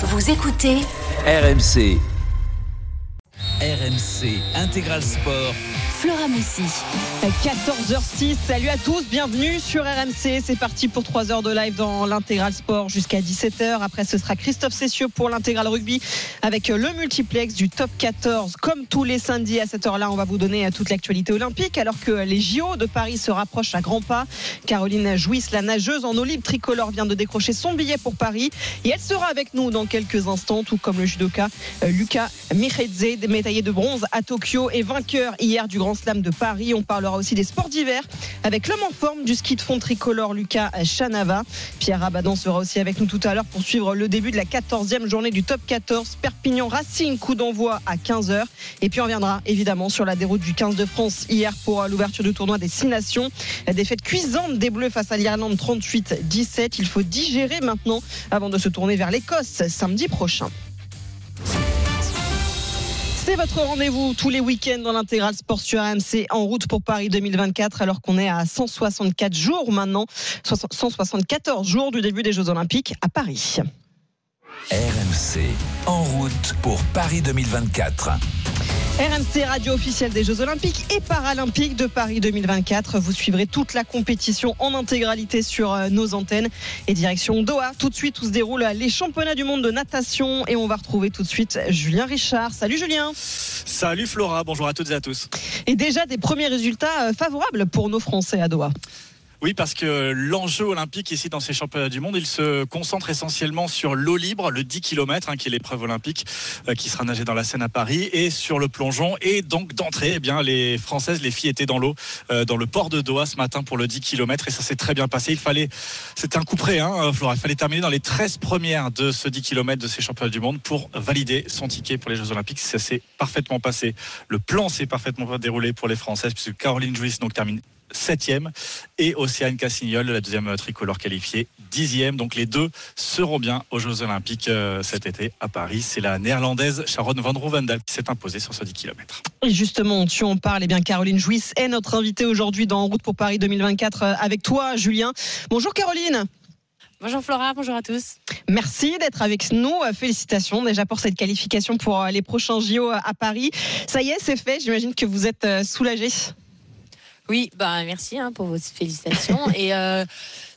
Vous écoutez RMC. RMC Intégral Sport. Flora Messi. 14h06, salut à tous, bienvenue sur RMC. C'est parti pour 3 heures de live dans l'intégral sport jusqu'à 17h. Après, ce sera Christophe Cessieux pour l'intégral rugby avec le multiplex du top 14. Comme tous les samedis à cette heure-là, on va vous donner toute l'actualité olympique alors que les JO de Paris se rapprochent à grands pas. Caroline Jouisse, la nageuse en eau libre tricolore, vient de décrocher son billet pour Paris et elle sera avec nous dans quelques instants, tout comme le judoka euh, Lucas Miredze, médaillé de bronze à Tokyo et vainqueur hier du Grand De Paris. On parlera aussi des sports d'hiver avec l'homme en forme du ski de fond tricolore Lucas Chanava. Pierre Rabadan sera aussi avec nous tout à l'heure pour suivre le début de la 14e journée du top 14. Perpignan Racing, coup d'envoi à 15h. Et puis on reviendra évidemment sur la déroute du 15 de France hier pour l'ouverture du tournoi des 6 nations. La défaite cuisante des Bleus face à l'Irlande 38-17. Il faut digérer maintenant avant de se tourner vers l'Écosse samedi prochain. C'est votre rendez-vous tous les week-ends dans l'intégral sport sur AMC en route pour Paris 2024 alors qu'on est à 164 jours maintenant, 174 jours du début des Jeux Olympiques à Paris. RMC en route pour Paris 2024. RMC radio officielle des Jeux Olympiques et Paralympiques de Paris 2024. Vous suivrez toute la compétition en intégralité sur euh, nos antennes et direction Doha. Tout de suite, où se déroulent les championnats du monde de natation et on va retrouver tout de suite Julien Richard. Salut Julien. Salut Flora, bonjour à toutes et à tous. Et déjà des premiers résultats euh, favorables pour nos Français à Doha. Oui, parce que l'enjeu olympique ici dans ces championnats du monde, il se concentre essentiellement sur l'eau libre, le 10 km, hein, qui est l'épreuve olympique euh, qui sera nagée dans la Seine à Paris, et sur le plongeon. Et donc d'entrée, eh bien, les Françaises, les filles étaient dans l'eau, euh, dans le port de Doha ce matin pour le 10 km, et ça s'est très bien passé. Il fallait, c'était un coup près, hein, Flora, il fallait terminer dans les 13 premières de ce 10 km de ces championnats du monde pour valider son ticket pour les Jeux olympiques. Ça s'est parfaitement passé. Le plan s'est parfaitement déroulé pour les Françaises, puisque Caroline Jouis donc termine septième et Océane Cassignol, la deuxième tricolore qualifiée, dixième. Donc les deux seront bien aux Jeux Olympiques euh, cet été à Paris. C'est la néerlandaise Sharon Van Roovendal qui s'est imposée sur ce 10 km. Et justement, tu en parles, et eh bien Caroline Jouisse est notre invitée aujourd'hui dans En route pour Paris 2024 euh, avec toi, Julien. Bonjour Caroline. Bonjour Flora, bonjour à tous. Merci d'être avec nous. Euh, félicitations déjà pour cette qualification pour les prochains JO à Paris. Ça y est, c'est fait. J'imagine que vous êtes soulagée. Oui, bah merci hein, pour vos félicitations. et euh,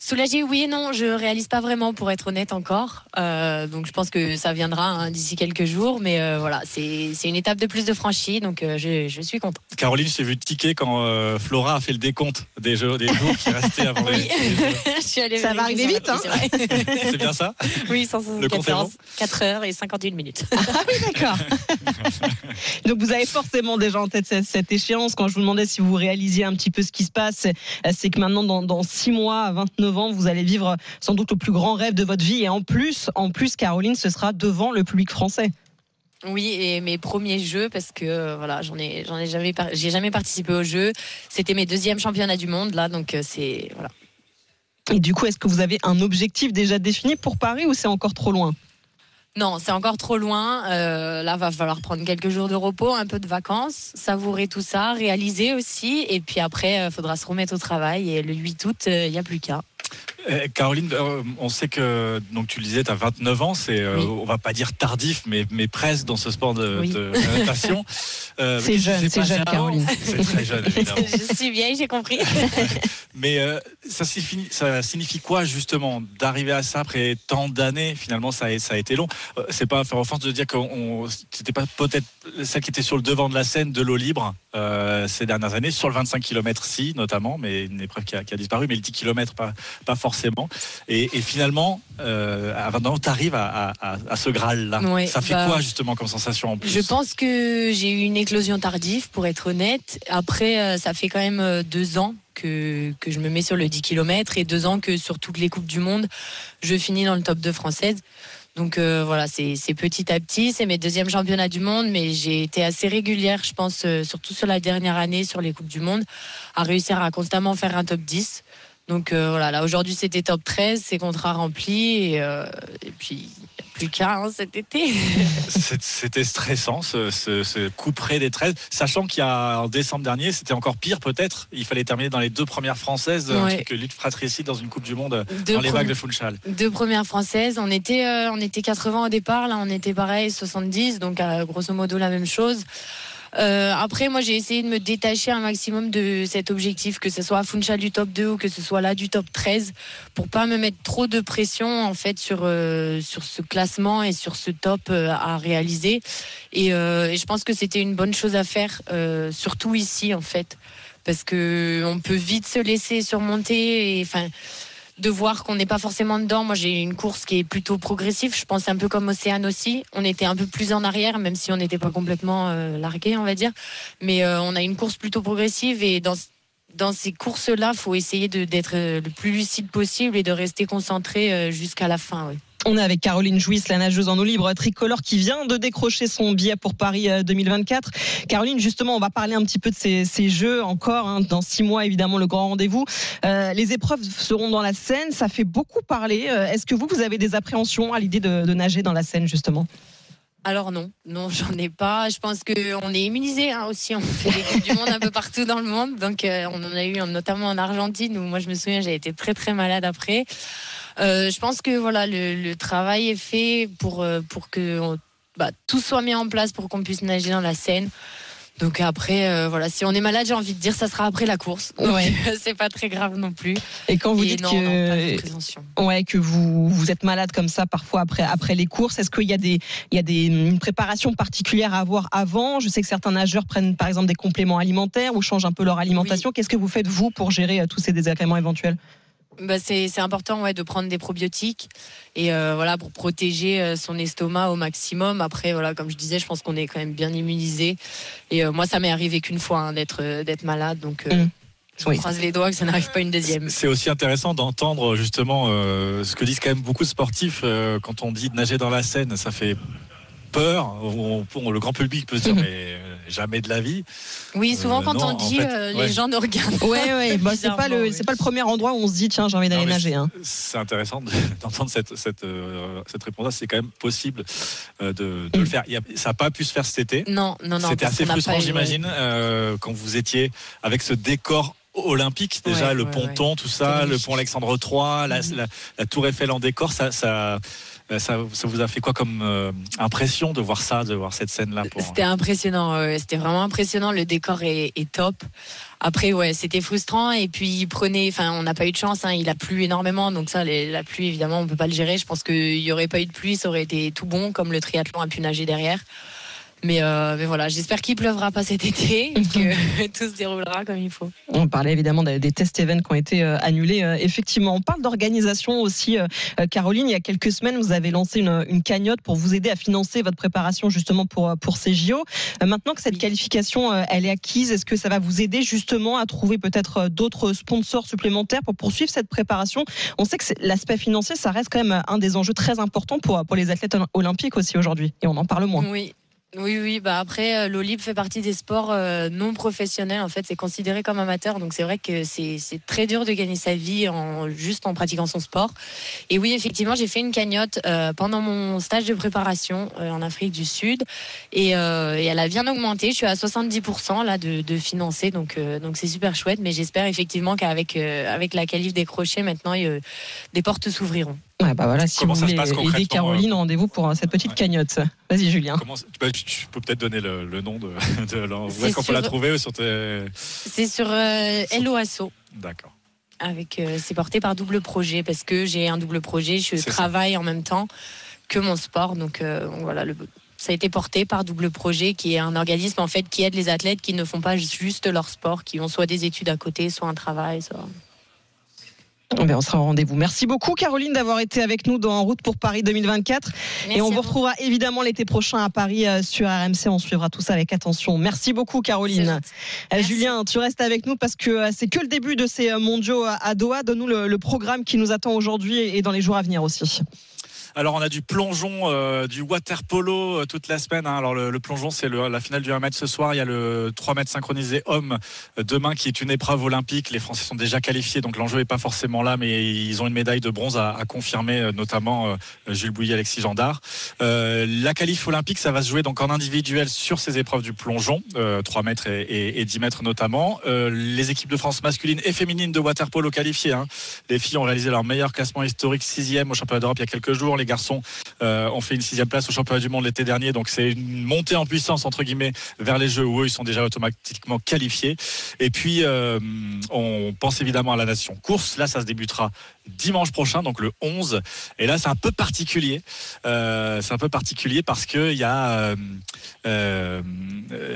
Soulagé, oui et non. Je réalise pas vraiment, pour être honnête encore. Euh, donc je pense que ça viendra hein, d'ici quelques jours. Mais euh, voilà, c'est une étape de plus de franchie. Donc euh, je, je, suis content. Caroline, je t'ai vu tiquer quand euh, Flora a fait le décompte des, jeux, des jours qui restaient avant oui. les, Ça va arriver vite. Hein c'est bien ça? Oui, 174, 4 heures et 51 minutes. ah oui, d'accord. donc vous avez forcément déjà en tête cette, cette, échéance. Quand je vous demandais si vous réalisiez un petit peu ce qui se passe, c'est que maintenant, dans, dans 6 mois, à 29 vous allez vivre sans doute le plus grand rêve de votre vie. Et en plus, en plus, Caroline, ce sera devant le public français. Oui, et mes premiers jeux, parce que euh, voilà, j'en ai, j'en ai jamais, j'ai jamais participé aux jeux. C'était mes deuxièmes championnats du monde là, donc euh, c'est voilà. Et du coup, est-ce que vous avez un objectif déjà défini pour Paris ou c'est encore trop loin? Non, c'est encore trop loin. Euh, là, va falloir prendre quelques jours de repos, un peu de vacances, savourer tout ça, réaliser aussi. Et puis après, il faudra se remettre au travail. Et le 8 août, il n'y a plus qu'à. Euh, Caroline, euh, on sait que donc tu le disais, tu as 29 ans, c'est euh, on va pas dire tardif, mais, mais presque dans ce sport de, natation. c'est jeune, c'est jeune, Caroline. C'est très jeune, évidemment. Je suis vieille, j'ai compris. mais ça, signifie, ça signifie quoi justement d'arriver à ça après tant d'années? Finalement, ça a, ça a été long. c'est pas faire offense de dire que c'était pas peut-être celle qui était sur le devant de la scène de l'eau libre ces dernières années, sur le 25 km si notamment, mais une épreuve qui a, qui a disparu, mais le 10 km pas, pas forcément. Et, finalement, euh, tu arrives à, ce Graal-là. ça fait bah, quoi justement comme sensation en plus Je pense que j'ai eu une éclosion tardive, pour être honnête. Après, euh, ça fait quand même euh, deux ans que, que je me mets sur le 10 km et deux ans que sur toutes les Coupes du Monde, je finis dans le top 2 française. Donc euh, voilà, c'est petit à petit. C'est mes deuxièmes championnats du monde, mais j'ai été assez régulière, je pense, surtout sur la dernière année, sur les Coupes du Monde, à réussir à constamment faire un top 10. Donc euh, voilà, là aujourd'hui c'était top 13, c'est contrat rempli et, euh, et puis plus qu'à hein, cet été. C'était stressant ce, ce, ce, coup près des 13, sachant qu'il y a en décembre dernier, c'était encore pire peut-être. Il fallait terminer dans les deux premières françaises, ouais. un truc lutte fratricide dans une Coupe du Monde deux dans les vagues de Funchal. Deux premières françaises, on était, euh, on était 80 au départ, là on était pareil 70, donc euh, grosso modo la même chose. Euh, après, moi, j'ai essayé de me détacher un maximum de cet objectif, que ce soit à Funchal du top 2 ou que ce soit là du top 13, pour pas me mettre trop de pression en fait sur euh, sur ce classement et sur ce top euh, à réaliser. Et, euh, et, je pense que c'était une bonne chose à faire, euh, surtout ici en fait, parce que on peut vite se laisser surmonter. Et enfin de voir qu'on n'est pas forcément dedans. Moi, j'ai une course qui est plutôt progressive. Je pense un peu comme Océane aussi. On était un peu plus en arrière, même si on n'était pas complètement euh, largué, on va dire. Mais euh, on a une course plutôt progressive et dans dans ces courses-là, faut essayer d'être le plus lucide possible et de rester concentré euh, jusqu'à la fin. On est avec Caroline Jouisse, la nageuse en eau libre tricolore qui vient de décrocher son billet pour Paris 2024. Caroline, justement, on va parler un petit peu de ces, jeux encore. Hein, dans six mois, évidemment, le grand rendez-vous. Euh, les épreuves seront dans la Seine. Ça fait beaucoup parler. Est-ce que vous, vous avez des appréhensions à l'idée de, nager dans la Seine, justement? Alors non, non, j'en ai pas. Je pense qu'on est immunisé hein, aussi. On fait des coupes du monde un peu partout dans le monde, donc euh, on en a eu notamment en Argentine où moi je me souviens j'ai été très très malade après. Euh, je pense que voilà le, le, travail est fait pour pour que on, bah, tout soit mis en place pour qu'on puisse nager dans la Seine. Donc après, euh, voilà, si on est malade, j'ai envie de dire, ça sera après la course. Ouais. c'est pas très grave non plus. Et quand vous Et dites non, que, non, ouais, que vous, vous êtes malade comme ça parfois après, après les courses, est-ce qu'il y a, des, il y a des, une préparation particulière à avoir avant? Je sais que certains nageurs prennent par exemple des compléments alimentaires ou changent un peu leur alimentation. Oui. Qu'est-ce que vous faites vous pour gérer tous ces désagréments éventuels? Bah c'est important ouais, de prendre des probiotiques et euh, voilà pour protéger euh, son estomac au maximum. Après voilà comme je disais, je pense qu'on est quand même bien immunisé et euh, moi ça m'est arrivé qu'une fois hein, d'être d'être malade donc. Mmh. Je oui. croise les doigts que ça n'arrive pas une deuxième. C'est aussi intéressant d'entendre justement euh, ce que disent quand même beaucoup de sportifs euh, quand on dit de nager dans la Seine, ça fait peur. On, on, le grand public peut se dire, mais jamais de la vie. Oui, souvent euh, quand non, on dit, en fait, euh, ouais. les gens nous regardent. Ouais, ouais. Bah, c'est pas le, c'est pas le premier endroit où on se dit, tiens, j'ai envie d'aller nager. Hein. C'est intéressant d'entendre cette, cette, euh, cette réponse. C'est quand même possible de, de mm. le faire. A, ça n'a pas pu se faire cet été. Non, non, non. C'était assez frustrant, j'imagine, quand vous étiez avec ce décor olympique déjà ouais, le ouais, ponton ouais. tout ça le pont Alexandre III la, Mhm. la, la tour Eiffel en décor ça, ça ça, ça, vous a fait quoi comme euh, impression de voir ça, de voir cette scène-là pour... C'était impressionnant, c'était vraiment impressionnant. Le décor est, top. Après, ouais, c'était frustrant. Et puis, il prenait, enfin, on n'a pas eu de chance. Hein, il a plu énormément, donc ça, la pluie, évidemment, on peut pas le gérer. Je pense qu'il y aurait pas eu de pluie, ça aurait été tout bon, comme le triathlon a pu nager derrière. Mais, euh, mais voilà, j'espère qu'il pleuvra pas cet été et que tout se déroulera comme il faut. On parlait évidemment des, des test events qui ont été euh, annulés. Euh, effectivement, on parle d'organisation aussi. Caroline, il y a quelques semaines, vous avez lancé une, une, cagnotte pour vous aider à financer votre préparation justement pour, pour ces JO. Maintenant que cette qualification elle est acquise, est-ce que ça va vous aider justement à trouver peut-être d'autres sponsors supplémentaires pour poursuivre cette préparation? On sait que l'aspect financier, ça reste quand même un des enjeux très importants pour, pour les athlètes olympiques aussi aujourd'hui. Et on en parle moins. Oui, oui, oui. Bah après, l'Olib fait partie des sports euh, non professionnels. En fait, c'est considéré comme amateur. Donc, c'est vrai que c'est très dur de gagner sa vie en, juste en pratiquant son sport. Et oui, effectivement, j'ai fait une cagnotte euh, pendant mon stage de préparation euh, en Afrique du Sud. Et, et, elle a bien augmenté. Je suis à 70% là de, de financer. Donc, donc c'est super chouette. Mais j'espère effectivement qu'avec avec la qualif décrochée, maintenant, des portes s'ouvriront. Ouais, bah voilà, si Comment vous voulez aider Caroline, rendez-vous pour cette petite ouais. cagnotte. Vas-y, Julien. Comment, bah, tu, tu, peux peut-être donner le, le, nom de, de Où est-ce qu'on peut la trouver sur tes... C'est sur euh, Helloasso. D'accord. Avec, euh, c'est porté par double projet parce que j'ai un double projet. Je travaille ça. en même temps que mon sport. Donc euh, voilà, le, ça a été porté par Double Projet, qui est un organisme en fait qui aide les athlètes qui ne font pas juste leur sport, qui ont soit des études à côté, soit un travail, soit. Ben on sera au rendez-vous. Merci beaucoup Caroline d'avoir été avec nous dans En route pour Paris 2024. Merci et on vous retrouvera évidemment l'été prochain à Paris euh, sur RMC. On suivra tout ça avec attention. Merci beaucoup Caroline. Euh, Julien, tu restes avec nous parce que euh, c'est que le début de ces mondiaux à Doha. Donne-nous le, le, programme qui nous attend aujourd'hui et dans les jours à venir aussi. Alors on a du plongeon, euh, du water polo euh, toute la semaine. hein. Alors le, plongeon, c'est la finale du 1 mètre ce soir. Il y a le 3 mètres synchronisé homme euh, demain qui est une épreuve olympique. Les Français sont déjà qualifiés, donc l'enjeu n'est pas forcément là, mais ils ont une médaille de bronze à, confirmer, notamment Jules Bouilly, Alexis Gendard. La qualif olympique, ça va se jouer donc en individuel sur ces épreuves du plongeon, euh, 3 mètres et, et- et 10 mètres notamment. Les équipes de France masculines et féminines de water polo qualifiées. hein. Les filles ont réalisé leur meilleur classement historique, sixième au championnat d'Europe il y a quelques jours. Les garçons euh, ont fait une sixième place au championnat du monde l'été dernier. Donc c'est une montée en puissance entre guillemets vers les Jeux où eux ils sont déjà automatiquement qualifiés. Et puis euh, on pense évidemment à la nation course. Là ça se débutera dimanche prochain, donc le 11. Et là c'est un peu particulier. Euh, c'est un peu particulier parce que il y a euh, euh,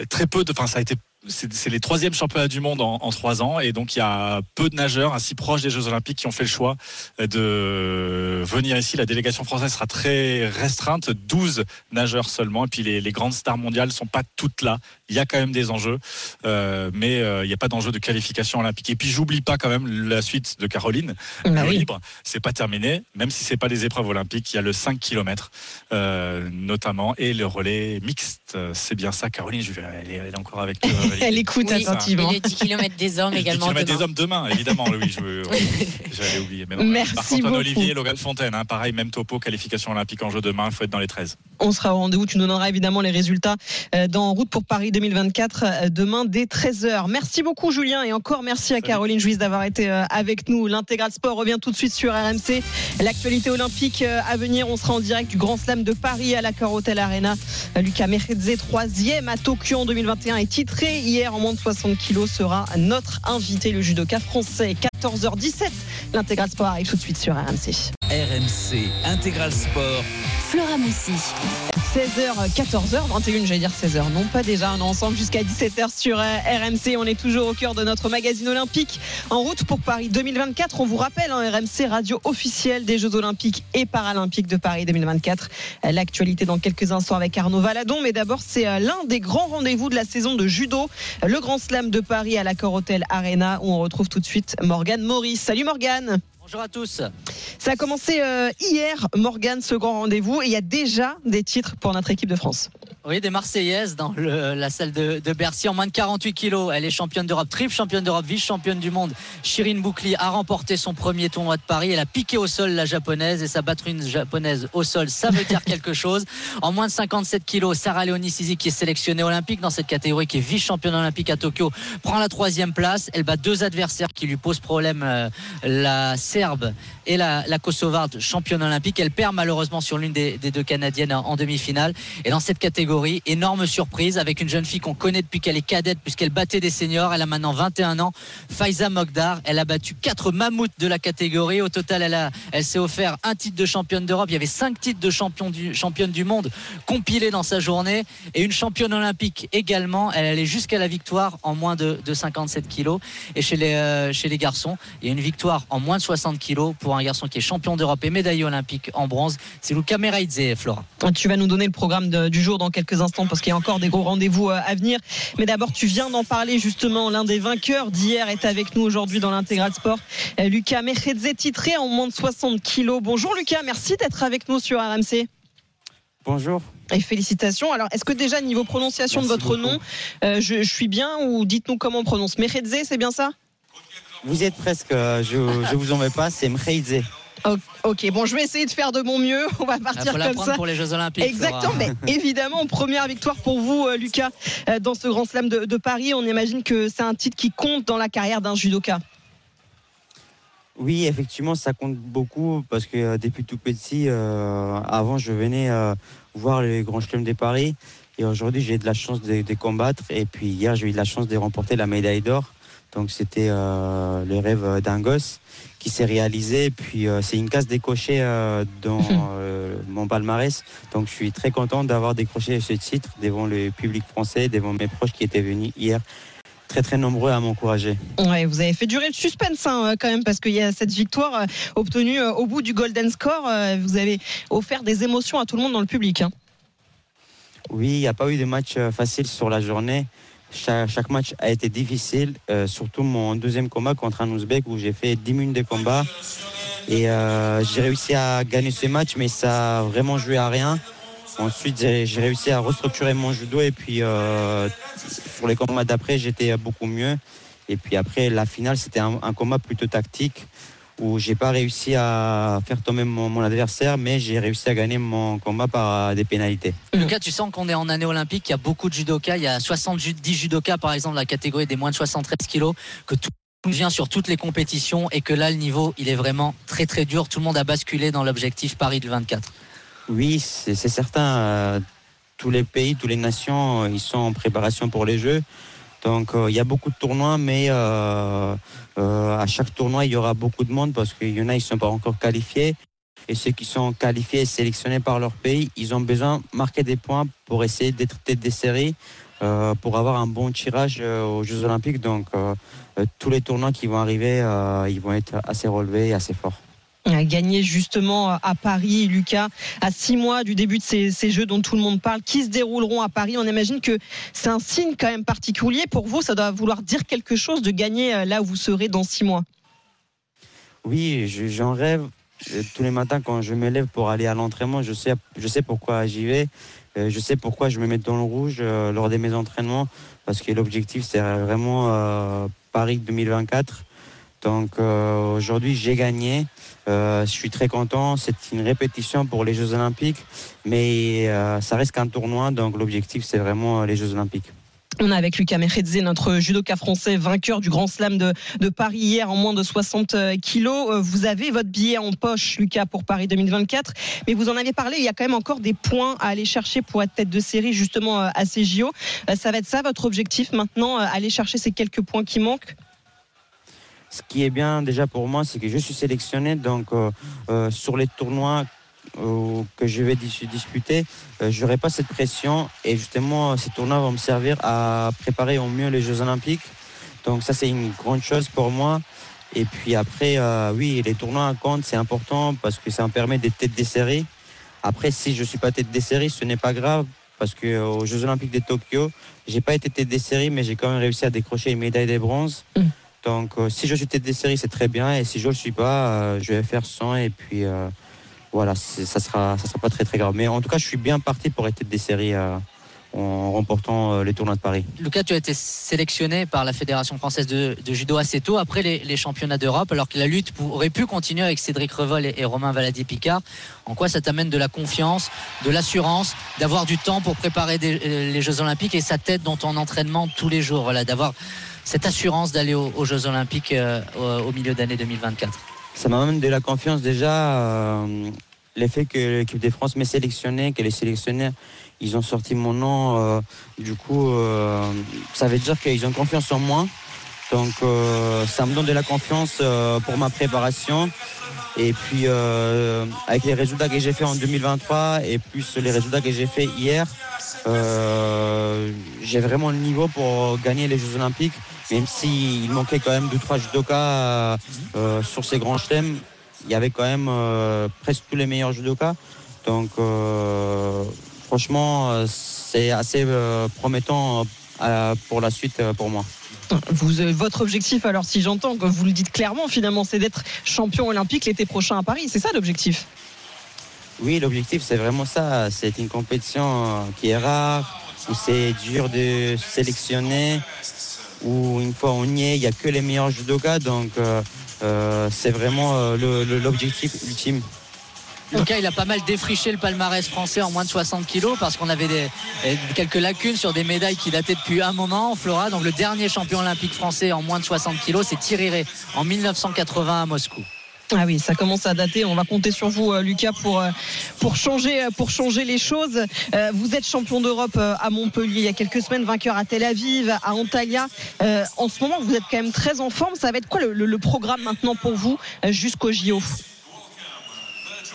très peu de. Enfin ça a été c'est les troisièmes championnats du monde en, trois ans et donc il y a peu de nageurs ainsi proches des Jeux Olympiques qui ont fait le choix de venir ici. La délégation française sera très restreinte, 12 nageurs seulement. Et puis les, grandes stars mondiales sont pas toutes là. Il y a quand même des enjeux, mais il n'y a pas d'enjeu de qualification olympique. Et puis j'oublie pas quand même la suite de Caroline. Bah oui. C'est pas terminé, même si c'est pas des épreuves olympiques. Il y a le 5 km euh, notamment et le relais mixte. Euh, C'est bien ça, Caroline. Je, elle, est, elle est encore avec nous. euh. Elle écoute Oui. attentivement. Et les 10 km des hommes Et le 10 également. demain. des hommes demain, évidemment, oui, je, j'avais oublié. Mais non, Merci beaucoup. Olivier, Logan Fontaine, hein, pareil, même topo, qualification olympique en jeu demain, il faut être dans les 13. On sera au rendez-vous. Tu nous donneras évidemment les résultats euh, dans Route pour Paris 2024 euh, demain dès 13h. Merci beaucoup Julien et encore merci à Salut. Caroline Juiz d'avoir été avec nous. L'intégral sport revient tout de suite sur RMC. L'actualité olympique à venir, on sera en direct du Grand Slam de Paris à la Hotel Arena. Lucas Mechedze, troisième à Tokyo en 2021 est titré hier en moins de 60 kilos sera notre invité, le judoka français. 14h17, l'intégral sport arrive tout de suite sur RMC. RMC Intégral Sport. Flora Moussi. 16h, 14h, 21, j'allais dire 16h. Non, pas déjà. On est ensemble jusqu'à 17h sur euh, RMC. On est toujours au cœur de notre magazine olympique. En route pour Paris 2024. On vous rappelle, hein, RMC, radio officielle des Jeux olympiques et paralympiques de Paris 2024. Euh, L'actualité dans quelques instants avec Arnaud Valadon. Mais d'abord, c'est euh, l'un des grands rendez-vous de la saison de judo. Le Grand Slam de Paris à l'Accor Hotel Arena où on retrouve tout de suite Morgane Maurice. Salut Morgane. Bonjour à tous. Ça a commencé euh, hier, Morgane, ce grand rendez-vous. Et il y a déjà des titres pour notre équipe de France. Oui, des Marseillaises dans le- la salle de, de Bercy en moins de 48 kilos. Elle est championne d'Europe, triple championne d'Europe, vice-championne du monde. Shirin Boukli a remporté son premier tournoi de Paris. Elle a piqué au sol la japonaise et ça battre une japonaise au sol, ça veut dire quelque chose. En moins de 57 kilos, Sarah Leonie Sisi, qui est sélectionnée olympique dans cette catégorie, qui est vice-championne olympique à Tokyo, prend la troisième place. Elle bat deux adversaires qui lui posent problème, euh, la Serbe et la, Kosovarde, championne olympique. Elle perd malheureusement sur l'une des, deux Canadiennes en, demi-finale. Et dans cette catégorie, énorme surprise avec une jeune fille qu'on connaît depuis qu'elle est cadette, puisqu'elle battait des seniors. Elle a maintenant 21 ans. Faiza Mogdar. Elle a battu quatre mammouths de la catégorie. Au total, elle, elle s'est offert un titre de championne d'Europe. Il y avait cinq titres de champion du, championne du monde compilés dans sa journée. Et une championne olympique également. Elle allait jusqu'à la victoire en moins de, de 57 kilos. Et chez les, euh, chez les garçons, il y a une victoire en moins de 60 kilos pour un garçon qui est champion d'Europe et médaillé olympique en bronze. C'est Luca Meraidze, Flora. Tu vas nous donner le programme de- du jour dans quelques instants parce qu'il y a encore des gros rendez-vous euh, à venir. Mais d'abord, tu viens d'en parler justement. L'un des vainqueurs d'hier est avec nous aujourd'hui dans l'intégral sport. Euh, Lucas Mechedze, titré en moins de 60 kilos. Bonjour Lucas, merci d'être avec nous sur RMC. Bonjour. Et félicitations. Alors, est-ce que déjà, niveau prononciation Merci de votre beaucoup. nom, euh, je, je suis bien ou dites-nous comment on prononce Mechedze, c'est bien ça? Vous êtes presque, euh, je, je vous en vais pas, c'est Mreidze. Ok, bon, je vais essayer de faire de mon mieux. On va partir faut comme ça. pour les Jeux Olympiques. Exactement, mais évidemment, première victoire pour vous, euh, Lucas, euh, dans ce Grand Slam de, de Paris. On imagine que c'est un titre qui compte dans la carrière d'un judoka. Oui, effectivement, ça compte beaucoup parce que depuis tout petit, euh, avant, je venais euh, voir les grands chelems de Paris. Et aujourd'hui, j'ai de la chance de, de combattre. Et puis hier, j'ai eu de la chance de remporter la médaille d'or. Donc c'était euh, le rêve d'un gosse qui s'est réalisé. Puis euh, c'est une case décochée euh, dans mon palmarès. Donc je suis très content d'avoir décroché ce titre devant le public français, devant mes proches qui étaient venus hier très très nombreux à m'encourager. Ouais, vous avez fait durer le suspense hein, quand même parce qu'il y a cette victoire euh, obtenue euh, au bout du Golden Score. euh, Vous avez offert des émotions à tout le monde dans le public. hein. Oui, il n'y a pas eu de match facile sur la journée. Cha- Chaque, match a été difficile, euh, surtout mon deuxième combat contre un Ouzbek où j'ai fait 10 minutes de combat. Et euh, j'ai réussi à gagner ce match, mais ça a vraiment joué à rien. Ensuite, j'ai réussi à restructurer mon judo et puis euh, sur les combats d'après, j'étais beaucoup mieux. Et puis après, la finale, c'était un combat plutôt tactique où j'ai pas réussi à faire tomber mon, mon adversaire, mais j'ai réussi à gagner mon combat par euh, des pénalités. Lucas, tu sens qu'on est en année olympique, il y a beaucoup de judokas, il y a 70 judokas par exemple, la catégorie des moins de 73 kilos, que tout vient sur toutes les compétitions et que là le niveau il est vraiment très très dur. Tout le monde a basculé dans l'objectif Paris de 24. Oui, c'est c'est certain. euh, tous les pays, toutes les nations, euh, ils sont en préparation pour les Jeux. Donc euh, il y a beaucoup de tournois, mais euh, euh, à chaque tournoi, il y aura beaucoup de monde parce qu'il y en a, ils ne sont pas encore qualifiés. Et ceux qui sont qualifiés et sélectionnés par leur pays, ils ont besoin de marquer des points pour essayer d'être tête des séries, pour avoir un bon tirage aux Jeux Olympiques. Donc tous les tournois qui vont arriver, ils vont être assez relevés et assez forts. Gagné justement à Paris, Lucas, à six mois du début de ces, ces jeux dont tout le monde parle, qui se dérouleront à Paris. On imagine que c'est un signe quand même particulier pour vous. Ça doit vouloir dire quelque chose de gagner euh, là où vous serez dans six mois. Oui, je- j'en rêve. Euh, Tous les matins, quand je me lève pour aller à l'entraînement, je sais, je sais pourquoi j'y vais. Euh, Je sais pourquoi je me mets dans le rouge lors de mes entraînements. Parce que l'objectif, c'est vraiment Paris 2024. Donc aujourd'hui, j'ai gagné. Euh, je suis très content. C'est une répétition pour les Jeux Olympiques. Mais euh, ça reste qu'un tournoi. Donc l'objectif, c'est vraiment les Jeux Olympiques. On est avec Lucas Mechedze, notre judoka français, vainqueur du Grand Slam de, Paris hier en moins de 60 kilos. Euh, Vous avez votre billet en poche, Lucas, pour Paris 2024. Mais vous en avez parlé, il y a quand même encore des points à aller chercher pour être tête de série, justement, à ces JO. Ça va être ça, votre objectif maintenant, aller chercher ces quelques points qui manquent? Ce qui est bien déjà pour moi, c'est que je suis sélectionné. Donc euh, euh, sur les tournois euh, que je vais dis- disputer, je n'aurai pas cette pression. Et justement, ces tournois vont me servir à préparer au mieux les Jeux Olympiques. Donc ça, c'est une grande chose pour moi. Et puis après, oui, les tournois comptent, c'est important parce que ça me permet d'être tête des séries. Après, si je ne suis pas tête des séries, ce n'est pas grave parce qu'aux Jeux Olympiques de Tokyo, j'ai pas été tête des séries, mais j'ai quand même réussi à décrocher une médaille de bronze. Mm. Donc, euh, si je suis tête des séries, c'est très bien. Et si je ne le suis pas, euh, je vais faire 100. Et puis, euh, voilà, ça sera, ça sera pas très, très grave. Mais en tout cas, je suis bien parti pour être tête des séries euh, en remportant les tournois de Paris. Lucas, tu as été sélectionné par la Fédération française de, de judo assez tôt après les, championnats d'Europe, alors que la lutte aurait pu continuer avec Cédric Revol et, Romain Valadier-Picard. En quoi ça t'amène de la confiance, de l'assurance, d'avoir du temps pour préparer les Jeux Olympiques et sa tête dans ton entraînement tous les jours, voilà, d'avoir cette assurance d'aller aux, Jeux Olympiques euh, au, milieu d'année 2024. Ça m'amène de la confiance déjà. euh, L'effet que l'équipe de France m'ait sélectionné, que les sélectionneurs, ils ont sorti mon nom. euh, du coup, euh, ça veut dire qu'ils ont confiance en moi. Donc, ça me donne de la confiance pour ma préparation. Et puis, euh, avec les résultats que j'ai fait en 2023 et plus les résultats que j'ai fait hier, euh, j'ai vraiment le niveau pour gagner les Jeux Olympiques. Même s'il manquait quand même deux trois judokas euh, euh, sur ces grands chelems, il y avait quand même euh, presque tous les meilleurs judokas. Donc, euh, franchement, c'est assez promettant pour la suite pour moi. Euh, votre objectif, alors si j'entends que vous le dites clairement, finalement, c'est d'être champion olympique l'été prochain à Paris. C'est ça l'objectif? Oui, l'objectif, c'est vraiment ça. C'est une compétition euh, qui est rare, où c'est dur de sélectionner, où une fois on y est, il n'y a que les meilleurs judokas. Donc, euh, c'est vraiment l'objectif ultime. Lucas, il a pas mal défriché le palmarès français en moins de 60 kilos parce qu'on avait eh, quelques lacunes sur des médailles qui dataient depuis un moment, Flora. Donc le dernier champion olympique français en moins de 60 kilos, c'est Thierry en 1980 à Moscou. Ah oui, ça commence à dater. On va compter sur vous, euh, Lucas, pour, euh, pour, changer, euh, les choses. Euh, Vous êtes champion d'Europe euh, à Montpellier il y a quelques semaines, vainqueur à Tel Aviv, à Antalya. Euh, En ce moment, vous êtes quand même très en forme. Ça va être quoi le, le- programme maintenant pour vous euh, jusqu'au JO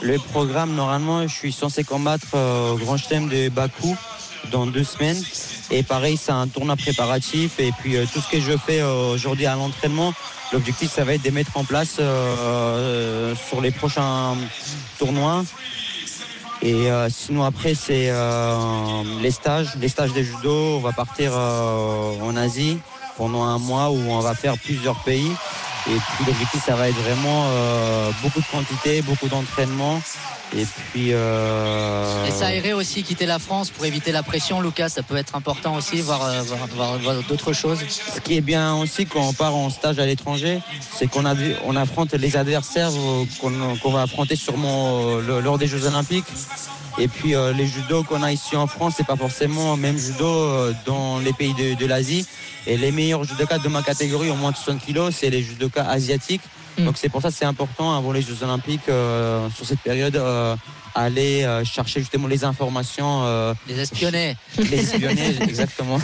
Le programme, normalement, je suis censé combattre euh, au Grand Chelem de Bakou dans deux semaines. Et pareil, c'est un tournoi préparatif. Et puis, euh, tout ce que je fais euh, aujourd'hui à l'entraînement, l'objectif, ça va être de mettre en place sur les prochains tournois. Et sinon, après, c'est les stages, les stages de judo. On va partir en Asie pendant un mois où on va faire plusieurs pays. Et puis l'objectif, ça va être vraiment euh, beaucoup de quantité, beaucoup d'entraînement. Et puis. Euh... Et s'aérer aussi, quitter la France pour éviter la pression, Lucas, ça peut être important aussi, voir, euh, voir, voir, voir d'autres choses. Ce qui est bien aussi quand on part en stage à l'étranger, c'est qu'on a, on affronte les adversaires qu'on qu'on va affronter sûrement euh, lors des Jeux Olympiques. Et puis euh, les judo qu'on a ici en France, c'est pas forcément le même judo euh, dans les pays de, de l'Asie. Et les meilleurs judokas de ma catégorie, au moins de 60 kilos, c'est les judokas asiatiques. Mm. Donc c'est pour ça que c'est important avant les Jeux Olympiques euh, sur cette période. Aller euh, chercher justement les informations, euh, Les espionner. les espionner exactement.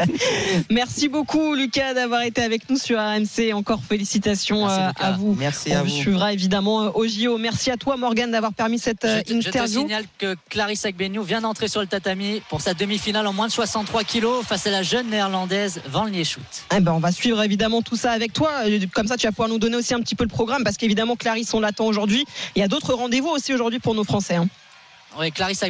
Merci beaucoup Lucas d'avoir été avec nous sur RMC. Encore félicitations Merci, euh, à vous. Merci On à vous vous. suivra évidemment au JO. Merci à toi Morgane d'avoir permis cette Je te, je te interview. signale que Clarisse Agbenou vient d'entrer sur le tatami pour sa demi-finale en moins de 63 kilos face à la jeune néerlandaise Van Lieshout. Eh ben, on va suivre évidemment tout ça avec toi. Comme ça, tu vas pouvoir nous donner aussi un petit peu le programme parce qu'évidemment, Clarisse, on l'attend aujourd'hui. Il y a d'autres rendez-vous aussi aujourd'hui pour nos Français. Hein. Clarisse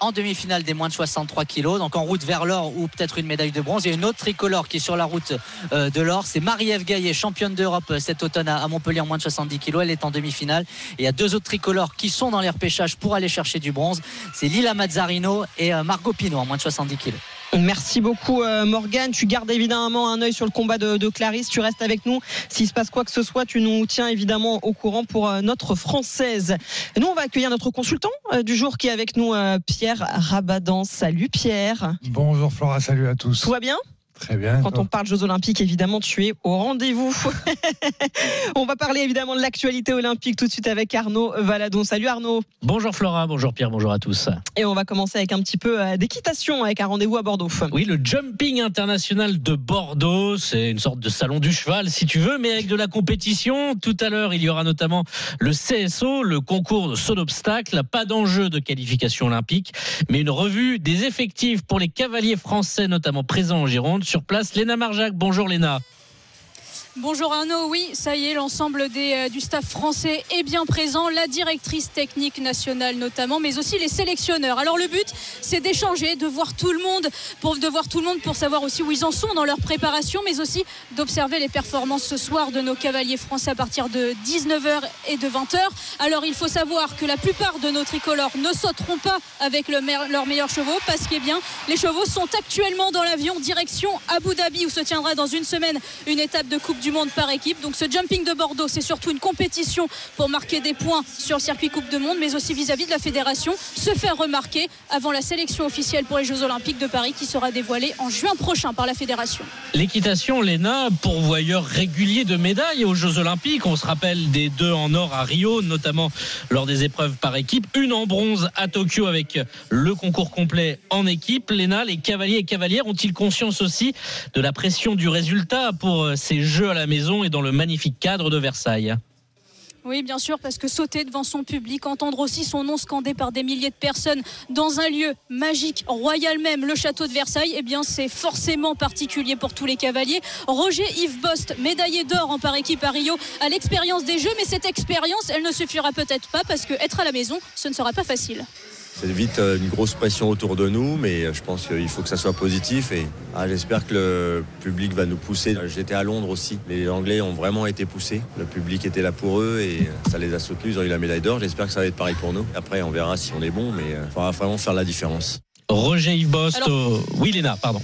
en demi-finale des moins de 63 kilos, donc en route vers l'or ou peut-être une médaille de bronze. Il y a une autre tricolore qui est sur la route euh, de l'or, c'est Marie-Ève Gaillet, championne d'Europe euh, cet automne à Montpellier en moins de 70 kilos. Elle est en demi-finale. Et il y a deux autres tricolores qui sont dans les repêchages pour aller chercher du bronze. C'est Lila Mazzarino et euh, Margot Pinot en moins de 70 kilos. Merci beaucoup euh, Morgane. Tu gardes évidemment un œil sur le combat de, de Clarisse. Tu restes avec nous. S'il se passe quoi que ce soit, tu nous tiens évidemment au courant pour euh, notre française. Et nous, on va accueillir notre consultant euh, du jour qui est avec nous, Pierre Rabadan. Salut Pierre. Bonjour Flora, salut à tous. Tout va bien? Très bien. Quand on parle Jeux Olympiques, évidemment, tu es au rendez-vous. on va parler évidemment de l'actualité olympique tout de suite avec Arnaud Valadon. Salut Arnaud. Bonjour Flora, bonjour Pierre, bonjour à tous. Et on va commencer avec un petit peu euh, d'équitation avec un rendez-vous à Bordeaux. Oui, le Jumping International de Bordeaux, c'est une sorte de salon du cheval si tu veux, mais avec de la compétition. Tout à l'heure, il y aura notamment le CSO, le concours de saut d'obstacle, pas d'enjeu de qualification olympique, mais une revue des effectifs pour les cavaliers français, notamment présents en Gironde. Sur place, Léna Marjac. Bonjour Léna. Bonjour Arnaud, oui, ça y est, l'ensemble euh, du staff français est bien présent, la directrice technique nationale notamment, mais aussi les sélectionneurs. Alors le but, c'est d'échanger, de voir tout le monde, pour de voir tout le monde pour savoir aussi où ils en sont dans leur préparation, mais aussi d'observer les performances ce soir de nos cavaliers français à partir de 19h et de 20h. Alors il faut savoir que la plupart de nos tricolores ne sauteront pas avec leurs meilleurs chevaux, parce que eh bien, les chevaux sont actuellement dans l'avion direction Abu Dhabi, où se tiendra dans une semaine une étape de Coupe du Monde par équipe. Donc ce jumping de Bordeaux, c'est surtout une compétition pour marquer des points sur le circuit Coupe du Monde, mais aussi vis-à-vis de la fédération, se faire remarquer avant la sélection officielle pour les Jeux Olympiques de Paris qui sera dévoilée en juin prochain par la fédération. L'équitation, Léna, pourvoyeur régulier de médailles aux Jeux Olympiques. On se rappelle des deux en or à Rio, notamment lors des épreuves par équipe. Une en bronze à Tokyo avec le concours complet en équipe. Léna, les cavaliers et cavalières ont-ils conscience aussi de la pression du résultat pour euh, ces Jeux la maison et dans le magnifique cadre de Versailles Oui, bien sûr, parce que sauter devant son public, entendre aussi son nom scandé par des milliers de personnes dans un lieu magique, royal même, le château de Versailles, eh bien, c'est forcément particulier pour tous les cavaliers. Roger Yves Bost, médaillé d'or en par équipe à Rio, a l'expérience des Jeux, mais cette expérience, elle ne suffira peut-être pas parce que être à la maison, ce ne sera pas facile. C'est vite euh, une grosse pression autour de nous, mais euh, je pense qu'il faut que ça soit positif et ah, j'espère que le public va nous pousser. J'étais à Londres aussi. Les Anglais ont vraiment été poussés. Le public était là pour eux et euh, ça les a soutenus. Ils ont eu la médaille d'or. J'espère que ça va être pareil pour nous. Après, on verra si on est bon, mais il faudra vraiment faire la différence. Roger Yves Bost. Alors- euh, Oui, Léna, pardon.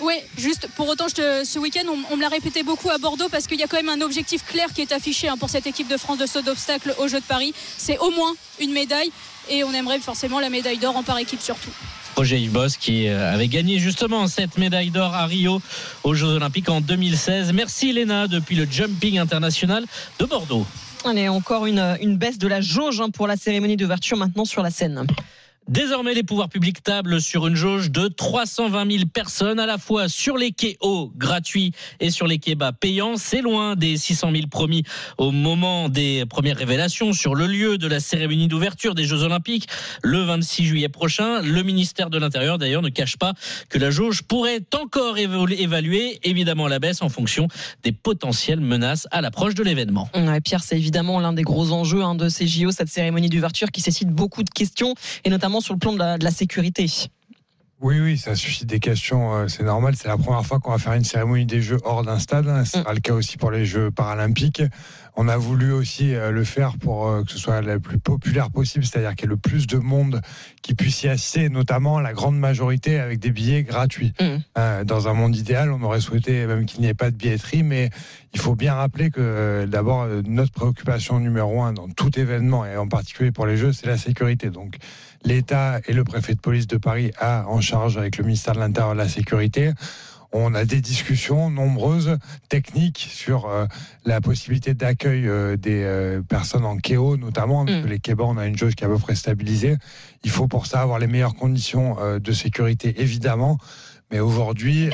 Oui, juste pour autant, je te- ce week-end, on, on me l'a répété beaucoup à Bordeaux parce qu'il y a quand même un objectif clair qui est affiché hein, pour cette équipe de France de saut d'obstacle aux Jeux de Paris. C'est au moins une médaille et on aimerait forcément la médaille d'or en par équipe surtout. Roger Yves Boss qui euh, avait gagné justement cette médaille d'or à Rio aux Jeux Olympiques en 2016. Merci Léna depuis le Jumping International de Bordeaux. Allez, encore une, une baisse de la jauge hein, pour la cérémonie d'ouverture maintenant sur la scène. Désormais, les pouvoirs publics tablent sur une jauge de 320 000 personnes, à la fois sur les quais hauts gratuits et sur les quais bas payants. C'est loin des 600 000 promis au moment des premières révélations sur le lieu de la cérémonie d'ouverture des Jeux Olympiques le 26 juillet prochain. Le ministère de l'Intérieur, d'ailleurs, ne cache pas que la jauge pourrait encore évaluer, évidemment, la baisse en fonction des potentielles menaces à l'approche de l'événement. Pierre, c'est évidemment l'un des gros enjeux hein, de ces JO, cette cérémonie d'ouverture qui suscite beaucoup de questions, et notamment sur le plan de la, de la sécurité. Oui, oui, ça suscite des questions, euh, c'est normal. C'est la première fois qu'on va faire une cérémonie des Jeux hors d'un stade. Ce sera le cas aussi pour les Jeux paralympiques. On a voulu aussi euh, le faire pour euh, que ce soit le plus populaire possible, c'est-à-dire qu'il y ait le plus de monde qui puisse y assister, notamment la grande majorité avec des billets gratuits. Mm. Dans un monde idéal, on aurait souhaité même qu'il n'y ait pas de billetterie, mais il faut bien rappeler que d'abord, notre préoccupation numéro un dans tout événement, et en particulier pour les Jeux, c'est la sécurité. Donc, l'État et le préfet de police de Paris a en charge avec le ministère de l'Intérieur la sécurité. On a des discussions nombreuses, techniques, sur euh, la possibilité d'accueil euh, des euh, personnes en KEO, notamment, parce que les KEBA, on a une jauge qui est à peu près stabilisée. Il faut pour ça avoir les meilleures conditions de sécurité, évidemment. Mais aujourd'hui,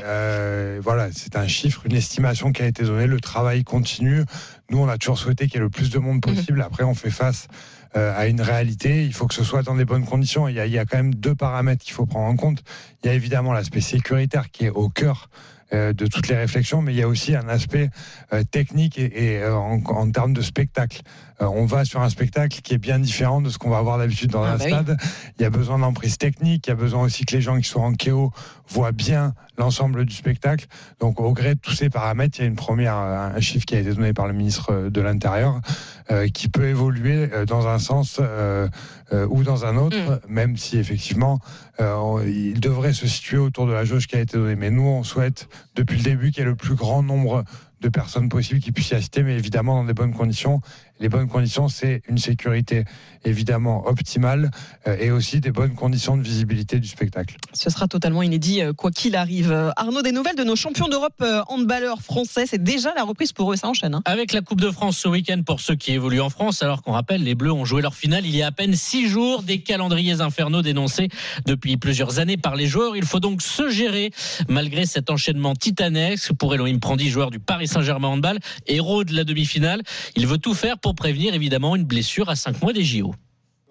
voilà, c'est un chiffre, une estimation qui a été donnée. Le travail continue. Nous, on a toujours souhaité qu'il y ait le plus de monde possible. Après, on fait face euh, à une réalité. Il faut que ce soit dans des bonnes conditions. Il y a, quand même deux paramètres qu'il faut prendre en compte. Il y a évidemment l'aspect sécuritaire qui est au cœur de toutes les réflexions, mais il y a aussi un aspect euh, technique et, et, euh, en, en termes de spectacle. Euh, on va sur un spectacle qui est bien différent de ce qu'on va avoir d'habitude dans Ah un bah oui. stade. Il y a besoin d'emprise technique, il y a besoin aussi que les gens qui sont en KO voient bien l'ensemble du spectacle. Donc au gré de tous ces paramètres, il y a une première, un chiffre qui a été donné par le ministre de l'Intérieur euh, qui peut évoluer euh, dans un sens euh, euh, ou dans un autre, même si effectivement euh, il devrait se situer autour de la jauge qui a été donnée. Mais nous, on souhaite depuis le début qu'il y ait le plus grand nombre de personnes possibles qui puissent y assister, mais évidemment dans des bonnes conditions. Les bonnes conditions, c'est une sécurité évidemment optimale euh, et aussi des bonnes conditions de visibilité du spectacle. Ce sera totalement inédit, euh, quoi qu'il arrive. Euh, Arnaud, des nouvelles de nos champions d'Europe euh, handballeurs français. C'est déjà la reprise pour eux, ça enchaîne. hein. Avec la Coupe de France ce week-end pour ceux qui évoluent en France, alors qu'on rappelle, les Bleus ont joué leur finale il y a à peine six jours, des calendriers infernaux dénoncés depuis plusieurs années par les joueurs. Il faut donc se gérer malgré cet enchaînement titanesque. Pour Elohim Prandi, joueur du Paris Saint-Germain handball, héros de la demi-finale, il veut tout faire pour prévenir évidemment une blessure à cinq mois des JO.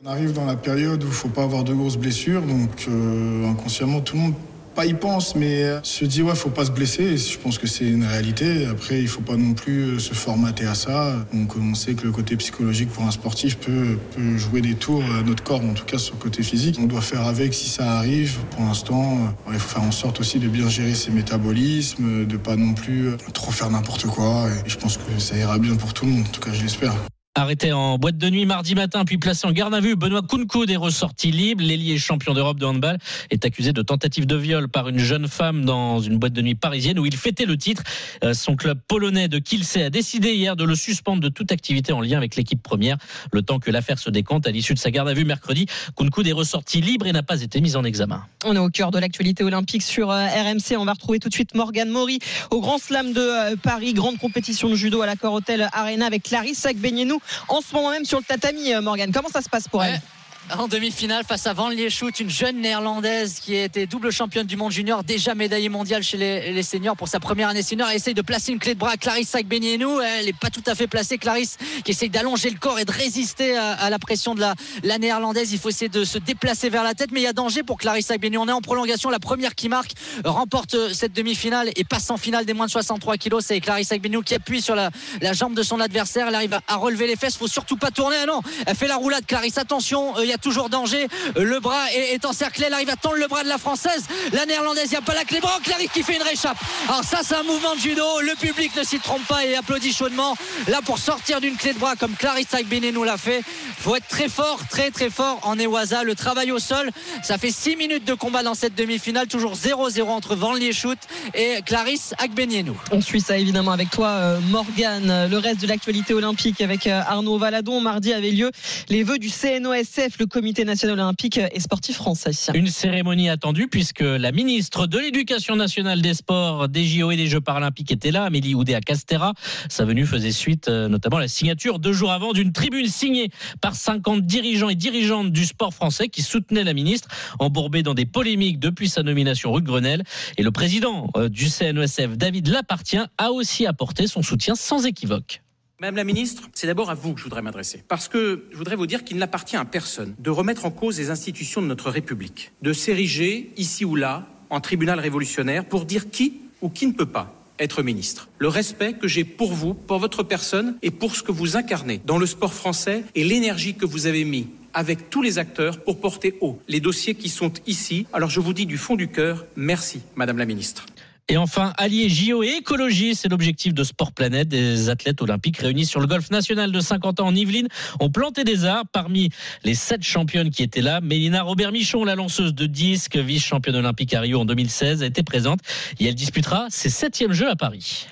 On arrive dans la période où il faut pas avoir de grosses blessures, donc euh, inconsciemment tout le monde pas y pense, mais euh, se dit ouais faut pas se blesser. Je pense que c'est une réalité. Après il faut pas non plus euh, se formater à ça. Donc on sait que le côté psychologique pour un sportif peut, jouer des tours à notre corps, en tout cas sur le côté physique. On doit faire avec si ça arrive. Pour l'instant, euh, il faut faire en sorte aussi de bien gérer ses métabolismes, de pas non plus euh, trop faire n'importe quoi. Et je pense que ça ira bien pour tout le monde. En tout cas je l'espère. Arrêté en boîte de nuit mardi matin, puis placé en garde à vue, Benoît Kounkoud est ressorti libre. L'ailier champion d'Europe de handball est accusé de tentative de viol par une jeune femme dans une boîte de nuit parisienne où il fêtait le titre. Euh, Son club polonais de Kielce a décidé hier de le suspendre de toute activité en lien avec l'équipe première, le temps que l'affaire se décompte à l'issue de sa garde à vue mercredi. Kounkoud est ressorti libre et n'a pas été mis en examen. On est au cœur de l'actualité olympique sur euh, RMC. On va retrouver tout de suite Morgane Maury au Grand Slam de euh, Paris, grande compétition de judo à l'accord Hotel Arena avec Clarisse Agbenienou en ce moment même sur le tatami. euh, Morgane, comment ça se passe pour elle? En demi-finale face à Van Lieshout, une jeune néerlandaise qui a été double championne du monde junior, déjà médaillée mondiale chez les, seniors pour sa première année senior. Elle essaye de placer une clé de bras à Clarisse Agbenienou. Elle n'est pas tout à fait placée. Clarisse qui essaye d'allonger le corps et de résister à, la pression de la, la néerlandaise. Il faut essayer de se déplacer vers la tête, mais il y a danger pour Clarisse Agbenienou. On est en prolongation. La première qui marque remporte euh, cette demi-finale et passe en finale des moins de 63 kilos. C'est Clarisse Agbenienou qui appuie sur la, jambe de son adversaire. Elle arrive à, relever les fesses. Faut surtout pas tourner. Ah non, elle fait la roulade. Clarisse, attention, euh, il y a toujours danger. Le bras est, encerclé. Elle arrive à tendre le bras de la française. La néerlandaise, il n'y a pas la clé. Bon, Clarisse qui fait une réchappe. Alors ça, c'est un mouvement de judo. Le public ne s'y trompe pas et applaudit chaudement. Là, pour sortir d'une clé de bras comme Clarisse Agbenienou l'a fait, faut être très fort, très très fort en Ewaza. Le travail au sol, ça fait 6 minutes de combat dans cette demi-finale. Toujours 0-0 entre Van Lieshout et Clarisse Agbenienou. On suit ça évidemment avec toi, euh, Morgane. Le reste de l'actualité olympique avec euh, Arnaud Valadon. Mardi avait lieu les vœux du CNOSF, le Comité national olympique et sportif français. Une cérémonie attendue puisque la ministre de l'Éducation nationale des sports, des JO et des Jeux paralympiques était là, Amélie Oudéa Castera. Sa venue faisait suite euh, notamment à la signature deux jours avant d'une tribune signée par 50 dirigeants et dirigeantes du sport français qui soutenaient la ministre, embourbée dans des polémiques depuis sa nomination rue Grenelle. Et le président euh, du CNESF, David Lapartien, a aussi apporté son soutien sans équivoque. Madame la ministre, c'est d'abord à vous que je voudrais m'adresser. Parce que je voudrais vous dire qu'il n'appartient à personne de remettre en cause les institutions de notre République, de s'ériger ici ou là en tribunal révolutionnaire pour dire qui ou qui ne peut pas être ministre. Le respect que j'ai pour vous, pour votre personne et pour ce que vous incarnez dans le sport français et l'énergie que vous avez mis avec tous les acteurs pour porter haut les dossiers qui sont ici. Alors je vous dis du fond du cœur, merci Madame la Ministre. Et enfin, allier JO et écologie, c'est l'objectif de Sport Planète. Des athlètes olympiques réunis sur le golf national de 50 ans en Yvelines ont planté des arbres. Parmi les sept championnes qui étaient là, Mélina Robert-Michon, la lanceuse de disque, vice-championne olympique à Rio en 2016, a été présente et elle disputera ses septièmes Jeux à Paris.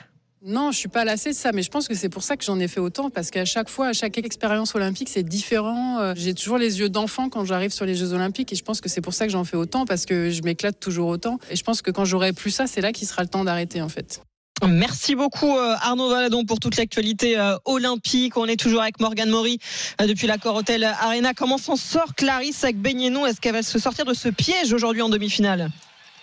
Non, je suis pas lassée de ça, mais je pense que c'est pour ça que j'en ai fait autant, parce qu'à chaque fois, à chaque expérience olympique, c'est différent. Euh, J'ai toujours les yeux d'enfant quand j'arrive sur les Jeux olympiques, et je pense que c'est pour ça que j'en fais autant, parce que je m'éclate toujours autant. Et je pense que quand j'aurai plus ça, c'est là qu'il sera le temps d'arrêter, en fait. Merci beaucoup euh, Arnaud Valadon pour toute l'actualité euh, olympique. On est toujours avec Morgane Maury depuis l'accord Hôtel Arena. Comment s'en sort Clarisse Agbenienou Est-ce qu'elle va se sortir de ce piège aujourd'hui en demi-finale?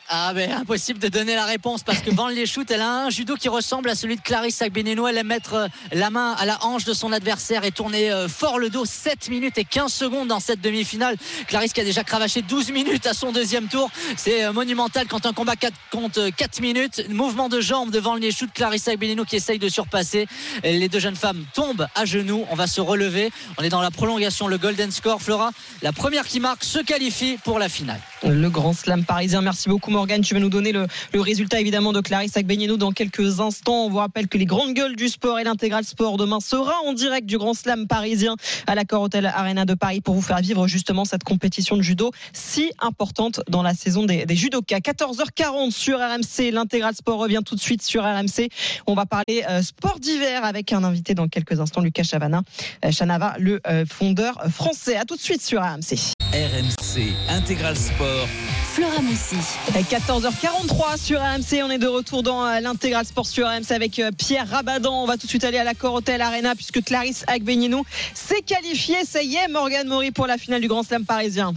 Ah ben impossible de donner la réponse parce que Van Lieshout elle a un judo qui ressemble à celui de Clarisse Agbeneno elle aime mettre euh, la main à la hanche de son adversaire et tourner euh, fort le dos 7 minutes et 15 secondes dans cette demi-finale. Clarisse qui a déjà cravaché 12 minutes à son deuxième tour. C'est euh, monumental quand un combat 4 compte 4 minutes. Mouvement de jambe de Van Lieshout Clarisse Agbeneno qui essaye de surpasser. Les deux jeunes femmes tombent à genoux. On va se relever. On est dans la prolongation le golden score. Flora la première qui marque se qualifie pour la finale Le grand slam parisien. Merci beaucoup Morgane. Tu vas nous donner le, le résultat évidemment de Clarisse Agbenienou dans quelques instants. On vous rappelle que les grandes gueules du sport et l'intégral sport demain sera en direct du grand slam parisien à l'accord Hôtel Arena de Paris pour vous faire vivre justement cette compétition de judo si importante dans la saison des, des judokas. 14h40 sur RMC. L'intégral sport revient tout de suite sur RMC. On va parler euh, sport d'hiver avec un invité dans quelques instants, Lucas Chavana, euh, Chanava, le euh, fondeur français. À tout de suite sur RMC. RMC Intégral Sport. Flora Moussi. 14h43 sur RMC, on est de retour dans euh, l'intégral sport sur RMC avec euh, Pierre Rabadan. On va tout de suite aller à l'accord Hôtel Arena puisque Clarisse Agbenienou s'est qualifiée. Ça y est, Morgane Maury pour la finale du Grand Slam parisien.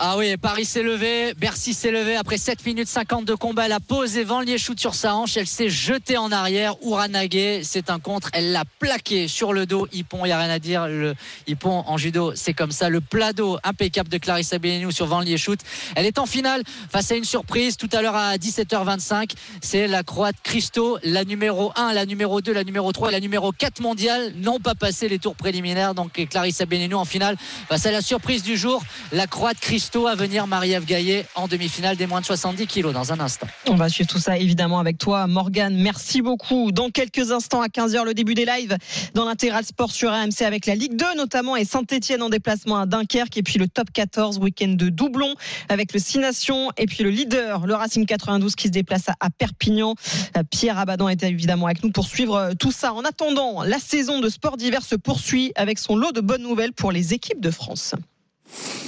Ah oui, Paris s'est levé, Bercy s'est levé après 7 minutes 50 de combat. Elle a posé Van Lieshout sur sa hanche, elle s'est jetée en arrière. Uranage, c'est un contre, elle l'a plaqué sur le dos. Hippon, il n'y a rien à dire. Le Hippon en judo, c'est comme ça. Le plat impeccable de Clarissa Benenou sur Van Lieshout. Elle est en finale face à une surprise tout à l'heure à 17h25. C'est la Croate Christo, la numéro 1, la numéro 2, la numéro 3 et la numéro 4 mondiale n'ont pas passé les tours préliminaires. Donc Clarissa Benenou en finale face à la surprise du jour, la Croate Christo à venir Marie-Ève Gaillet en demi-finale des moins de 70 kilos dans un instant. On va suivre tout ça évidemment avec toi, Morgane. Merci beaucoup. Dans quelques instants, à 15h, le début des lives dans l'intégral sport sur AMC avec la Ligue 2 notamment et Saint-Etienne en déplacement à Dunkerque. Et puis le top 14, week-end de doublon avec le 6 Nations. Et puis le leader, le Racing 92 qui se déplace à- à Perpignan. Euh, Pierre Abadan est évidemment avec nous pour suivre euh, tout ça. En attendant, la saison de sport d'hiver se poursuit avec son lot de bonnes nouvelles pour les équipes de France.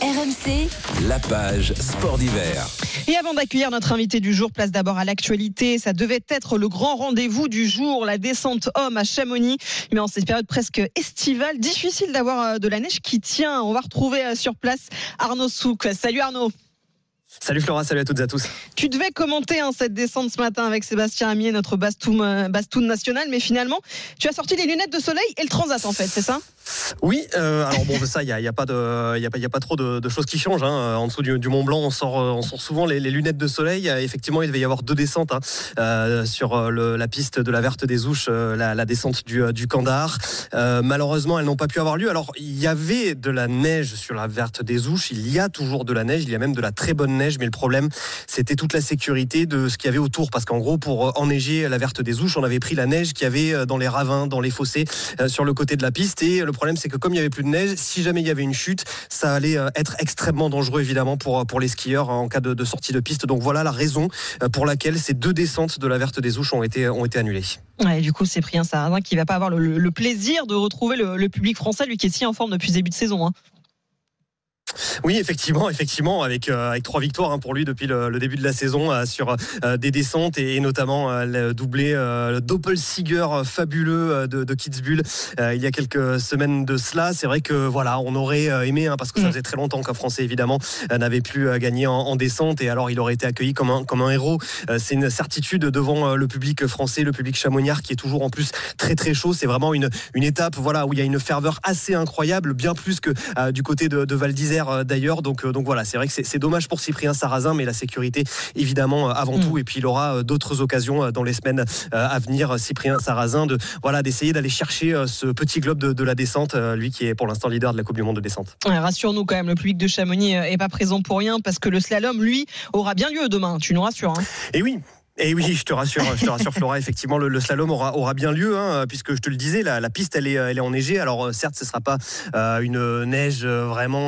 RMC, la page Sport d'hiver. Et avant d'accueillir notre invité du jour, place d'abord à l'actualité. Ça devait être le grand rendez-vous du jour, la descente homme à Chamonix. Mais en cette période presque estivale, difficile d'avoir euh, de la neige qui tient. On va retrouver euh, sur place Arnaud Souk. Salut Arnaud. Salut Flora, salut à toutes et à tous. Tu devais commenter hein, cette descente ce matin avec Sébastien Amier, notre bastoun, euh, national, mais finalement, tu as sorti les lunettes de soleil et le transat en fait, c'est ça? Oui, euh, alors bon, ça, il n'y a, y a pas de, y a pas, y a pas trop de, de choses qui changent. hein. En dessous du, du Mont Blanc, on sort, euh, on sort souvent les, les lunettes de soleil. Effectivement, il devait y avoir deux descentes hein, euh, sur le- la piste de la Verte des Ouches, la, la descente du, du. Euh, malheureusement, elles n'ont pas pu avoir lieu. Alors, il y avait de la neige sur la Verte des Ouches. Il y a toujours de la neige. Il y a même de la très bonne neige. Mais le problème, c'était toute la sécurité de ce qu'il y avait autour. Parce qu'en gros, pour euh, enneiger la Verte des Ouches, on avait pris la neige qu'il y avait euh, dans les ravins, dans les fossés, euh, sur le côté de la piste. Et le problème, c'est que comme il y avait plus de neige, si jamais il y avait une chute, ça allait être extrêmement dangereux, évidemment, pour, pour les skieurs en cas de, sortie de piste. Donc voilà la raison pour laquelle ces deux descentes de la Verte des Ouches ont été, ont été annulées. Ouais, du coup, Cyprien Sarrazin qui va pas avoir le, plaisir de retrouver le, public français, lui qui est si en forme depuis début de saison. hein. Oui, effectivement, effectivement, avec, euh, avec trois victoires hein, pour lui depuis le, le début de la saison euh, sur euh, des descentes et, et notamment le doublé, le doppelsiger fabuleux de, de Kitzbühel il y a quelques semaines de cela. C'est vrai que voilà, on aurait aimé, hein, parce que ça faisait très longtemps qu'un Français évidemment n'avait plus gagné en, en descente et alors il aurait été accueilli comme un, comme un héros. C'est une certitude devant le public français, le public chamonniard qui est toujours en plus très très chaud. C'est vraiment une, une étape voilà, où il y a une ferveur assez incroyable, bien plus que du côté de, de Val d'Isère derrière d'ailleurs. Donc, donc voilà, c'est vrai que c'est dommage pour Cyprien Sarrazin, mais la sécurité évidemment avant mm. tout. Et puis il aura d'autres occasions dans les semaines à venir, Cyprien Sarrazin, de voilà d'essayer d'aller chercher ce petit globe de, la descente, lui qui est pour l'instant leader de la Coupe du Monde de descente. Rassure-nous quand même, le public de Chamonix est pas présent pour rien parce que le slalom, lui, aura bien lieu demain. Tu nous rassures. Hein. Et oui, et oui, je te rassure, je te rassure Flora, effectivement, le, slalom aura, aura, bien lieu, hein, puisque je te le disais, la, piste, elle est, elle est enneigée. Alors euh, certes, ce ne sera pas euh, une neige euh, vraiment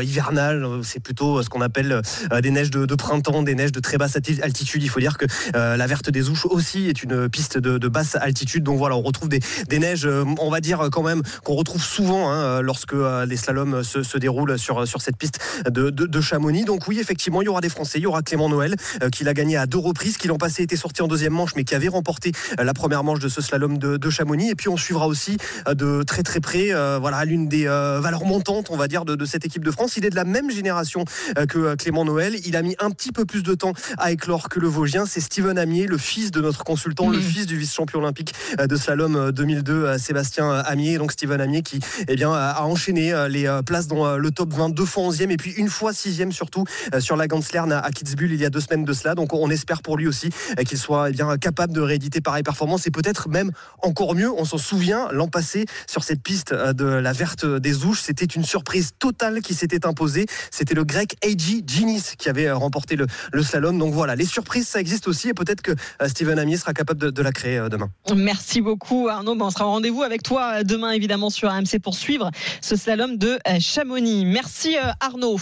hivernale, c'est plutôt ce qu'on appelle des neiges de, printemps, des neiges de très basse altitude. Il faut dire que la Verte des Ouches aussi est une piste de, basse altitude. Donc voilà, on retrouve des, neiges, on va dire quand même, qu'on retrouve souvent hein, lorsque les slaloms se, déroulent sur, sur cette piste de, Chamonix. Donc oui, effectivement, il y aura des Français, il y aura Clément Noël, qui l'a gagné à deux reprises, qui l'ont passé était sorti en deuxième manche, mais qui avait remporté euh, la première manche de ce slalom de, Chamonix. Et puis on suivra aussi euh, de très très près, euh, voilà, l'une des valeurs montantes, on va dire, de, cette équipe de France. Il est de la même génération que Clément Noël. Il a mis un petit peu plus de temps à éclore que le Vosgien. C'est Steven Amier, le fils de notre consultant, le mmh. fils du vice-champion olympique de slalom 2002, Sébastien Amier. Donc Steven Amier qui eh bien, a enchaîné les places dans le top 20 deux fois 11e et puis une fois 6e surtout sur la Ganslern à Kitzbühel il y a deux semaines de cela. Donc on espère pour lui aussi qu'il soit eh bien, capable de rééditer pareille performance et peut-être même encore mieux. On s'en souvient, l'an passé, sur cette piste euh, de la verte des Ouches, c'était une surprise totale qui s'était imposée. C'était le grec A.G. Ginis qui avait euh, remporté le, slalom. Donc voilà, les surprises, ça existe aussi et peut-être que euh, Steven Amier sera capable de, la créer demain. Merci beaucoup Arnaud. On sera au rendez-vous avec toi demain évidemment sur AMC pour suivre ce slalom de Chamonix. Merci Arnaud.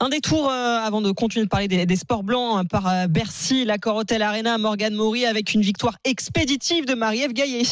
Un détour avant de continuer de parler des, sports blancs par Bercy, l'accord Hotel Arena Morgan Maury avec une victoire expéditive de Marie-Ève Gaillet.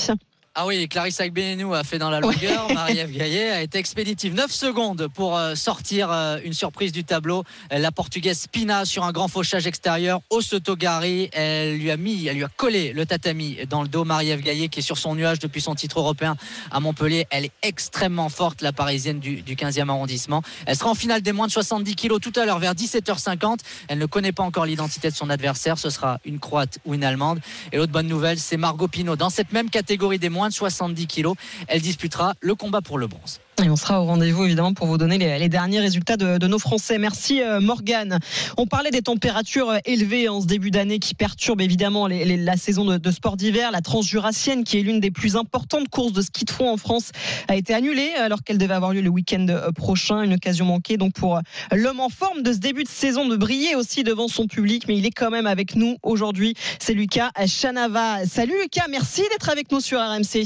Ah oui, Clarissa Agbenenou a fait dans la longueur. Marie-Ève Gaillet a été expéditive. 9 secondes pour euh, sortir euh, une surprise du tableau. La portugaise Spina sur un grand fauchage extérieur. Au Sotogari, elle lui a mis, elle lui a collé le tatami dans le dos. Marie-Ève Gaillet qui est sur son nuage depuis son titre européen à Montpellier. Elle est extrêmement forte, la parisienne du, 15e arrondissement. Elle sera en finale des moins de 70 kilos tout à l'heure vers 17h50. Elle ne connaît pas encore l'identité de son adversaire. Ce sera une croate ou une allemande. Et l'autre bonne nouvelle, c'est Margot Pinot. Dans cette même catégorie des moins 70 kilos. Elle disputera le combat pour le bronze. Et on sera au rendez-vous évidemment pour vous donner les, derniers résultats de, nos Français. Merci euh, Morgane. On parlait des températures euh, élevées en ce début d'année qui perturbent évidemment la saison de, sport d'hiver. La transjurassienne, qui est l'une des plus importantes courses de ski de fond en France, a été annulée alors qu'elle devait avoir lieu le week-end euh, prochain. Une occasion manquée donc pour l'homme en forme de ce début de saison de briller aussi devant son public. Mais il est quand même avec nous aujourd'hui. C'est Lucas Chanava. Salut Lucas, merci d'être avec nous sur RMC.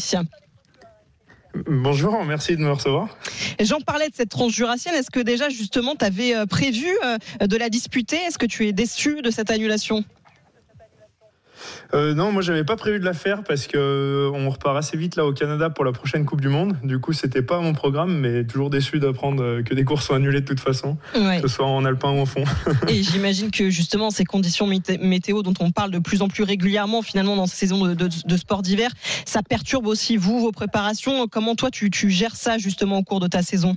Bonjour, merci de me recevoir. J'en parlais de cette transjurassienne. Est-ce que déjà, justement, tu avais euh, prévu euh, de la disputer? Est-ce que tu es déçu de cette annulation? Euh, non, moi j'avais pas prévu de la faire parce que euh, on repart assez vite là au Canada pour la prochaine Coupe du Monde. Du coup, c'était pas mon programme, mais toujours déçu d'apprendre euh, que des courses sont annulées de toute façon, que ce soit en alpin ou en fond. Et j'imagine que justement ces conditions météo dont on parle de plus en plus régulièrement finalement dans ces saisons de, sport d'hiver, ça perturbe aussi vous vos préparations. Comment toi tu gères ça justement au cours de ta saison?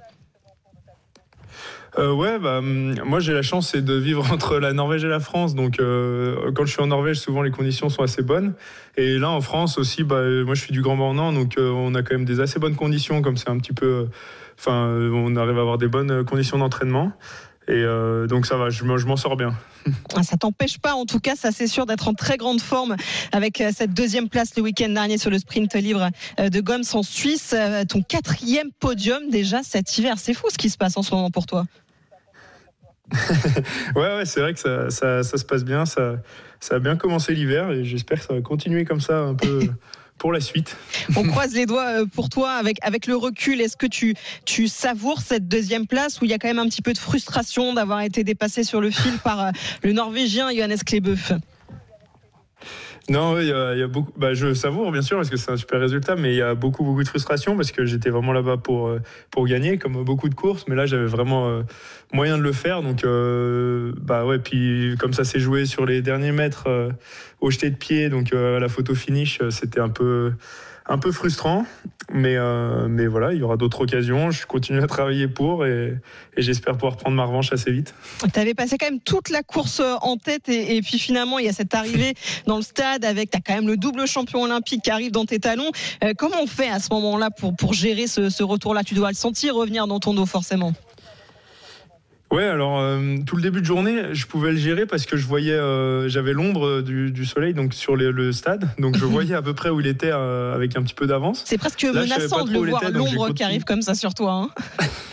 Euh, ouais, bah, hum, moi j'ai la chance de vivre entre la Norvège et la France. Donc euh, quand je suis en Norvège, souvent les conditions sont assez bonnes. Et là en France aussi, bah, moi je suis du Grand Bornand, donc euh, on a quand même des assez bonnes conditions, comme c'est un petit peu. Enfin, on arrive à avoir des bonnes conditions d'entraînement. Et donc ça va, je, je m'en sors bien. Ah, ça t'empêche pas, en tout cas, ça c'est sûr d'être en très grande forme avec cette deuxième place le week-end dernier sur le sprint libre de Goms en Suisse. Ton quatrième podium déjà cet hiver, c'est fou ce qui se passe en ce moment pour toi. ouais, ouais c'est vrai que ça, ça, ça, se passe bien. Ça, ça a bien commencé l'hiver et j'espère que ça va continuer comme ça un peu. pour la suite. On croise les doigts euh, pour toi avec, avec le recul. Est-ce que tu, tu savoures cette deuxième place où il y a quand même un petit peu de frustration d'avoir été dépassé sur le fil par euh, le Norvégien Johannes Klebeuf? Non, il y, a, beaucoup. Bah, je savoure bien sûr parce que c'est un super résultat, mais il y a beaucoup beaucoup de frustration parce que j'étais vraiment là-bas pour euh, pour gagner, comme beaucoup de courses, mais là j'avais vraiment euh, moyen de le faire. Donc euh, bah ouais, puis comme ça s'est joué sur les derniers mètres au jeté de pied, donc la photo finish, c'était un peu un peu frustrant, mais, euh, mais voilà, il y aura d'autres occasions. Je continue à travailler pour et, j'espère pouvoir prendre ma revanche assez vite. Tu avais passé quand même toute la course euh, en tête et, puis finalement, il y a cette arrivée dans le stade avec, tu as quand même le double champion olympique qui arrive dans tes talons. Euh, comment on fait à ce moment-là pour, pour gérer ce, ce retour-là? Tu dois le sentir revenir dans ton dos forcément. Ouais, alors euh, tout le début de journée, je pouvais le gérer parce que je voyais, euh, j'avais l'ombre du, soleil donc sur le stade, donc je voyais à peu près où il était euh, avec un petit peu d'avance. C'est presque menaçant de le voir l'ombre qui arrive comme ça sur toi. Hein.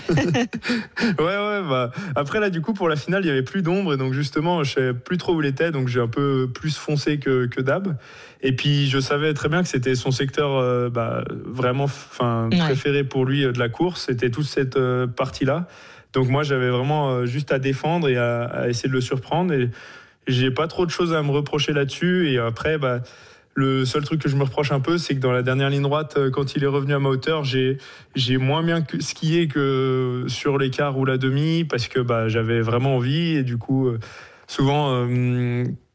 ouais, ouais. Bah, après là, du coup, pour la finale, il y avait plus d'ombre et donc justement, je savais plus trop où il était, donc j'ai un peu plus foncé que, que d'hab. Et puis je savais très bien que c'était son secteur bah, vraiment, enfin, préféré pour lui de la course. C'était toute cette partie là. Donc moi, j'avais vraiment euh, juste à défendre et à, essayer de le surprendre. Et j'ai pas trop de choses à me reprocher là-dessus. Et après, bah, le seul truc que je me reproche un peu, c'est que dans la dernière ligne droite, euh, quand il est revenu à ma hauteur, j'ai, j'ai moins bien skié que sur l'écart ou la demi parce que bah, j'avais vraiment envie. Et du coup, euh, souvent,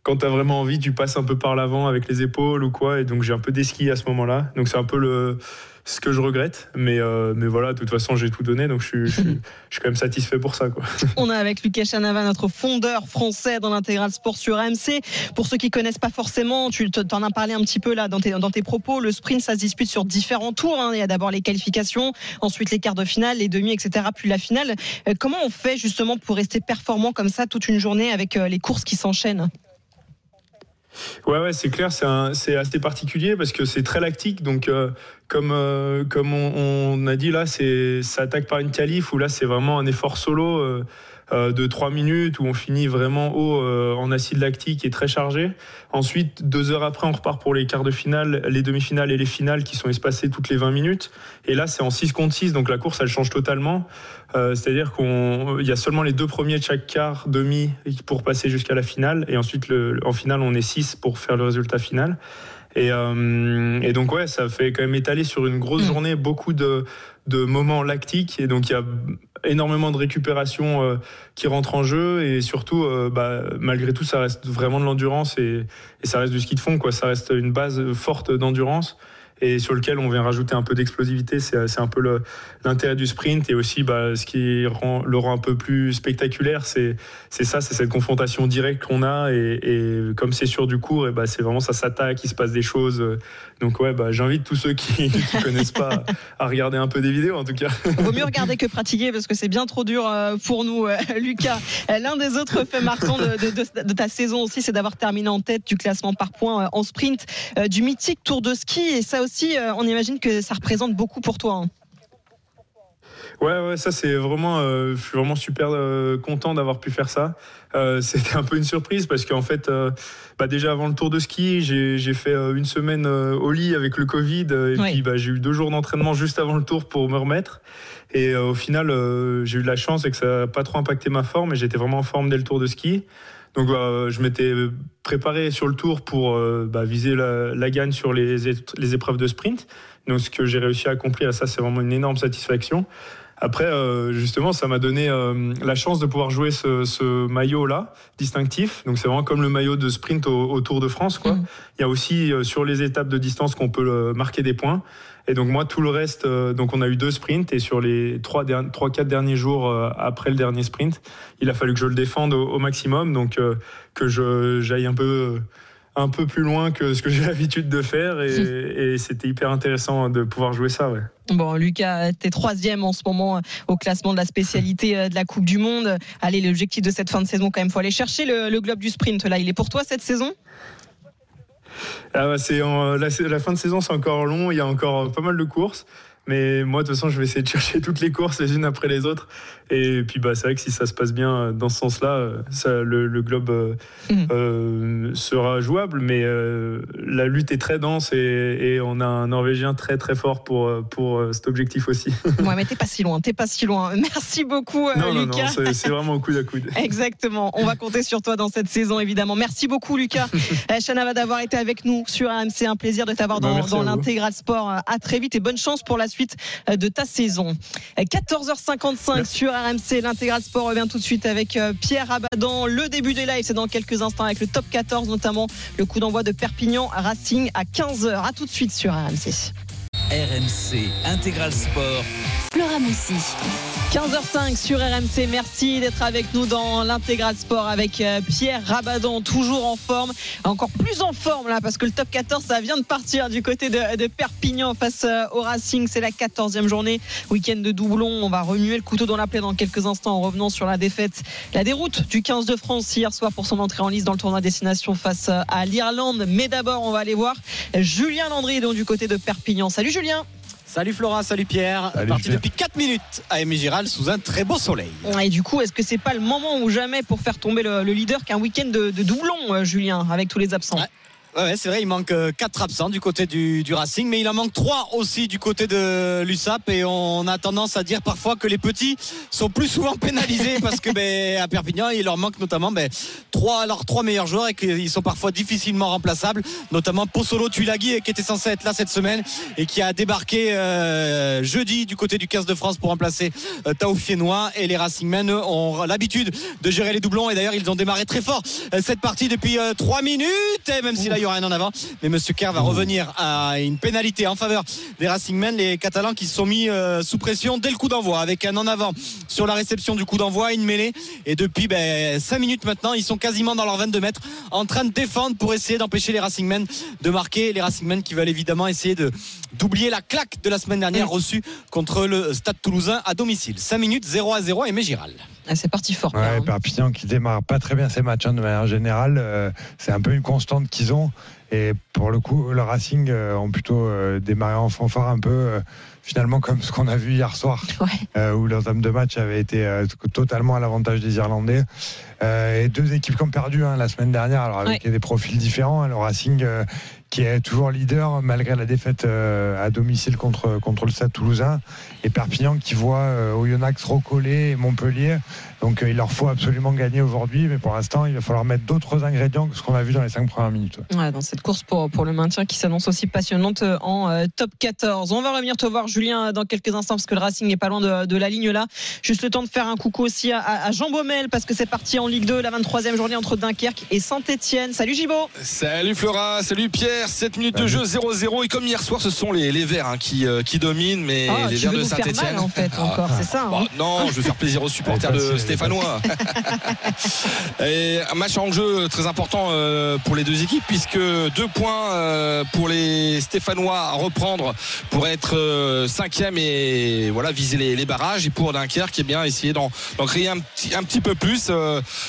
quand tu as vraiment envie, tu passes un peu par l'avant avec les épaules ou quoi. Et donc, j'ai un peu déskié à ce moment-là. Donc, c'est un peu le ce que je regrette. Mais, euh, mais voilà, de toute façon, j'ai tout donné, donc je suis, je, quand même satisfait pour ça. On est avec Lucas Chanava, notre fondeur français dans l'intégral sport sur AMC. Pour ceux qui connaissent pas forcément, tu t'en as parlé un petit peu là dans tes, dans tes propos. Le sprint, ça se dispute sur différents tours. Hein. Il y a d'abord les qualifications, ensuite les quarts de finale, les demi, etc. Puis la finale. Euh, comment on fait justement pour rester performant comme ça toute une journée avec euh, les courses qui s'enchaînent? Ouais, ouais, c'est clair, c'est assez particulier parce que c'est très lactique. Donc, euh, comme, euh, comme on, a dit là, ça attaque par une qualif où là, c'est vraiment un effort solo. Euh, euh, de 3 minutes où on finit vraiment haut euh, en acide lactique et très chargé. Ensuite, deux heures après, on repart pour les quarts de finale, les demi-finales et les finales qui sont espacées toutes les 20 minutes. Et là, c'est en 6 contre 6, donc la course, elle change totalement. Euh, c'est-à-dire qu'il y a seulement les deux premiers de chaque quart, demi, pour passer jusqu'à la finale. Et ensuite, en finale, on est 6 pour faire le résultat final. Et, et, donc ouais, ça fait quand même étaler sur une grosse mmh. journée beaucoup de, de moments lactiques. Et donc il y a énormément de récupération euh, qui rentre en jeu et surtout, euh, bah, malgré tout, ça reste vraiment de l'endurance et, et, ça reste du ski de fond. Quoi. Ça reste une base forte d'endurance et sur lequel on vient rajouter un peu d'explosivité. C'est un peu l'intérêt du sprint et aussi bah, ce qui rend, le rend un peu plus spectaculaire, c'est ça, c'est cette confrontation directe qu'on a et, comme c'est sur du court, bah, c'est vraiment ça s'attaque, il se passe des choses. Donc ouais, bah, j'invite tous ceux qui ne connaissent pas à regarder un peu des vidéos en tout cas. Vaut mieux regarder que pratiquer parce que c'est bien trop dur euh, pour nous, euh, Lucas. Euh, l'un des autres faits marquants de, de, de ta saison aussi, c'est d'avoir terminé en tête du classement par points en sprint du mythique Tour de ski et ça aussi, euh, on imagine que ça représente beaucoup pour toi. Hein. Ouais, ouais, ça c'est vraiment, euh, je suis vraiment super euh, content d'avoir pu faire ça. C'était un peu une surprise parce qu'en fait, bah, déjà avant le tour de ski, j'ai fait une semaine au lit avec le Covid et puis bah, j'ai eu deux jours d'entraînement juste avant le tour pour me remettre. Et au final, j'ai eu de la chance et que ça n'a pas trop impacté ma forme et j'étais vraiment en forme dès le tour de ski. Donc bah, je m'étais préparé sur le tour pour euh, bah, viser la, gagne sur les, les, épreuves de sprint. Donc ce que j'ai réussi à accomplir, ça c'est vraiment une énorme satisfaction. Après, euh, justement, ça m'a donné euh, la chance de pouvoir jouer ce, maillot-là, distinctif. Donc, c'est vraiment comme le maillot de sprint au, Tour de France. Quoi. Mmh. Il y a aussi sur les étapes de distance qu'on peut marquer des points. Et donc moi, tout le reste, euh, donc on a eu deux sprints et sur les trois, trois quatre derniers jours euh, après le dernier sprint, il a fallu que je le défende au, maximum, donc euh, que je j'aille un peu un peu plus loin que ce que j'ai l'habitude de faire et, c'était hyper intéressant de pouvoir jouer ça. Ouais. Bon, Lucas, tu es troisième en ce moment au classement de la spécialité de la Coupe du Monde. Allez, l'objectif de cette fin de saison, quand même, faut aller chercher le, le globe du sprint. Là, il est pour toi cette saison? Ah c'est la, fin de saison, c'est encore long. Il y a encore pas mal de courses. Mais moi, de toute façon, je vais essayer de chercher toutes les courses les unes après les autres. Et puis, bah, c'est vrai que si ça se passe bien euh, dans ce sens-là, euh, le, globe euh, mm. sera jouable. Mais la lutte est très dense et, on a un Norvégien très très fort pour, pour cet objectif aussi. Ouais, mais t'es pas si loin, t'es pas si loin. Merci beaucoup, non, Lucas. Non, non, c'est vraiment au coude à coude. Exactement. On va compter sur toi dans cette saison, évidemment. Merci beaucoup, Lucas. Chana va d'avoir été avec nous sur AMC. Un plaisir de t'avoir bah, dans, dans l'intégral sport. À très vite et bonne chance pour la suite de ta saison. 14h55 sur RMC, l'intégral sport revient tout de suite avec euh, Pierre Abadan. Le début des lives, c'est dans quelques instants avec le top 14, notamment le coup d'envoi de Perpignan Racing à 15h. À tout de suite sur RMC. RMC Intégral Sport. Flora Moussi. 15h05 sur RMC. Merci d'être avec nous dans l'intégral sport avec euh, Pierre Rabadan, toujours en forme, encore plus en forme là parce que le top 14 ça vient de partir du côté de, Perpignan face euh, au Racing. C'est la 14e journée, week-end de doublon. On va remuer le couteau dans la plaie dans quelques instants en revenant sur la défaite, la déroute du 15 de France hier soir pour son entrée en liste dans le tournoi destination face euh, à l'Irlande. Mais d'abord, on va aller voir Julien Landry donc du côté de Perpignan. Salut Julien. Salut Flora, salut Pierre. Parti depuis 4 minutes à Aimé Giral sous un très beau soleil. Et du coup, est-ce que c'est pas le moment ou jamais pour faire tomber le, leader qu'un week-end de, doublon, euh, Julien, avec tous les absents? Ouais, c'est vrai, il manque 4 euh, absents du côté du, Racing, mais il en manque 3 aussi du côté de l'USAP. Et on a tendance à dire parfois que les petits sont plus souvent pénalisés parce que ben, à Perpignan, il leur manque notamment ben, 3, leurs 3 meilleurs joueurs et qu'ils sont parfois difficilement remplaçables, notamment Possolo Tulagi qui était censé être là cette semaine et qui a débarqué euh, jeudi du côté du 15 de France pour remplacer euh, Taoufienois. Et les Racingmen ont l'habitude de gérer les doublons et d'ailleurs ils ont démarré très fort euh, cette partie depuis 3 minutes, et même si là rien en avant. Mais Monsieur Kerr va revenir à une pénalité en faveur des Racingmen, les Catalans qui se sont mis euh, sous pression dès le coup d'envoi, avec un en avant sur la réception du coup d'envoi, une mêlée. Et depuis ben, 5 minutes maintenant, ils sont quasiment dans leurs 22 mètres, en train de défendre pour essayer d'empêcher les Racingmen de marquer. Les Racingmen qui veulent évidemment essayer de d'oublier la claque de la semaine dernière reçue contre le Stade Toulousain à domicile. 5 minutes 0 à 0 et Mégiral. Ah, c'est parti fort. Ouais, Perpignan qui démarre pas très bien ses matchs hein, de manière générale. Euh, c'est un peu une constante qu'ils ont. Et pour le coup, le Racing euh, ont plutôt euh, démarré en fanfare un peu finalement comme ce qu'on a vu hier soir, où l'entame de match avait été totalement à l'avantage des Irlandais. et deux équipes qui ont perdu hein, la semaine dernière, alors avec des profils différents. Hein. le Racing qui est toujours leader malgré la défaite à domicile contre, contre le Stade toulousain. Et Perpignan qui voit Oyonnax recoller et Montpellier donc euh, il leur faut absolument gagner aujourd'hui, mais pour l'instant, il va falloir mettre d'autres ingrédients que ce qu'on a vu dans les cinq premières minutes. dans cette course pour, pour le maintien qui s'annonce aussi passionnante euh, en euh, top 14. On va revenir te voir, Julien, dans quelques instants, parce que le Racing n'est pas loin de, la ligne là. Juste le temps de faire un coucou aussi à, Jean Baumel, parce que c'est parti en Ligue 2, la 23e journée entre Dunkerque et Saint-Etienne. Salut Gibo Salut Flora, salut Pierre. 7 minutes de jeu 0-0. Et comme hier soir, ce sont les, les Verts hein, qui, qui dominent, mais ah, les Verts de Saint-Etienne. en fait, encore, c'est ça. Hein. Bah, non, je veux faire plaisir aux supporters de Stéphanois. Et un match en jeu très important euh, pour les deux équipes puisque deux points euh, pour les Stéphanois à reprendre pour être euh, cinquième et voilà viser les, barrages et pour Dunkerque qui est bien essayer d'en créer un petit, un petit peu plus.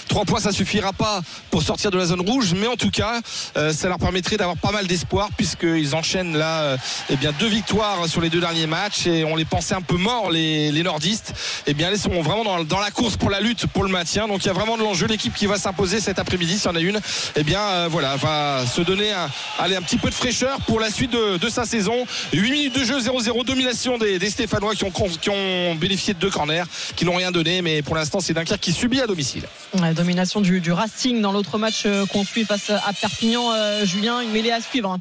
Trois points ça suffira pas pour sortir de la zone rouge mais en tout cas ça leur permettrait d'avoir pas mal d'espoir puisqu'ils enchaînent là eh bien deux victoires sur les deux derniers matchs et on les pensait un peu morts les, nordistes. et eh bien ils sont vraiment dans, dans la course pour la lutte pour le maintien. Donc il y a vraiment de l'enjeu. L'équipe qui va s'imposer cet après-midi, s'il y en a une, eh bien euh, voilà, va se donner un, un petit peu de fraîcheur pour la suite de, sa saison. 8 minutes de jeu, 0-0, domination des, Stéphanois qui ont, qui ont bénéficié de deux corners, qui n'ont rien donné, mais pour l'instant c'est Dunkerque qui subit à domicile. La domination du, Racing dans l'autre match euh, qu'on suit face à Perpignan, euh, Julien, une mêlée à suivre.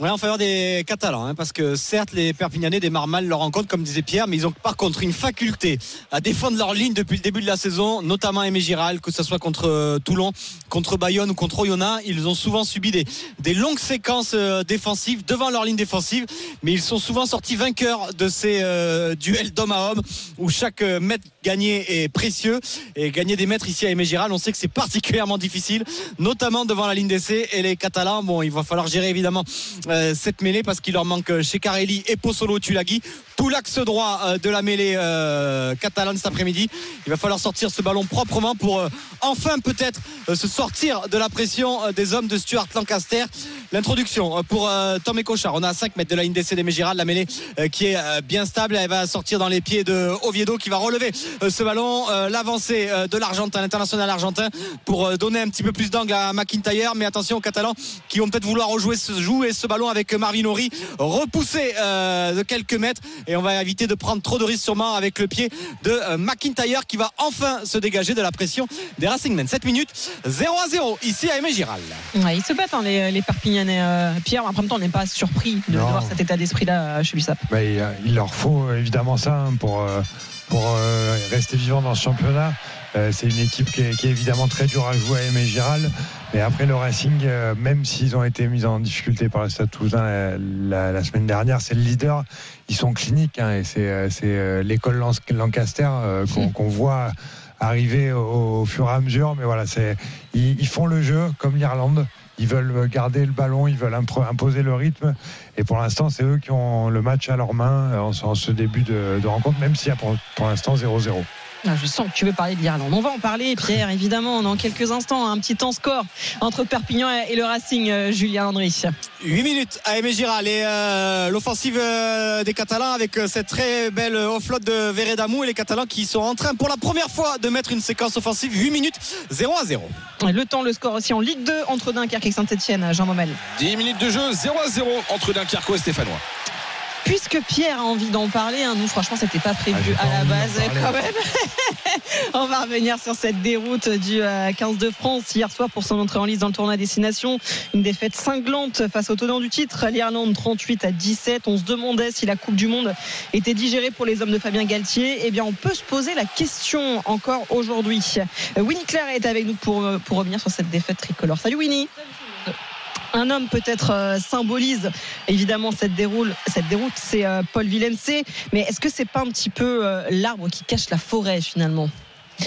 Oui, en faveur des Catalans, hein, parce que certes, les Perpignanais démarrent mal leur rencontre, comme disait Pierre, mais ils ont par contre une faculté à défendre leur ligne depuis le début de la saison, notamment Aimé Giral, que ce soit contre euh, Toulon, contre Bayonne ou contre Oyonnax. Ils ont souvent subi des, des longues séquences euh, défensives devant leur ligne défensive, mais ils sont souvent sortis vainqueurs de ces euh, duels d'homme à homme, où chaque mètre gagné est précieux. Et gagner des mètres ici à Aimé Giral, on sait que c'est particulièrement difficile, notamment devant la ligne d'essai. Et les Catalans, bon, il va falloir gérer évidemment euh, cette mêlée parce qu'il leur manque euh, chez Carelli et Pozzolo Tulagi tout l'axe droit euh, de la mêlée catalane cet après-midi. Il va falloir sortir ce ballon proprement pour enfin peut-être se sortir de la pression des hommes de Stuart Lancaster. L'introduction pour Tom et Cochard. On a à 5 mètres de la ligne d'essai des. La mêlée qui est bien stable. Elle va sortir dans les pieds de Oviedo qui va relever ce ballon. L'avancée de l'Argentin, l'international argentin, pour donner un petit peu plus d'angle à McIntyre. Mais attention aux Catalans qui vont peut-être vouloir rejouer ce, jouer ce ballon avec Marvin Horry repoussé euh, de quelques mètres et on va éviter de prendre trop de risques sûrement avec le pied de euh, McIntyre qui va enfin se dégager de la pression des Racingmen 7 minutes 0 à 0 ici à Aimé Giral. Ils se battent hein, les, les Perpignanais euh, Pierre. En même temps on n'est pas surpris de, voir cet état d'esprit là chez l'USAP il, leur faut évidemment ça hein, pour, pour rester vivant dans ce championnat c'est une équipe qui est, évidemment très dure à jouer à Aimé Giral. Mais après le Racing, même s'ils ont été mis en difficulté par le Stade Toulousain la, semaine dernière, c'est le leader. Ils sont cliniques hein, et c'est l'école Lancaster qu'on voit arriver au, fur et à mesure. Mais voilà, ils, font le jeu comme l'Irlande. Ils veulent garder le ballon, ils veulent imposer le rythme. Et pour l'instant, c'est eux qui ont le match à leurs mains en, ce début de, rencontre, même s'il y a pour, pour l'instant 0-0. Ah, je sens que tu veux parler de l'Irlande. On va en parler, Pierre, évidemment, dans quelques instants. Un petit temps score entre Perpignan et le Racing, euh, Julien Landry. 8 minutes à Aimé Giral et euh, l'offensive euh, des Catalans avec cette très belle offload de Veredamou et les Catalans qui sont en train pour la première fois de mettre une séquence offensive 8 minutes 0 à 0. Le temps, le score aussi en Ligue 2 entre Dunkerque et Saint-Etienne, Jean Momel. 10 minutes de jeu 0 à 0 entre Dunkerque et Stéphanois. Puisque Pierre a envie d'en parler, hein, nous franchement c'était pas prévu ah, à la base quand même. On va revenir sur cette déroute du 15 euh, de France hier soir pour son entrée en liste dans le tournoi destination. Une défaite cinglante face au tenant du titre, l'Irlande 38 à 17. On se demandait si la Coupe du Monde était digérée pour les hommes de Fabien Galtier. Eh bien on peut se poser la question encore aujourd'hui. Euh, Winnie Claire est avec nous pour, euh, pour revenir sur cette défaite tricolore. Salut Winnie un homme peut-être euh, symbolise évidemment cette, déroute, c'est euh, Paul Villemc. Mais est-ce que c'est pas un petit peu euh, l'arbre qui cache la forêt finalement?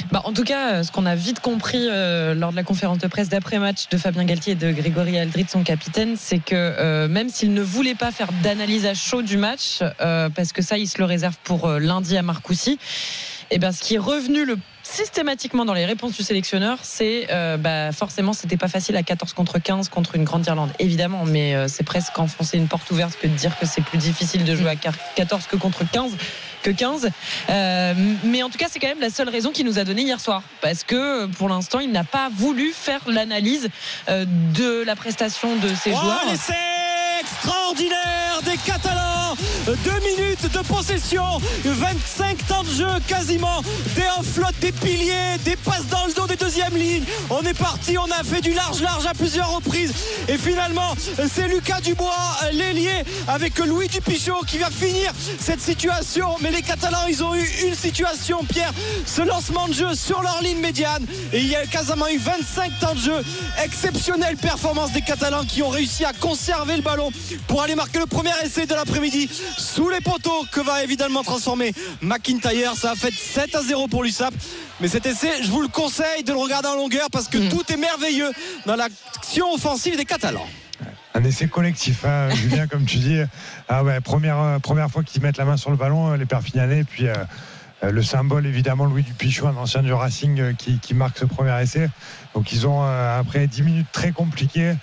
Bah, en tout cas, ce qu'on a vite compris lors de la conférence de presse d'après-match de Fabien Galtier et de Grégory Aldrit, son capitaine, c'est que même s'il ne voulait pas faire d'analyse à chaud du match, parce que ça, il se le réserve pour lundi à Marcoussis, eh ben, ce qui est revenu le systématiquement dans les réponses du sélectionneur, c'est euh, bah, forcément c'était pas facile à 14 contre 15 contre une grande Irlande. Évidemment, mais euh, c'est presque enfoncer une porte ouverte que de dire que c'est plus difficile de jouer à 14 que contre 15 que 15. Euh, mais en tout cas, c'est quand même la seule raison qu'il nous a donné hier soir. Parce que pour l'instant, il n'a pas voulu faire l'analyse de la prestation de ses joueurs extraordinaire des Catalans. Deux minutes de possession, 25 temps de jeu quasiment, des flotte, des piliers, des passes dans le dos des deuxièmes lignes. On est parti, on a fait du large-large à plusieurs reprises. Et finalement, c'est Lucas Dubois, l'ailier, avec Louis Dupichot qui va finir cette situation. Mais les Catalans, ils ont eu une situation, Pierre, ce lancement de jeu sur leur ligne médiane. Et il y a quasiment eu 25 temps de jeu. Exceptionnelle performance des Catalans qui ont réussi à conserver le ballon pour aller marquer le premier essai de l'après-midi sous les poteaux que va évidemment transformer McIntyre. Ça a fait 7 à 0 pour l'USAP. Mais cet essai, je vous le conseille de le regarder en longueur parce que mm. tout est merveilleux dans l'action offensive des Catalans un essai collectif, hein, Julien, comme tu dis. Ah ouais, première, euh, première fois qu'ils mettent la main sur le ballon, euh, les Perpignanais, puis euh, le symbole, évidemment, Louis Dupichou, un ancien du Racing, qui, qui, marque ce premier essai. Donc ils ont, après 10 minutes très compliquées,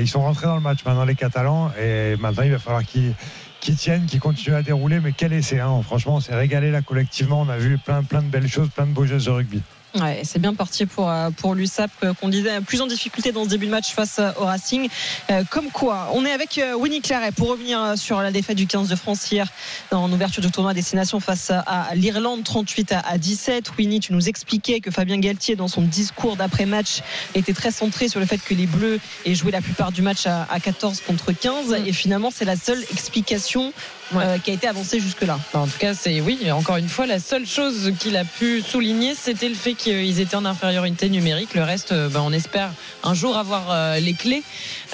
ils sont rentrés dans le match maintenant, les Catalans, et maintenant il va falloir qu'ils qui tiennent, qui continuent à dérouler. Mais quel essai, hein. franchement, on s'est régalé là collectivement. On a vu plein, plein de belles choses, plein de beaux gestes de rugby. Ouais, c'est bien parti pour, euh, pour l'USAP euh, qu'on disait plus en difficulté dans ce début de match face euh, au Racing. comme quoi, on est avec Winnie Claret pour revenir sur la défaite du 15 de France hier en ouverture du tournoi destination face à l'Irlande 38 à 17. Winnie, tu nous expliquais que Fabien Galtier dans son discours d'après-match était très centré sur le fait que les Bleus aient joué la plupart du match à, 14 contre 15 mm. et finalement c'est la seule explication qui a été avancée jusque-là. En tout cas, c'est oui, encore une fois, la seule chose qu'il a pu souligner, c'était le fait qu'ils étaient en infériorité numérique. Le reste, euh, ben, on espère un jour avoir euh, les clés,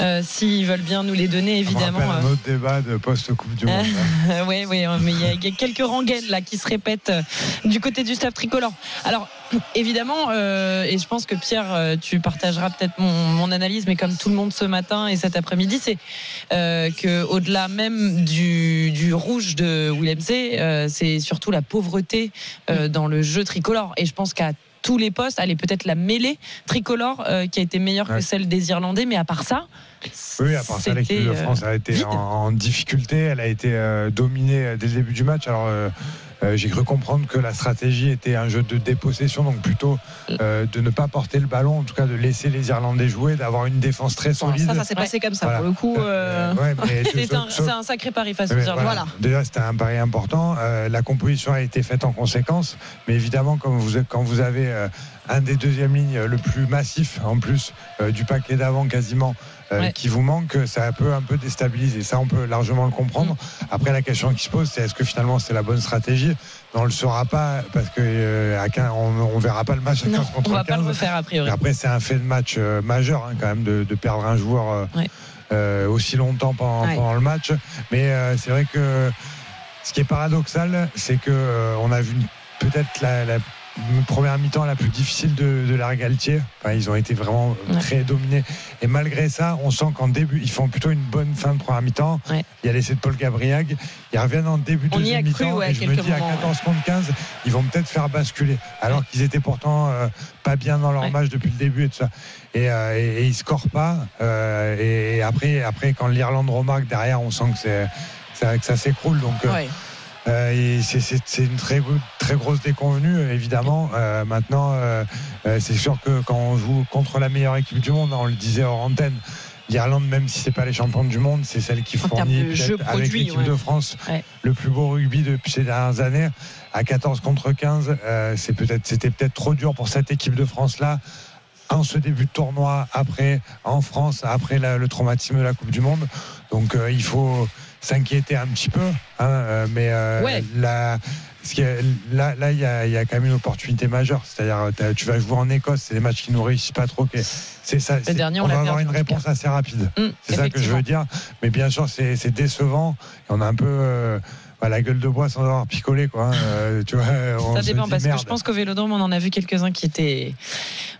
euh, s'ils veulent bien nous les donner, évidemment. un autre débat de post-Coupe du Monde. oui, oui, mais il y, a quelques rengaines là qui se répètent du côté du staff tricolore. Alors, évidemment, et je pense que Pierre, tu partageras peut-être mon, analyse, mais comme tout le monde ce matin et cet après-midi, c'est que au-delà même du, rouge de Willem C, c'est surtout la pauvreté dans le jeu tricolore. Et je pense qu'à tous les postes. Allez, peut-être la mêlée tricolore euh, qui a été meilleure que celle des Irlandais, mais à part ça. Oui, à part ça, l'équipe de France a été en, difficulté. Elle a été euh, dominée dès le début du match. Alors. Euh, j'ai cru comprendre que la stratégie était un jeu de dépossession, donc plutôt euh, de ne pas porter le ballon, en tout cas de laisser les Irlandais jouer, d'avoir une défense très solide. ça, ça s'est passé comme ça. Pour le coup, euh, c'est un, sacré pari face aux Irlandais. Voilà. Déjà, c'était un pari important. la composition a été faite en conséquence, mais évidemment, quand vous, quand vous avez un des deuxièmes lignes le plus massif en plus du paquet d'avant quasiment qui vous manque, ça peut un peu déstabiliser. Ça, on peut largement le comprendre. Mm. Après, la question qui se pose, c'est est-ce que finalement c'est la bonne stratégie? On le saura pas parce que on, verra pas le match à 15 contre on va 15. Pas le refaire a priori. Après, c'est un fait de match majeur hein, quand même de, perdre un joueur. aussi longtemps pendant, le match. Mais c'est vrai que ce qui est paradoxal, c'est que on a vu peut-être la, première mi-temps la plus difficile de, de la Galtier. ils ont été vraiment très dominés. Et malgré ça, on sent qu'en début, ils font plutôt une bonne fin de première mi-temps. Il y a l'essai de Paul Gabriag. Ils reviennent en début de deuxième mi-temps. et je me dis, à 14 contre 15, ils vont peut-être faire basculer. Alors qu'ils étaient pourtant euh, pas bien dans leur match depuis le début et tout ça. Et, euh, et, ils scorent pas. Euh, et, après, après, quand l'Irlande remarque derrière, on sent que c'est que ça s'écroule. Donc, euh, c'est une très, très grosse déconvenue, évidemment. Euh, maintenant, euh, c'est sûr que quand on joue contre la meilleure équipe du monde, on le disait hors antenne, l'Irlande, même si c'est pas les champions du monde, c'est celle qui fournit avec l'équipe de France le plus beau rugby depuis ces dernières années. À 14 contre 15, c'est peut-être, c'était peut-être trop dur pour cette équipe de France là. En ce début de tournoi, après en France, après le traumatisme de la Coupe du Monde. Donc il faut s'inquiéter un petit peu. Hein, euh, mais euh, là, là, il y, a, quand même une opportunité majeure. C'est-à-dire, tu vas jouer en Écosse, c'est des matchs qui ne réussissent pas trop. C'est ça. on, va avoir une réponse assez rapide. Mmh, c'est ça que je veux dire. Mais bien sûr, c'est décevant. on a un peu. Euh, la gueule de bois sans avoir picolé quoi. Hein. tu vois, ça dépend parce que je pense qu'au Vélodrome on en a vu quelques-uns qui étaient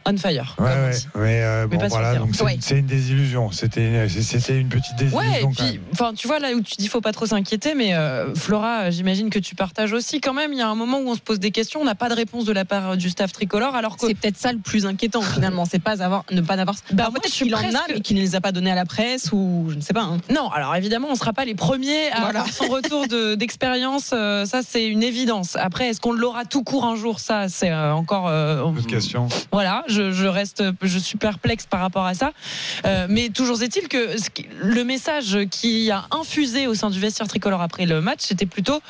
on fire. Ouais, ouais. Mais, euh, bon, voilà, donc c'est une désillusion. C'était une petite désillusion. Ouais, et puis, enfin, tu vois là où tu dis faut pas trop s'inquiéter, mais euh, Flora, j'imagine que tu partages aussi quand même. Il y a un moment où on se pose des questions, on n'a pas de réponse de la part du staff tricolore, alors que c'est peut-être ça le plus inquiétant finalement, c'est pas avoir ne pas avoir. Bah, peut-être qu'il en a, mais qu'il ne les a pas donnés à la presse ou je ne sais pas. Hein. Non, alors évidemment, on sera pas les premiers à avoir son retour d'expérience. Euh, ça, c'est une évidence. Après, est-ce qu'on l'aura tout court un jour? Ça, c'est encore. Une question. Voilà je, reste, je suis perplexe par rapport à ça. Euh, mais toujours est-il que le message qui a infusé au sein du vestiaire tricolore après le match, c'était plutôt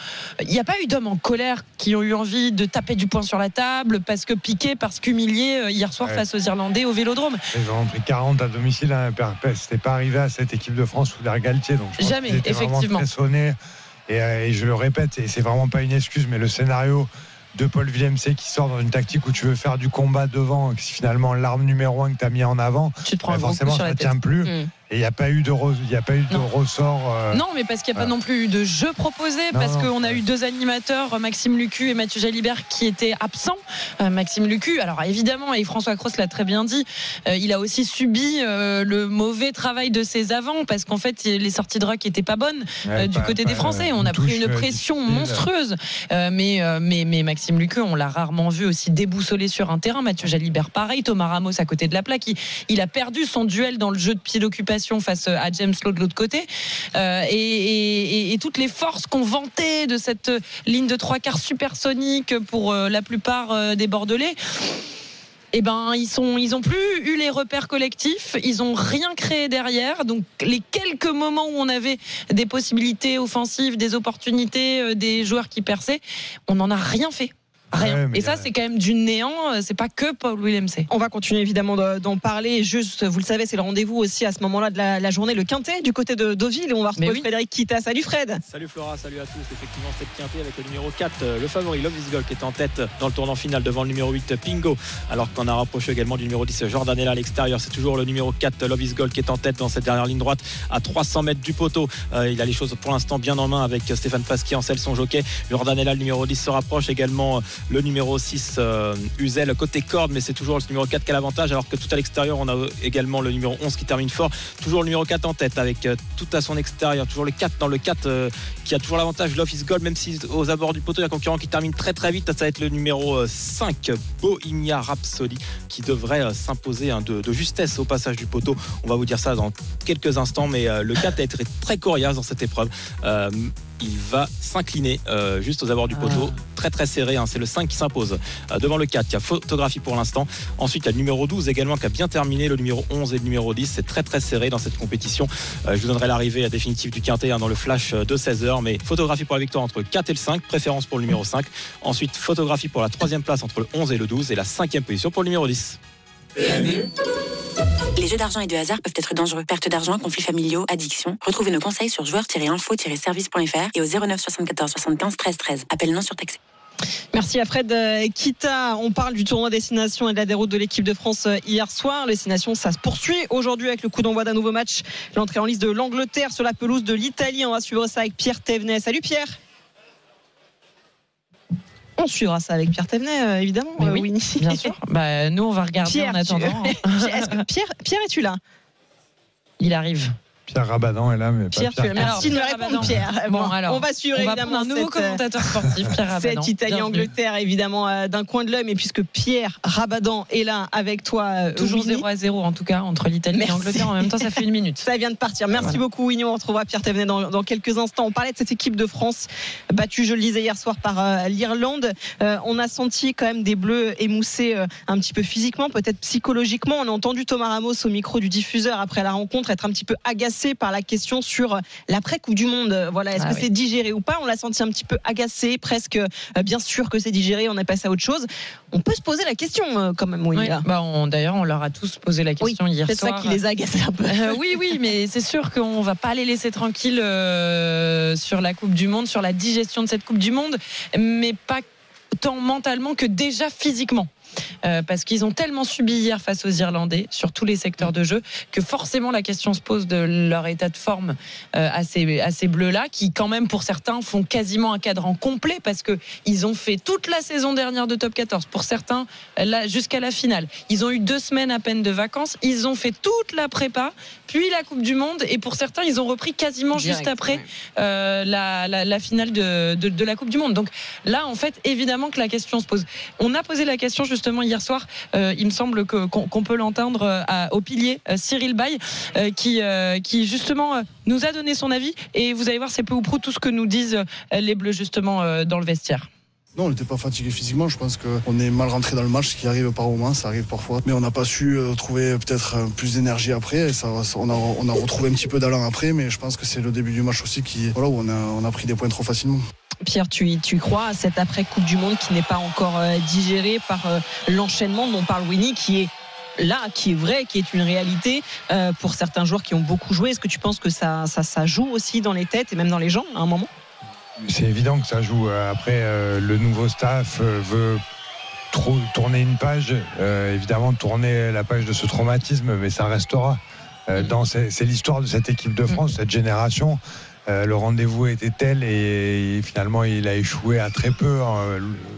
il n'y a pas eu d'hommes en colère qui ont eu envie de taper du poing sur la table parce que piqué, parce qu'humilié euh, hier soir face aux Irlandais au Vélodrome. Ils ont pris 40 à domicile. Hein, C'était pas arrivé à cette équipe de France sous Galtier. Donc Jamais, effectivement. Et, euh, et, je le répète, et c'est vraiment pas une excuse, mais le scénario de Paul Villemc qui sort dans une tactique où tu veux faire du combat devant, finalement l'arme numéro un que tu as mis en avant, tu te prends bah, forcément ça ne tient plus. Mm. Et il n'y a pas eu de, il a pas eu de ressort. Euh, non, mais parce qu'il n'y a pas non plus eu de jeu proposé, parce qu'on a eu deux animateurs, Maxime Lucu et Mathieu Jalibert, qui étaient absents. Euh, Maxime Lucu, alors évidemment, et François Cross l'a très bien dit, euh, il a aussi subi le mauvais travail de ses avants, parce qu'en fait, les sorties de rock n'étaient pas bonnes du côté des Français. On a pris une pression monstrueuse. mais, mais, mais Maxime Lucu, on l'a rarement vu aussi déboussolé sur un terrain. Mathieu Jalibert, pareil. Thomas Ramos à côté de la plaque. Il, il a perdu son duel dans le jeu de pied d'occupation face à James Lowe de l'autre côté. Euh, et, toutes les forces qu'on vantait de cette ligne de trois quarts supersonique pour euh, la plupart euh, des Bordelais eh ben ils sont ont plus eu les repères collectifs, ils ont rien créé derrière. Donc les quelques moments où on avait des possibilités offensives, des opportunités, des joueurs qui perçaient, on n'en a rien fait rien. et ça, c'est quand même du néant. Euh, c'est pas que Paul Willemc. On va continuer évidemment d'en parler. Juste, vous le savez, c'est le rendez-vous aussi à ce moment-là de la, journée, le Quintet du côté de Deauville. Et on va retrouver Frédéric Kita. Salut Fred. Salut Flora, salut à tous. Effectivement, c'est le Quintet avec le numéro 4, euh, le favori Love is Gold qui est en tête dans le tournant final devant le numéro 8 Pingo. Alors qu'on a rapproché également du numéro 10 Jordanella à l'extérieur. C'est toujours le numéro 4 Love is Gold qui est en tête dans cette dernière ligne droite à 300 mètres du poteau. Euh, il a les choses pour l'instant bien en main avec Stéphane Pasquier en selle son jockey. Jordanella, le numéro 10 se rapproche également le numéro 6 euh, Uzel côté corde, mais c'est toujours le numéro 4 qui a l'avantage, alors que tout à l'extérieur, on a également le numéro 11 qui termine fort. Toujours le numéro 4 en tête, avec euh, tout à son extérieur. Toujours le 4 dans le 4 euh, qui a toujours l'avantage de l'Office Gold, même si aux abords du poteau, il y a un concurrent qui termine très très vite. Ça va être le numéro 5, Bohemia Rhapsody, qui devrait s'imposer hein, de, justesse au passage du poteau. On va vous dire ça dans quelques instants, mais le 4 a été très coriace dans cette épreuve il va s'incliner juste aux abords du poteau. Ah. Très très serré, hein. c'est le 5 qui s'impose devant le 4. Il y a photographie pour l'instant. Ensuite, il y a le numéro 12 également qui a bien terminé, le numéro 11 et le numéro 10. C'est très très serré dans cette compétition. je vous donnerai l'arrivée définitive du quintet hein, dans le flash de 16h. Mais photographie pour la victoire entre le 4 et le 5, préférence pour le numéro 5. Ensuite, photographie pour la troisième place entre le 11 et le 12 et la cinquième position pour le numéro 10. Les jeux d'argent et de hasard peuvent être dangereux. Perte d'argent, conflits familiaux, addiction. Retrouvez nos conseils sur joueurs-info-service.fr et au 09 74 75 13 13. Appel non surtaxé. Merci à Fred euh, Kita. On parle du tournoi destination et de la déroute de l'équipe de France euh, hier soir. Destination, ça se poursuit aujourd'hui avec le coup d'envoi d'un nouveau match. L'entrée en liste de l'Angleterre sur la pelouse de l'Italie. On va suivre ça avec Pierre Thévenet. Salut Pierre. On suivra ça avec Pierre Thévenet, euh, évidemment. Mais euh, oui, Winnie. bien sûr. Bah, nous, on va regarder Pierre, en attendant. tu- Est-ce que Pierre, Pierre, es-tu là? Il arrive. Pierre Rabadan est là, mais pas Pierre, tu Pierre. Merci de me Pierre répondre, Rabadan. Pierre. Bon, alors, on va suivre on va évidemment prendre un nouveau cette, euh, commentateur sportif, Pierre Rabadan. Cette. Italie-Angleterre, évidemment, euh, d'un coin de l'œil, mais puisque Pierre Rabadan est là avec toi, euh, Toujours Winnie. 0 à 0 en tout cas entre l'Italie et l'Angleterre. En même temps, ça fait une minute. Ça vient de partir. Merci Voilà. beaucoup, Winnie. On retrouvera Pierre Thévenet dans, dans quelques instants. On parlait de cette équipe de France battue, je le disais hier soir, par euh, l'Irlande. Euh, on a senti quand même des Bleus émoussés euh, un petit peu physiquement, peut-être psychologiquement. On a entendu Thomas Ramos au micro du diffuseur après la rencontre être un petit peu agacé par la question sur euh, l'après Coupe du Monde. Voilà, est-ce Ah que oui. c'est digéré ou pas? On l'a senti un petit peu agacé, presque euh, bien sûr que c'est digéré. On est passé à autre chose. On peut se poser la question euh, quand même, oui. Bah, D'ailleurs, on leur a tous posé la question hier C'est ça soir. qui les a agacés un peu. Euh, oui, oui, mais c'est sûr qu'on va pas les laisser tranquilles euh, sur la Coupe du Monde, sur la digestion de cette Coupe du Monde, mais pas tant mentalement que déjà physiquement. Euh, parce qu'ils ont tellement subi hier face aux Irlandais sur tous les secteurs de jeu que forcément la question se pose de leur état de forme euh, à ces, bleus-là qui quand même pour certains font quasiment un cadran complet parce que ils ont fait toute la saison dernière de top 14 pour certains jusqu'à la finale. Ils ont eu deux semaines à peine de vacances. Ils ont fait toute la prépa puis la Coupe du Monde et pour certains ils ont repris quasiment Direct, juste après ouais. euh, la, la- la finale de, de- de la Coupe du Monde. Donc là, en fait, évidemment que la question se pose. On a posé la question justement hier soir. euh, il me semble qu'on peut l'entendre euh, au pilier Cyril Bay, euh, qui, qui justement nous a donné son avis. Et vous allez voir, c'est peu ou prou tout ce que nous disent les Bleus justement dans le vestiaire. Non, on n'était pas fatigué physiquement. Je pense qu'on est mal rentré dans le match, ce qui arrive par moments, ça arrive parfois. Mais on n'a pas su euh, trouver peut-être euh, plus d'énergie après. Ça, on, a, on a retrouvé un petit peu d'allant après, mais je pense que c'est le début du match aussi qui, voilà, où on a, on a pris des points trop facilement. Pierre, tu, tu crois à cette après-Coupe du Monde qui n'est pas encore euh, digérée par l'enchaînement dont parle Winnie, qui est là, qui est vrai, qui est une réalité pour certains joueurs qui ont beaucoup joué? Est-ce que tu penses que ça, ça, ça joue aussi dans les têtes et même dans les gens à un moment? C'est évident que ça joue. Euh, Après, euh, le nouveau staff euh, veut trop tourner une page, euh, évidemment tourner la page de ce traumatisme, mais ça restera. Euh, dans c'est l'histoire de cette équipe de France, cette génération. Le rendez-vous était tel et, finalement il a échoué à très peu,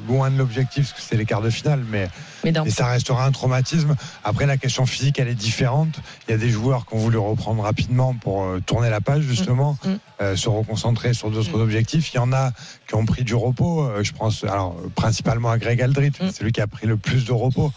loin de l'objectif, parce que c'était les quarts de finale, mais, et ça restera un traumatisme. Après, la question physique, elle est différente. Il y a des joueurs qui ont voulu reprendre rapidement pour euh, tourner la page, justement, Mm. euh, se reconcentrer sur d'autres objectifs. Il y en a qui ont pris du repos. Euh, je pense alors, principalement à Greg Aldrit, c'est lui qui a pris le plus de repos.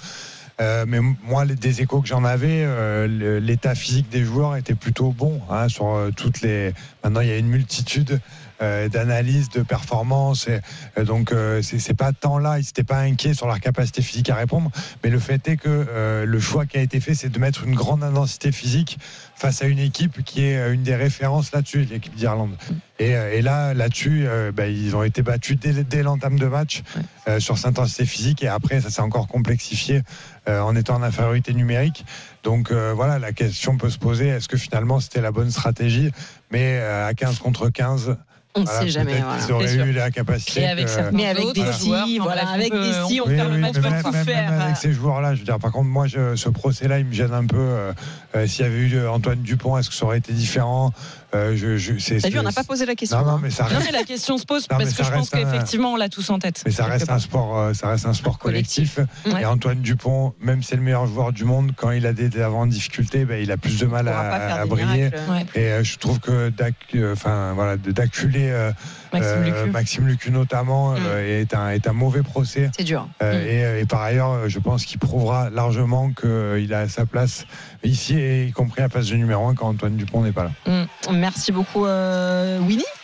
Euh, mais moi, les, des échos que j'en avais, euh, l'état physique des joueurs était plutôt bon. hein, sur euh, toutes les. Maintenant, il y a une multitude euh, d'analyses, de performances. Et, euh, donc, euh, c'est pas tant là. Ils n'étaient pas inquiets sur leur capacité physique à répondre. Mais le fait est que euh, le choix qui a été fait, c'est de mettre une grande intensité physique face à une équipe qui est une des références là-dessus, l'équipe d'Irlande. Et, euh, et là, là-dessus, euh, bah, ils ont été battus dès, dès l'entame de match euh, sur cette intensité physique. Et après, ça s'est encore complexifié euh, en étant en infériorité numérique. Donc euh, voilà, la question peut se poser est-ce que finalement c'était la bonne stratégie? Mais euh, à 15 contre 15. On ne voilà, sait jamais, voilà. qu'ils auraient eu la capacité. Et avec certains Mais avec des si, voilà, avec des si, on Oui, fait oui, le match même, tout même- faire. même avec ces joueurs-là, je veux dire, par contre, moi, je- ce procès-là, il me gêne un peu. euh, euh, S'il y avait eu euh, Antoine Dupont, est-ce que ça aurait été différent? Euh, je, je, c'est- T'as vu, on n'a pas posé la question. Non, non, hein. mais ça Non, reste, mais la question se pose parce que je pense un- qu'effectivement, on l'a tous en tête. mais ça reste un sport, euh, ça reste un sport collectif. Et Antoine Dupont, même si c'est le meilleur joueur du monde, quand il a des avant difficultés, ben, il a plus de mal à, briller. miracles. Et euh, je trouve que d'acculer Maxime euh, Lucu. Maxime Lucu notamment euh, est un est un mauvais procès. C'est dur. Euh, Mm. et, et par ailleurs, je pense qu'il prouvera largement qu'il a sa place ici, et y compris à la place de numéro 1 quand Antoine Dupont n'est pas là. Mm. Merci beaucoup,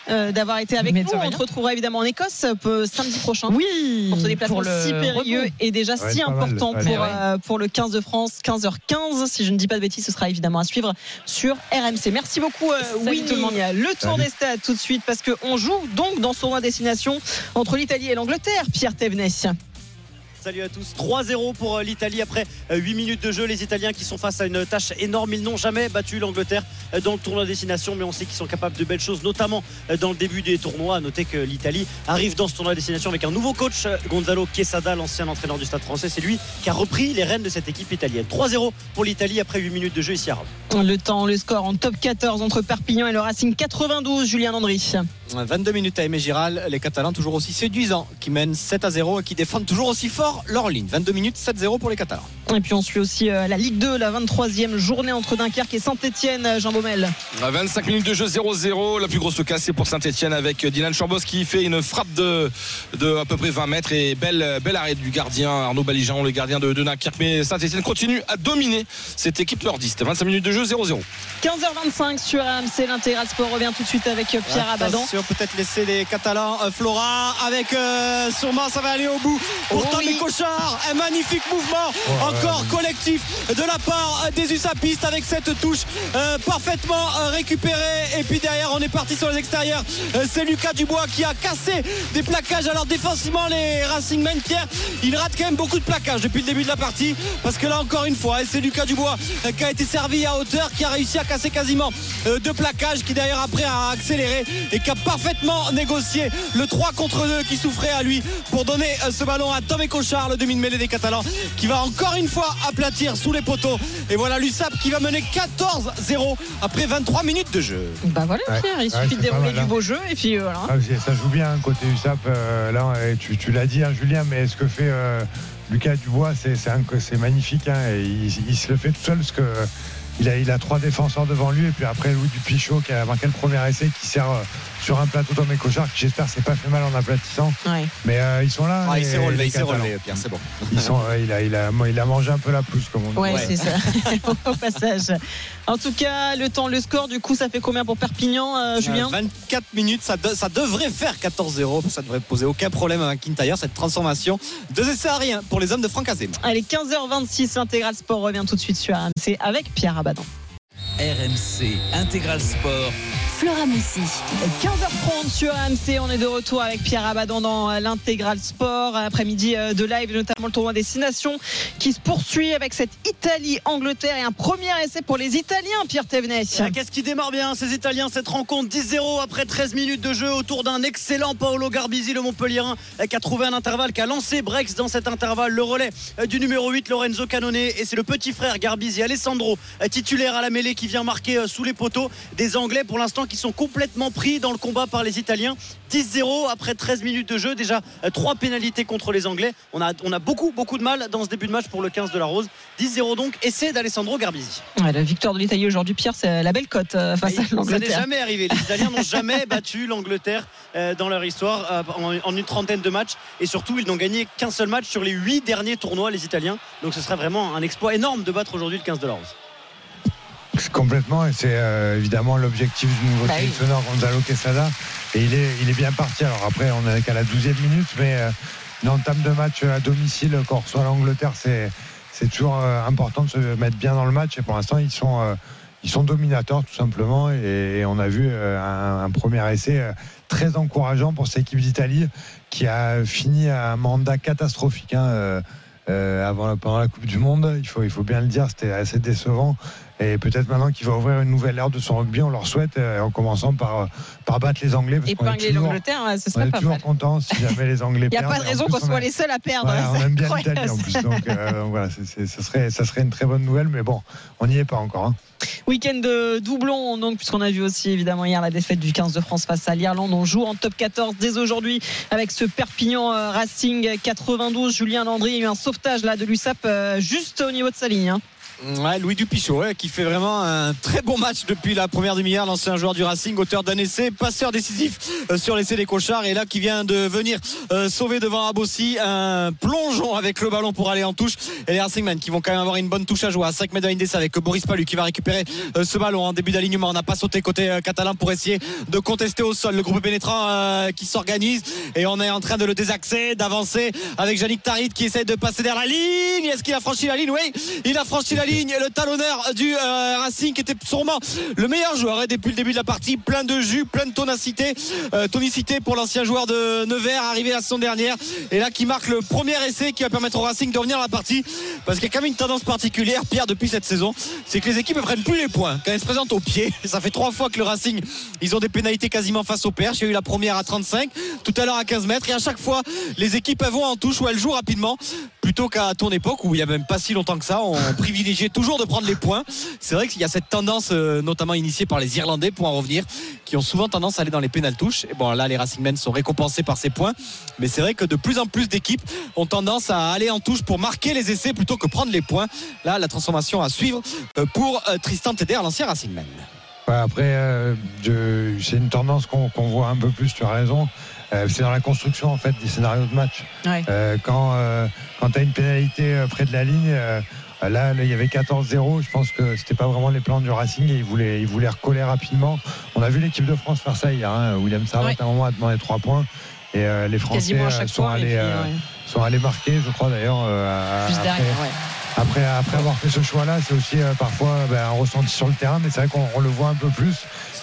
euh, d'avoir été avec nous. On te retrouvera évidemment en Écosse samedi prochain. Oui. Pour ce déplacement si périlleux et déjà si important pour, pour le 15 de France, 15h15. Si je ne dis pas de bêtises, ce sera évidemment à suivre sur RMC. Merci beaucoup, Winnie. Le tour des stades tout de suite parce qu'on joue donc dans son destination entre l'Italie et l'Angleterre, Pierre Thévenet. Salut à tous. 3-0 pour euh, l'Italie après 8 euh, minutes de jeu. Les Italiens qui sont face à une tâche énorme. Ils n'ont jamais battu l'Angleterre euh, dans le tournoi destination, mais on sait qu'ils sont capables de belles choses, notamment dans le début des tournois. À noter que l'Italie arrive dans ce tournoi destination avec un nouveau coach, Gonzalo Quesada, l'ancien entraîneur du Stade français. C'est lui qui a repris les rênes de cette équipe italienne. 3-0 pour l'Italie après 8 minutes de jeu ici à Rome. Le temps, le score en top 14 entre Perpignan et le Racing 92, Julien Landry. 22 minutes à Aimé Giral, les Catalans toujours aussi séduisants, qui mènent 7 à 0 et qui défendent toujours aussi fort leur ligne. 22 minutes, 7-0 pour les Catalans. Et puis on suit aussi euh, la Ligue 2, la 23e journée entre Dunkerque et Saint-Etienne, euh, Jean Baumel. 25 minutes de jeu 0-0. La plus grosse casse c'est pour Saint-Etienne avec Dylan Chambos qui fait une frappe de, de à peu près 20 mètres et belle, belle arrêt du gardien Arnaud Balijan, le gardien de, Dunkerque. Mais Saint-Etienne continue à dominer cette équipe nordiste. 25 minutes de jeu 0-0. 15h25 sur AMC, l'intégral sport revient tout de suite avec Pierre Abadan. peut-être laisser les Catalans. Euh, Flora avec sûrement ça va aller au bout pour oh Un magnifique mouvement encore collectif de la part des Usapistes avec cette touche euh, parfaitement euh, récupérée. Et puis derrière, on est parti sur les extérieurs. Euh, c'est Lucas Dubois qui a cassé des plaquages. Alors défensivement, les Racing Men, Pierre, il rate quand même beaucoup de plaquages depuis le début de la partie. Parce que là, encore une fois, c'est Lucas Dubois qui a été servi à hauteur, qui a réussi à casser quasiment deux plaquages, qui derrière après a accéléré et qui a parfaitement négocié le 3 contre 2 qui souffrait à lui pour donner ce ballon à Tom et Le demi-mêlée des Catalans, qui va encore une fois aplatir sous les poteaux. Et voilà l'USAP qui va mener 14-0 après 23 minutes de jeu. Bah voilà Pierre, il suffit de dérouler du beau jeu et puis euh, voilà. Ah, ça joue bien côté USAP. Euh, là, tu, l'as dit, hein, Julien, mais ce que fait euh, Lucas Dubois, c'est magnifique. Hein, et il, se le fait tout seul parce que il a, il a trois défenseurs devant lui et puis après Louis Dupichot qui a marqué le premier essai qui sert euh, sur un plateau Tomé Cochard qui j'espère s'est pas fait mal en aplatissant. Mais euh, ils sont là ah, il s'est relevé, il s'est relevé Pierre c'est bon. Ils sont, il, a, il, a, il a mangé un peu la pousse comme on dit. Ouais, c'est ça. Au passage. En tout cas le temps le score du coup ça fait combien pour Perpignan euh, Julien? 24 minutes ça, ça devrait faire 14-0 ça devrait poser aucun problème à McIntyre cette transformation deux essais à rien pour les hommes de Franck Azem allez 15h26 l'intégral sport revient tout de suite sur AMC avec Pierre RMC Intégral Sport. Flora Moussi. 15h30 sur AMC, on est de retour avec Pierre Abadan dans l'intégral sport. Après-midi euh, de live, notamment le tournoi Destination qui se poursuit avec cette Italie-Angleterre et un premier essai pour les Italiens, Pierre Thévenet. Qu'est-ce qui démarre bien, ces Italiens, cette rencontre 10-0 après 13 minutes de jeu autour d'un excellent Paolo Garbisi, le Montpellierin, qui a trouvé un intervalle, qui a lancé Brex dans cet intervalle. Le relais euh, du numéro 8, Lorenzo Canone, et c'est le petit frère Garbisi, Alessandro, euh, titulaire à la mêlée, qui vient marquer sous les poteaux des Anglais pour l'instant qui sont complètement pris dans le combat par les Italiens. 10-0 après 13 minutes de jeu. Déjà euh, trois pénalités contre les Anglais. On a, on a beaucoup, beaucoup de mal dans ce début de match pour le 15 de la Rose. 10-0 donc. Essai d'Alessandro Garbisi. la victoire de l'Italie aujourd'hui, Pierre, c'est la belle cote euh, face à l'Angleterre. Ça n'est jamais arrivé. Les Italiens n'ont jamais battu l'Angleterre euh, dans leur histoire en, une trentaine de matchs. Et surtout, ils n'ont gagné qu'un seul match sur les huit derniers tournois, les Italiens. Donc ce serait vraiment un exploit énorme de battre aujourd'hui le 15 de la Rose. Complètement, et c'est euh, évidemment l'objectif du nouveau bah sélectionneur Gonzalo Quesada. Et il est, il est bien parti. Alors après, on est qu'à la 12e minute, mais euh, une entame de match à domicile quand on reçoit l'Angleterre, c'est, c'est toujours euh, important de se mettre bien dans le match. Et pour l'instant, ils sont, ils sont dominateurs tout simplement. Et, on a vu un, premier essai très encourageant pour cette équipe d'Italie qui a fini un mandat catastrophique. Hein, avant, pendant la Coupe du Monde, il faut, il faut bien le dire, c'était assez décevant. Et peut-être maintenant qu'il va ouvrir une nouvelle ère de son rugby, on leur souhaite, euh, en commençant par, par battre les Anglais. Parce Épingler l'Angleterre, ce serait on est pas toujours content si jamais les Anglais perdent. Il n'y a pas de raison qu'on soit les seuls à perdre. on aime bien l'Italie en plus. Donc, euh, voilà, ça, serait, ça serait une très bonne nouvelle, mais bon, on n'y est pas encore. Hein. Week-end de doublon, donc, puisqu'on a vu aussi évidemment hier la défaite du 15 de France face à l'Irlande. On joue en top 14 dès aujourd'hui avec ce Perpignan euh, Racing 92. Julien Landry, il y a eu un sauvetage là de l'USAP juste au niveau de sa ligne. Hein. Ouais, Louis Dupichot, qui fait vraiment un très bon match depuis la première demi-heure. L'ancien joueur du Racing, auteur d'un essai, passeur décisif euh, sur l'essai des Cochards. Et là, qui vient de venir euh, sauver devant Abossi un plongeon avec le ballon pour aller en touche. Et les Racingmen qui vont quand même avoir une bonne touche à jouer à 5 mètres de avec Boris Palu qui va récupérer euh, ce ballon en début d'alignement. On n'a pas sauté côté catalan pour essayer de contester au sol. Le groupe pénétrant qui s'organise et on est en train de le désaxer, d'avancer avec Yannick Tarit qui essaie de passer derrière la ligne. Est-ce qu'il a franchi la ligne? Oui, il a franchi la ligne. Le talonneur du euh, Racing qui était sûrement le meilleur joueur hein, depuis le début de la partie. Plein de jus, plein de tonacité, euh, tonicité pour l'ancien joueur de Nevers arrivé la saison dernière. Et là qui marque le premier essai qui va permettre au Racing de revenir dans la partie. Parce qu'il y a quand même une tendance particulière, Pierre, depuis cette saison. C'est que les équipes ne prennent plus les points quand elles se présentent au pied. Ça fait trois fois que le Racing, ils ont des pénalités quasiment face au perche. Il y a eu la première à 35, tout à l'heure à 15 mètres. Et à chaque fois, les équipes elles vont en touche ou elles jouent rapidement. Plutôt qu'à ton époque où il n'y a même pas si longtemps que ça, on privilégiait toujours de prendre les points. C'est vrai qu'il y a cette tendance, euh, notamment initiée par les Irlandais, pour en revenir, qui ont souvent tendance à aller dans les pénales touches. Et bon, là, les Racingmen sont récompensés par ces points. Mais c'est vrai que de plus en plus d'équipes ont tendance à aller en touche pour marquer les essais plutôt que prendre les points. Là, la transformation à suivre euh, pour euh, Tristan Teder, l'ancien Racingman. Ouais, après, c'est une tendance qu'on voit un peu plus, tu as raison. Euh, c'est dans la construction en fait des scénarios de match. Ouais. Euh, quand euh, quand tu as une pénalité près de la ligne, là, il y avait 14-0. Je pense que c'était pas vraiment les plans du Racing et ils voulaient, ils voulaient recoller rapidement. On a vu l'équipe de France faire ça hier. hein. William Ouais. à un moment a demandé 3 points. Et les Français sont, fois, allés, puis, ouais. sont allés marquer, je crois d'ailleurs. Juste après- derrière, après, après avoir fait ce choix-là, c'est aussi euh, parfois ben, un ressenti sur le terrain, mais c'est vrai qu'on on le voit un peu plus.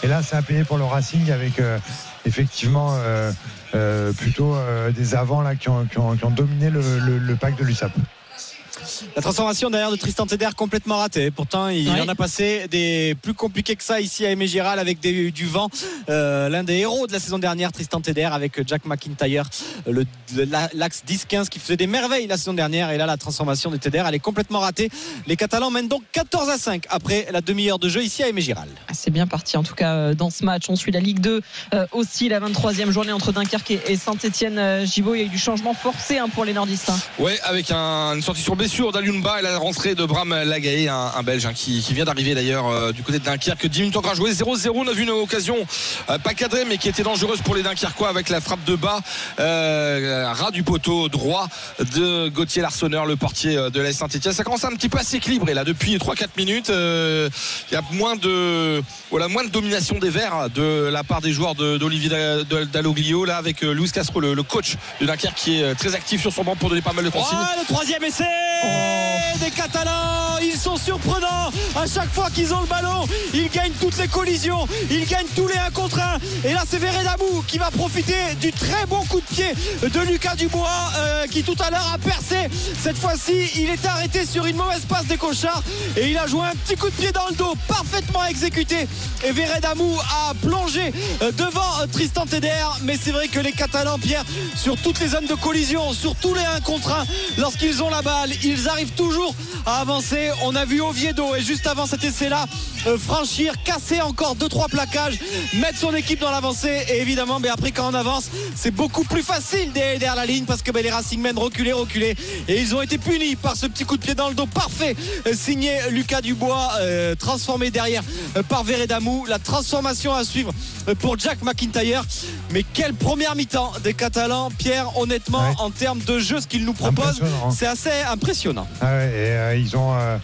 Et là, c'est à payer pour le Racing avec euh, effectivement euh, plutôt euh, des avants là, qui, ont, dominé le pack de l'USAP. La transformation derrière de Tristan Teder complètement ratée. Pourtant, il Ouais. en a passé des plus compliqués que ça ici à Aimé Giral avec des- du vent. Euh, L'un des héros de la saison dernière, Tristan Teder, avec Jack McIntyre, la- l'axe 10-15 qui faisait des merveilles la saison dernière. Et là, la transformation de Teder, elle est complètement ratée. Les Catalans mènent donc 14 à 5 après la demi-heure de jeu ici à Aimé Giral. Ah, C'est bien parti en tout cas euh, dans ce match. On suit la Ligue 2 euh, aussi, la 23e journée entre Dunkerque et, et Saint-Etienne. Gibaud, il y a eu du changement forcé hein, pour les nordistes. hein. Ouais, avec un- une sortie sur blessure d'Alunba et la rentrée de Bram Lagaye, un, un Belge hein, qui, qui vient d'arriver d'ailleurs euh, du côté de Dunkerque. 10 minutes encore à jouer, 0-0. On a vu une occasion euh, pas cadrée mais qui était dangereuse pour les Dunkerquois avec la frappe de bas, euh, ras du poteau droit de Gauthier Larsonneur, le portier de la Saint-Etienne. Ça commence un petit peu à s'équilibrer là depuis 3-4 minutes. Euh, Il y a moins de, voilà, moins de domination des Verts de la part des joueurs d'Olivier de- Dalloglio là avec euh, Luis Castro, le, le coach de Dunkerque qui est très actif sur son banc pour donner pas mal de consignes. Oh, le troisième essai des Catalans. Ils sont surprenants. À chaque fois qu'ils ont le ballon, ils gagnent toutes les collisions. Ils gagnent tous les 1 contre 1. Et là, c'est Veredamou qui va profiter du très bon coup de pied de Lucas Dubois euh, qui tout à l'heure a percé. Cette fois-ci, il était arrêté sur une mauvaise passe des Cochards et il a joué un petit coup de pied dans le dos, parfaitement exécuté. Et Veredamou a plongé euh, devant euh, Tristan Teder. Mais c'est vrai que les Catalans, Pierre, sur toutes les zones de collision, sur tous les 1 contre 1, lorsqu'ils ont la balle, ils arrivent toujours à avancer. On a vu Oviedo et juste avant cet essai-là, euh, franchir, casser encore 2-3 plaquages, mettre son équipe dans l'avancée. Et évidemment, ben, après quand on avance, c'est beaucoup plus facile derrière derrière la ligne parce que ben, les Racingmen reculaient, reculaient. Et ils ont été punis par ce petit coup de pied dans le dos parfait, euh, signé Lucas Dubois, euh, transformé derrière par Veredamou. La transformation à suivre pour Jack McIntyre. Mais quelle première mi-temps des Catalans, Pierre, honnêtement, Ouais. en termes de jeu, ce qu'ils nous proposent, hein. c'est assez impressionnant. Ah ouais, et euh, ils ont. euh,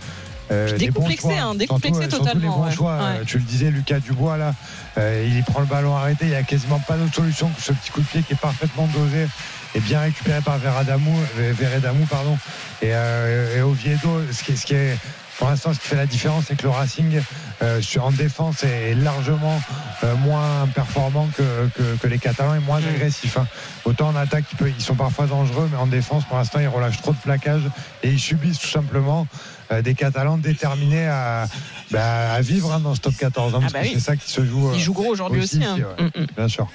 euh, Décomplexé, hein, décomplexé Surtout, euh, surtout totalement, les bons ouais. choix. Ouais. Tu le disais, Lucas Dubois, là, euh, il y prend le ballon arrêté. Il n'y a quasiment pas d'autre solution que ce petit coup de pied qui est parfaitement dosé et bien récupéré par Veredamou, Veredamou pardon. Et, euh, et Oviedo, ce qui, ce qui est. Pour l'instant, ce qui fait la différence, c'est que le Racing, euh, en défense, est largement euh, moins performant que, que- que les Catalans et moins agressif. hein. Autant en attaque, ils, peuvent- ils sont parfois dangereux, mais en défense, pour l'instant, ils relâchent trop de plaquages et ils subissent tout simplement euh, des Catalans déterminés à, bah, à vivre hein, dans ce top 14. hein, parce bah oui. c'est ça qui se joue. Il euh, joue gros aujourd'hui aussi. hein. ouais. Mm, mm. Bien sûr.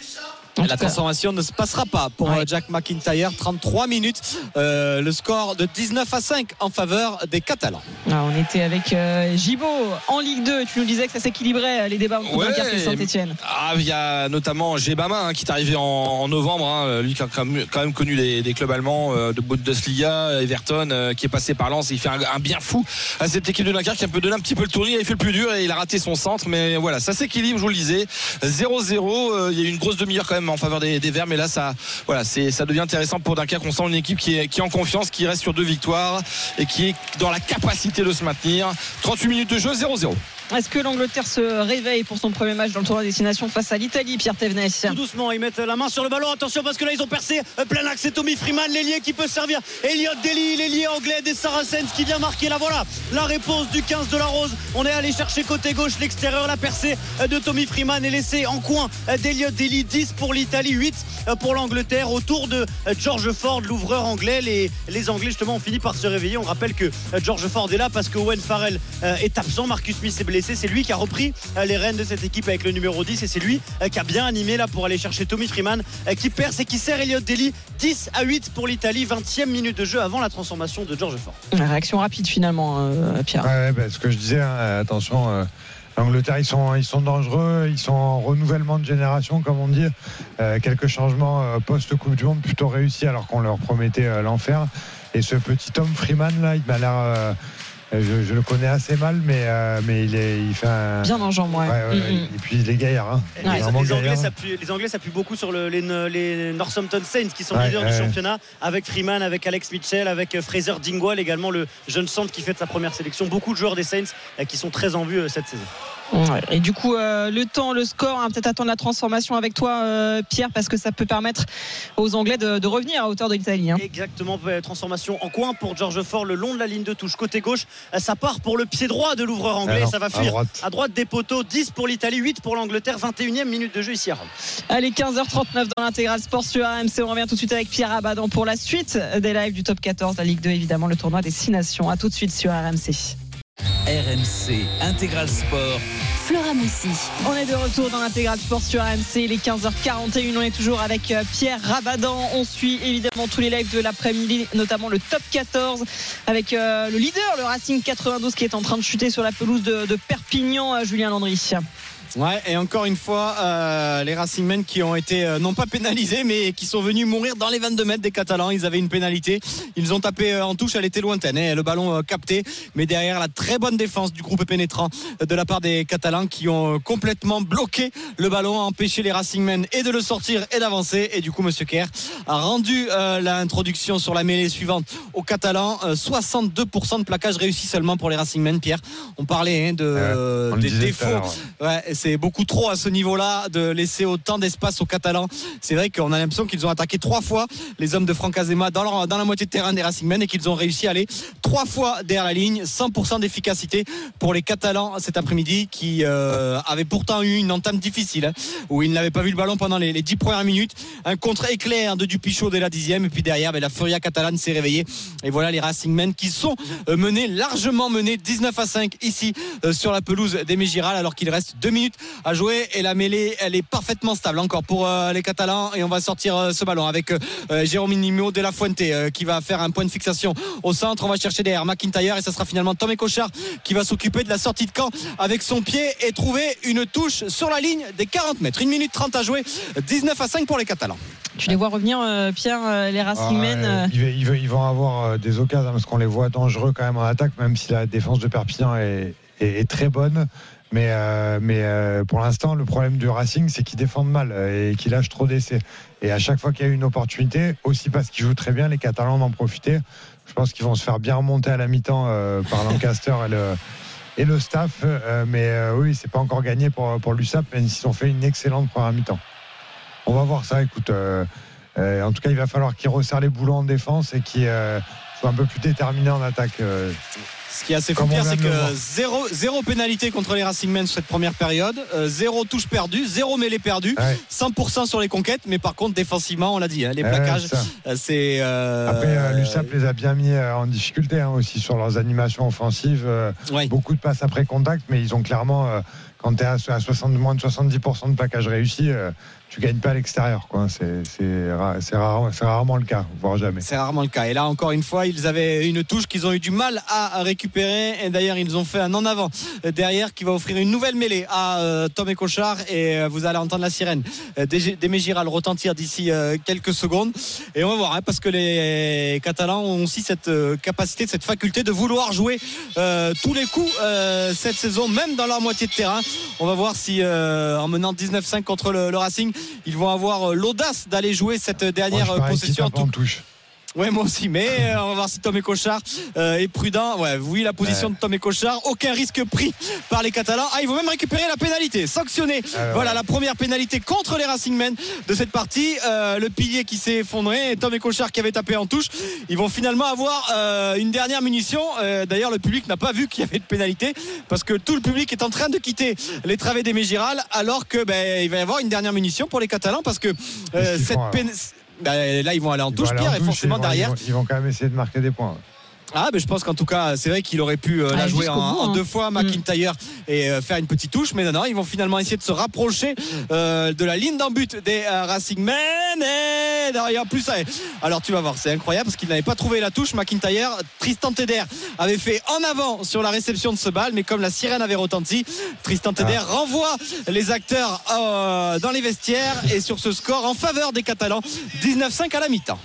La transformation ne se passera pas pour Ouais. euh, Jack McIntyre. 33 minutes. Euh, le score de 19 à 5 en faveur des Catalans. Ah, on était avec euh, Gibaud en Ligue 2. Tu nous disais que ça s'équilibrait euh, les débats entre Ouais, Dunkerque et Saint-Etienne. Ah, il y a notamment Gebama hein, qui est arrivé en, en novembre, hein, lui qui a quand même, quand même connu les, les clubs allemands euh, de Bundesliga, Everton, qui est passé par Lens. Il fait un, un bien fou à cette équipe de Dunkerque qui a un peu donné un petit peu le tournis. Il a fait le plus dur et il a raté son centre. Mais voilà, ça s'équilibre, je vous le disais. 0-0. euh, il y a eu une grosse demi-heure quand même en faveur des, Verts, mais là, ça, voilà, ça devient intéressant pour Dunkerque. On sent une équipe qui est, qui est en confiance, qui reste sur deux victoires et qui est dans la capacité de se maintenir. 38 minutes de jeu, 0-0. Est-ce que l'Angleterre se réveille pour son premier match dans le tournoi destination face à l'Italie, Pierre Thévenet Tout doucement, ils mettent la main sur le ballon. Attention parce que là, ils ont percé euh, plein axe. C'est Tommy Freeman, l'ailier qui peut servir. Elliot Daly, l'ailier anglais des Saracens qui vient marquer. Là, voilà la réponse du 15 de la Rose. On est allé chercher côté gauche l'extérieur. La percée euh, de Tommy Freeman est laissée en coin euh, d'Elliot Daly. 10 pour l'Italie, 8 euh, pour l'Angleterre. Autour de George Ford, l'ouvreur anglais. Les, les Anglais, justement, ont fini par se réveiller. On rappelle que George Ford est là parce que Owen Farrell est absent. Marcus Smith est blessé. C'est lui qui a repris euh, les rênes de cette équipe avec le numéro 10 et c'est lui euh, qui a bien animé là pour aller chercher Tommy Freeman euh, qui perce et qui sert Elliot Daly 10 à 8 pour l'Italie 20e minute de jeu avant la transformation de George Ford La réaction rapide finalement, euh, Pierre. Ouais, ouais, bah, ce que je disais, hein, attention, euh, l'Angleterre, ils sont, ils sont dangereux, ils sont en renouvellement de génération, comme on dit. Euh, quelques changements euh, post-Coupe du Monde plutôt réussis, alors qu'on leur promettait euh, l'enfer. Et ce petit Tom Freeman, là, il m'a l'air. Euh, je, je le connais assez mal, mais, euh, mais il, est, il fait un. Bien en jambes, ouais. Ouais, ouais, ouais. Mm, mm. Et puis il est gaillard. Hein. Les, les Anglais gaillard. s'appuient, les Anglais s'appuient beaucoup sur le- les, les Northampton Saints qui sont Ouais, leaders du championnat avec Freeman, avec Alex Mitchell, avec euh, Fraser Dingwall également le jeune centre qui fait de sa première sélection. Beaucoup de joueurs des Saints qui sont très en vue cette saison. Ouais. Et du coup, euh, le temps, le score, hein, peut-être attendre la transformation avec toi, euh, Pierre, parce que ça peut permettre aux Anglais de, de revenir à hauteur de l'Italie. hein. Exactement, euh, transformation en coin pour George Ford le long de la ligne de touche côté gauche. Ça part pour le pied droit de l'ouvreur anglais, Alors, ça va à fuir droite. des poteaux. 10 pour l'Italie, 8 pour l'Angleterre, 21e minute de jeu ici à Rome. Allez, 15h39 dans l'intégral sport sur RMC. On revient tout de suite avec Pierre Abadan pour la suite des lives du top 14, la Ligue 2, évidemment, le tournoi des 6 nations. À tout de suite sur RMC. RMC Intégral Sport. Flora Moussi. On est de retour dans l'intégral sport sur RMC. Il est 15h41. On est toujours avec euh, Pierre Rabadan. On suit évidemment tous les lives de l'après-midi, notamment le top 14 avec euh, le leader, le Racing 92 qui est en train de chuter sur la pelouse de, de Perpignan, euh, Julien Landry. Ouais, et encore une fois, euh, les Racingmen qui ont été euh, non pas pénalisés, mais qui sont venus mourir dans les 22 mètres des Catalans. Ils avaient une pénalité. Ils ont tapé euh, en touche, elle était lointaine. hein, le ballon capté, mais derrière la très bonne défense du groupe pénétrant de la part des Catalans qui ont complètement bloqué le ballon, empêché les Racingmen et de le sortir et d'avancer. Et du coup, Monsieur Kerr a rendu l'introduction sur la mêlée suivante aux Catalans. Euh, 62% de plaquage réussi seulement pour les Racingmen. Pierre, on parlait hein, de on des défauts. Ouais, c'est beaucoup trop à ce niveau-là de laisser autant d'espace aux Catalans. C'est vrai qu'on a l'impression qu'ils ont attaqué trois fois les hommes de Franck Azema dans, la moitié de terrain des Racingmen et qu'ils ont réussi à aller trois fois derrière la ligne. 100% d'efficacité pour les Catalans cet après-midi qui euh, avaient pourtant eu une entame difficile hein, où ils n'avaient pas vu le ballon pendant les, dix premières minutes. Un contre éclair de Dupichot dès la dixième et puis derrière ben, la Furia catalane s'est réveillée et voilà les Racingmen qui sont euh, menés largement menés 19 à 5 ici euh, sur la pelouse des Mégiral alors qu'il reste deux minutes à jouer. Et la mêlée elle est parfaitement stable encore pour euh, les Catalans. Et on va sortir euh, ce ballon avec euh, Jérôme Nimio de la Fuente euh, qui va faire un point de fixation au centre. On va chercher derrière McIntyre et ça sera finalement Tom Cochard qui va s'occuper de la sortie de camp avec son pied et trouver une touche sur la ligne des 40 mètres. 1 minute 30 à jouer 19 à 5 pour les Catalans. Tu les vois revenir, euh, Pierre, euh, les Racingmen Ah, euh, ils, vont avoir des occasions hein, parce qu'on les voit dangereux quand même en attaque, même si la défense de Perpignan est, est- est très bonne. Mais, euh, mais euh, pour l'instant, le problème du Racing, c'est qu'ils défendent mal euh, et qu'ils lâchent trop d'essais. Et à chaque fois qu'il y a une opportunité, aussi parce qu'ils jouent très bien, les Catalans en ont profité. Je pense qu'ils vont se faire bien remonter à la mi-temps par Lancaster et le, staff. Mais oui, c'est pas encore gagné pour, pour l'USAP, même s'ils ont fait une excellente première mi-temps. On va voir ça. Écoute, en tout cas, il va falloir qu'ils resserrent les boulons en défense et qu'ils soient un peu plus déterminés en attaque. Ce qui est assez fou, c'est que zéro, zéro pénalité contre les Racing Men sur cette première période, euh, zéro touche perdue, zéro mêlée perdue, Ouais. 100% sur les conquêtes, mais par contre défensivement, on l'a dit, hein, les Ouais, plaquages, euh, c'est. euh, Après, euh, l'USAP les a bien mis en difficulté hein, aussi sur leurs animations offensives. Ouais. Beaucoup de passes après contact, mais ils ont clairement, quand tu es à, à 60, moins de 70% de plaquage réussi, euh, tu gagnes pas à l'extérieur. quoi. C'est c'est ra- c'est rare- c'est rarement le cas, voire jamais. C'est rarement le cas. Et là, encore une fois, ils avaient une touche qu'ils ont eu du mal à récupérer. Et d'ailleurs, ils ont fait un en avant derrière qui va offrir une nouvelle mêlée à euh, Tom et Cochard. Et euh, vous allez entendre la sirène euh, des Giral retentir d'ici quelques secondes. Et on va voir, hein, parce que les Catalans ont aussi cette capacité, cette faculté de vouloir jouer tous les coups cette saison, même dans leur moitié de terrain. On va voir si, en menant 19-5 contre le Racing, ils vont avoir euh, l'audace d'aller jouer cette dernière Moi, je parie possession. en touche. Ouais, moi aussi, mais euh, on va voir si Tom et Cochard euh, est prudent. Ouais, oui, la position Ouais. de Tom et Cochard, aucun risque pris par les Catalans. Ah, ils vont même récupérer la pénalité, sanctionner. Alors. Voilà la première pénalité contre les Racing Men de cette partie. Euh, le pilier qui s'est effondré et Tom et Cochard qui avaient tapé en touche. Ils vont finalement avoir euh, une dernière munition. Euh, D'ailleurs, le public n'a pas vu qu'il y avait de pénalité parce que tout le public est en train de quitter les travées des Mégiral alors que ben, il va y avoir une dernière munition pour les Catalans parce que euh, cette font, ben, là ils vont aller en Ils touche Pierre et forcément ils vont- derrière Ils vont, ils vont quand même essayer de marquer des points. Ah, mais je pense qu'en tout cas, c'est vrai qu'il aurait pu euh, Ah, la jouer en, bout, en hein. deux fois, McIntyre, et euh, faire une petite touche. Mais non, non, ils vont finalement essayer de se rapprocher euh, de la ligne d'en but des euh, Racing Men. Et derrière, plus ça. est. Alors tu vas voir, c'est incroyable parce qu'il n'avait pas trouvé la touche. McIntyre, Tristan Teder avait fait en avant sur la réception de ce bal, mais comme la sirène avait retenti, Tristan Teder renvoie les acteurs euh, dans les vestiaires et sur ce score en faveur des Catalans, 19-5 à la mi-temps.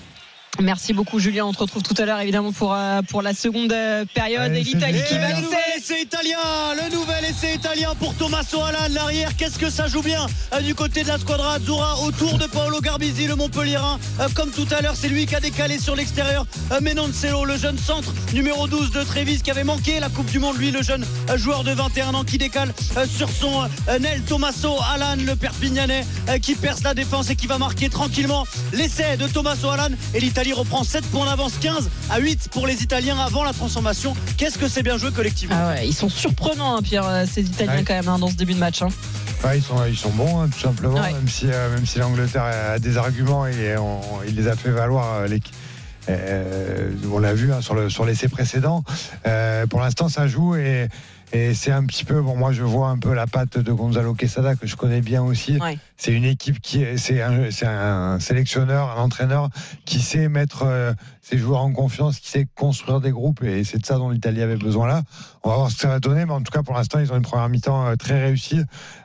Merci beaucoup Julien, on te retrouve tout à l'heure évidemment pour, euh, pour la seconde euh, période Allez, et l'Italie bien. qui va le laisser. nouvel essai italien, le nouvel essai italien pour Tommaso Alan, l'arrière. Qu'est-ce que ça joue bien euh, du côté de la squadra Azzurra autour de Paolo Garbisi, le Montpellierin. Euh, comme tout à l'heure, c'est lui qui a décalé sur l'extérieur. Menoncello, le jeune centre numéro 12 de Trévis qui avait manqué la Coupe du Monde, lui, le jeune joueur de 21 ans qui décale sur son Nel Tommaso Alan, le Perpignanais, qui perce la défense et qui va marquer tranquillement l'essai de Tommaso Alan. Et l'Italie reprend 7 points d'avance, 15 à 8 pour les Italiens avant la transformation. Qu'est-ce que c'est bien joué collectivement Ah ouais, ils sont surprenants hein, Pierre, euh, ces Italiens Ouais. quand même hein, dans ce début de match. hein. Ouais, ils, sont, ils sont bons, hein, tout simplement, Ouais. même si, euh, même si l'Angleterre a des arguments et on- il les a fait valoir. euh, les- euh, on l'a vu hein, sur le sur l'essai précédent. Euh, pour l'instant, ça joue et, et c'est un petit peu. Bon, moi, je vois un peu la patte de Gonzalo Quesada que je connais bien aussi. Ouais. C'est une équipe qui est, c'est un, sélectionneur, un entraîneur qui sait mettre euh, ses joueurs en confiance, qui sait construire des groupes et c'est de ça dont l'Italie avait besoin là. On va voir ce que ça va donner, mais en tout cas pour l'instant ils ont une première mi-temps euh, très réussie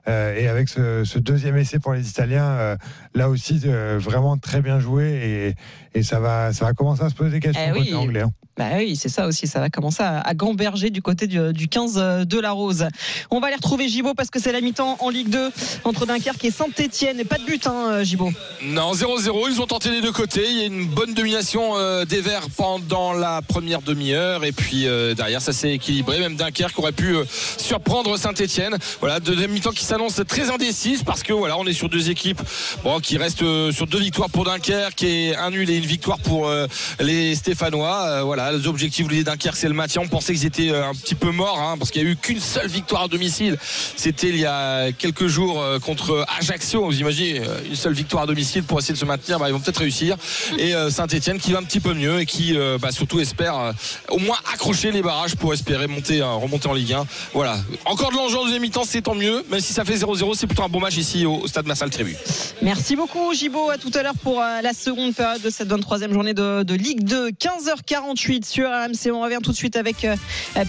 euh, et avec ce, ce deuxième essai pour les Italiens, euh, là aussi vraiment très bien joué et, et ça va ça va commencer à se poser des questions Eh oui. côté anglais. hein. Bah oui, c'est ça aussi, ça va commencer à, gamberger du côté du, du 15 de la Rose. On va aller retrouver Gibaud parce que c'est la mi-temps en Ligue 2 entre Dunkerque et Saint-Etienne. Et pas de but, hein, Gibaud. Non, 0-0. Ils ont tenté les deux côtés. Il y a une bonne domination euh, des Verts pendant la première demi-heure. Et puis euh, derrière, ça s'est équilibré. Même Dunkerque aurait pu euh, surprendre Saint-Etienne. Voilà, deuxième mi-temps qui s'annonce très indécise parce que voilà, on est sur deux équipes bon, qui restent euh, sur deux victoires pour Dunkerque et un nul et une victoire pour euh, les Stéphanois. Euh, les objectifs des Dunkerque, c'est le maintien. On pensait qu'ils étaient euh, un petit peu morts hein, parce qu'il n'y a eu qu'une seule victoire à domicile. C'était il y a quelques jours euh, contre Ajaccio. Vous imaginez, euh, une seule victoire à domicile pour essayer de se maintenir. Bah, ils vont peut-être réussir. Et Saint-Etienne qui va un petit peu mieux et qui bah, surtout espère au moins accrocher les barrages pour espérer monter, remonter en Ligue 1. Voilà. Encore de l'enjeu en deuxième mi-temps, c'est tant mieux. Même si ça fait 0-0, c'est plutôt un bon match ici au, stade Massal Trébu. Merci beaucoup, Gibaud. À tout à l'heure pour la seconde période de cette 23e journée de Ligue 2. 15h48 sur RMC. On revient tout de suite avec euh,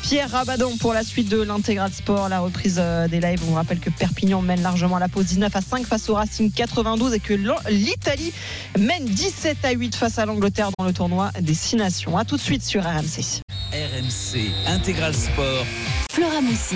Pierre Rabadon pour la suite de l'intégral sport, la reprise euh, des lives. On rappelle que Perpignan mène largement la pause 19 à 5 face au Racing 92 et que l'Italie mène 17 à 8 face à l'Angleterre dans le tournoi des 6 nations. À tout de suite sur RMC. RMC Intégral Sport. Flora Moussi.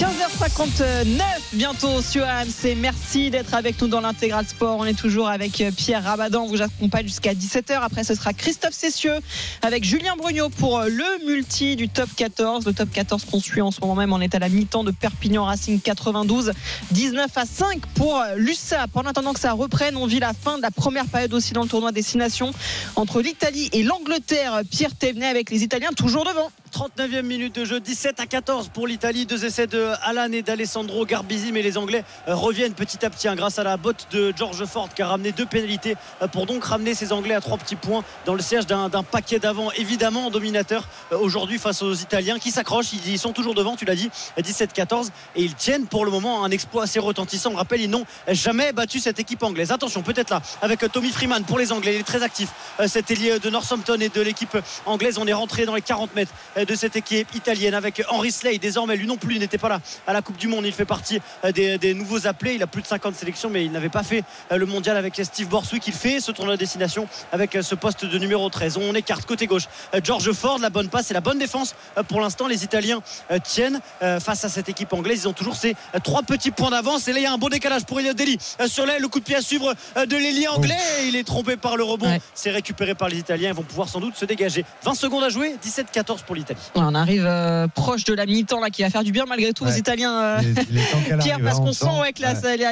15h59 bientôt sur AMC. Merci d'être avec nous dans l'intégral sport. On est toujours avec euh, Pierre Rabadan. On vous accompagne jusqu'à 17h. Après, ce sera Christophe Cessieux avec Julien Brugnot pour euh, le multi du top 14. Le top 14 qu'on suit en ce moment même. On est à la mi-temps de Perpignan Racing 92. 19 à 5 pour euh, l'USAP. En attendant que ça reprenne, on vit la fin de la première période aussi dans le tournoi des 6 nations entre l'Italie et l'Angleterre. Pierre Thévenet avec les Italiens toujours devant. 39e minute de jeu, 17 à 14 pour l'Italie. Deux essais de Alan et d'Alessandro Garbisi, mais les Anglais euh, reviennent petit à petit hein, grâce à la botte de George Ford qui a ramené deux pénalités euh, pour donc ramener ces Anglais à trois petits points dans le siège d'un paquet d'avant, évidemment dominateur euh, aujourd'hui face aux Italiens qui s'accrochent. Ils sont toujours devant, tu l'as dit, 17-14 et ils tiennent pour le moment un exploit assez retentissant. On rappelle, ils n'ont jamais battu cette équipe anglaise. Attention, peut-être là avec Tommy Freeman pour les Anglais. Il est très actif. Cet ailier de Northampton et de l'équipe anglaise. On est rentré dans les 40 mètres de cette équipe italienne avec Henry Slay. Désormais, lui non plus n'était pas là à la Coupe du Monde. Il fait partie euh, des, nouveaux appelés. Il a plus de 50 sélections, mais il n'avait pas fait euh, le mondial avec Steve Borswick. Il fait ce tournoi de destination avec euh, ce poste de numéro 13. On écarte côté gauche. George Ford, la bonne passe et la bonne défense. Pour l'instant, les Italiens tiennent face à cette équipe anglaise. Ils ont toujours ces trois petits points d'avance. Et là, il y a un bon décalage pour Elliot Deli sur le coup de pied à suivre de l'ailier anglais. Il est trompé par le rebond. C'est récupéré par les Italiens. Ils vont pouvoir sans doute se dégager. 20 secondes à jouer, 17-14 pour l'Italie. On arrive euh, proche de la mi-temps là qui va faire du bien malgré tout aux Italiens. Euh, Pierre, parce qu'on sent ouais, que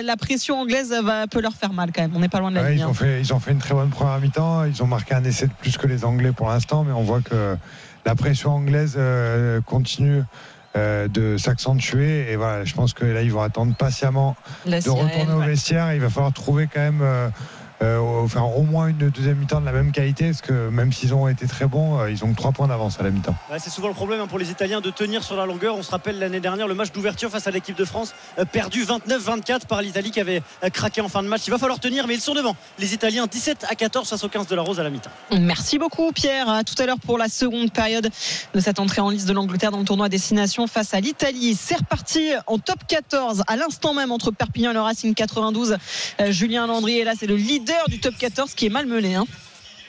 la, pression anglaise va, peut leur faire mal quand même. On n'est pas loin de la ligne. Ils, ont fait, ils ont fait une très bonne première mi-temps. Ils ont marqué un essai de plus que les Anglais pour l'instant, mais on voit que la pression anglaise euh, continue. de s'accentuer et voilà je pense que là ils vont attendre patiemment de retourner au vestiaire il va falloir trouver quand même euh, enfin, au moins une deuxième mi-temps de la même qualité, parce que même s'ils ont été très bons, euh, ils ont trois points d'avance à la mi-temps. c'est souvent le problème hein, pour les Italiens de tenir sur la longueur. On se rappelle l'année dernière le match d'ouverture face à l'équipe de France, euh, perdu 29-24 par l'Italie qui avait craqué en fin de match. Il va falloir tenir, mais ils sont devant. Les Italiens 17 à 14 face aux 15 de la Rose à la mi-temps. Merci beaucoup Pierre. À tout à l'heure pour la seconde période de cette entrée en liste de l'Angleterre dans le tournoi destination face à l'Italie. C'est reparti en top 14 à l'instant même entre Perpignan et le Racing 92. Julien Landry est là, c'est le leader du top 14 qui est malmené. Hein.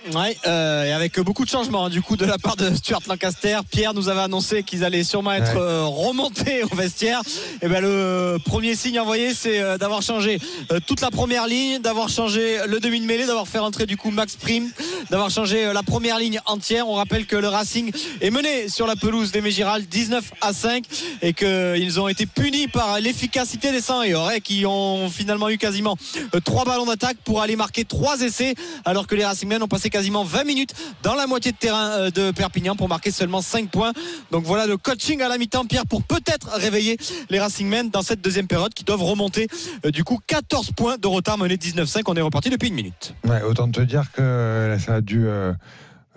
Ouais, euh, et avec beaucoup de changements hein, du coup de la part de Stuart Lancaster. Pierre nous avait annoncé qu'ils allaient sûrement être euh, remontés au vestiaire. Et ben le premier signe envoyé, c'est euh, d'avoir changé toute la première ligne, d'avoir changé le demi de mêlée, d'avoir fait rentrer du coup Max Prime, d'avoir changé la première ligne entière. On rappelle que le Racing est mené sur la pelouse des Mégiral 19 à 5 et qu'ils ont été punis par l'efficacité des 100 et qui ont finalement eu quasiment trois ballons d'attaque pour aller marquer trois essais alors que les Racingmen ont passé quasiment 20 minutes dans la moitié de terrain euh, de Perpignan pour marquer seulement 5 points. Donc voilà le coaching à la mi-temps, Pierre, pour peut-être réveiller les Racingmen dans cette deuxième période qui doivent remonter euh, du coup 14 points de retard mené 19-5. On est reparti depuis une minute. Ouais, autant te dire que ça a dû.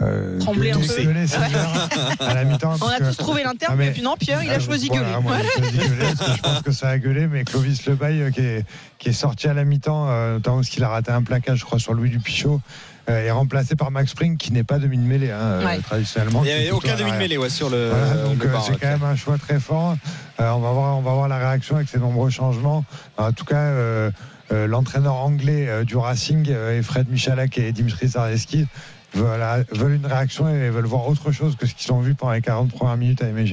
Euh, Trembler un peu. à la mi-temps. On a tous trouvé l'interne, mais... puis non, Pierre, il a choisi gueuler. je pense que ça a gueulé, mais Clovis Lebaille, qui est, qui est sorti à la mi-temps, notamment parce qu'il a raté un plaquage, je crois, sur Louis Dupichot, euh, est remplacé par Max Spring qui n'est pas demi-mêlée hein, euh, traditionnellement. Il n'y avait aucun demi-mêlée ouais, sur le. donc euh, c'est quand même un choix très fort. on, va voir, on va voir la réaction avec ces nombreux changements. En tout cas, l'entraîneur anglais du Racing et Fred Michalak et Dimitri Zareski veulent, une réaction et veulent voir autre chose que ce qu'ils ont vu pendant les 40 premières minutes à Aimé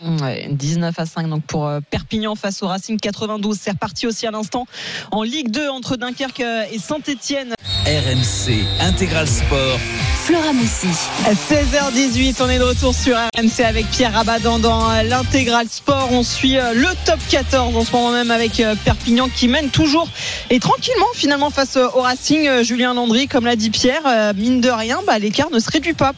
Giral. 19 à 5 donc pour Perpignan face au Racing 92. C'est reparti aussi à l'instant en Ligue 2 entre Dunkerque et Saint-Etienne. RMC Intégral Sport. Flora Moussi. 16h18, on est de retour sur RMC avec Pierre Rabadan dans l'Intégral Sport. On suit euh, le top 14 en ce moment même avec euh, Perpignan qui mène toujours et tranquillement finalement face au Racing. Julien Landry, comme l'a dit Pierre, mine de rien, bah, l'écart ne se réduit pas.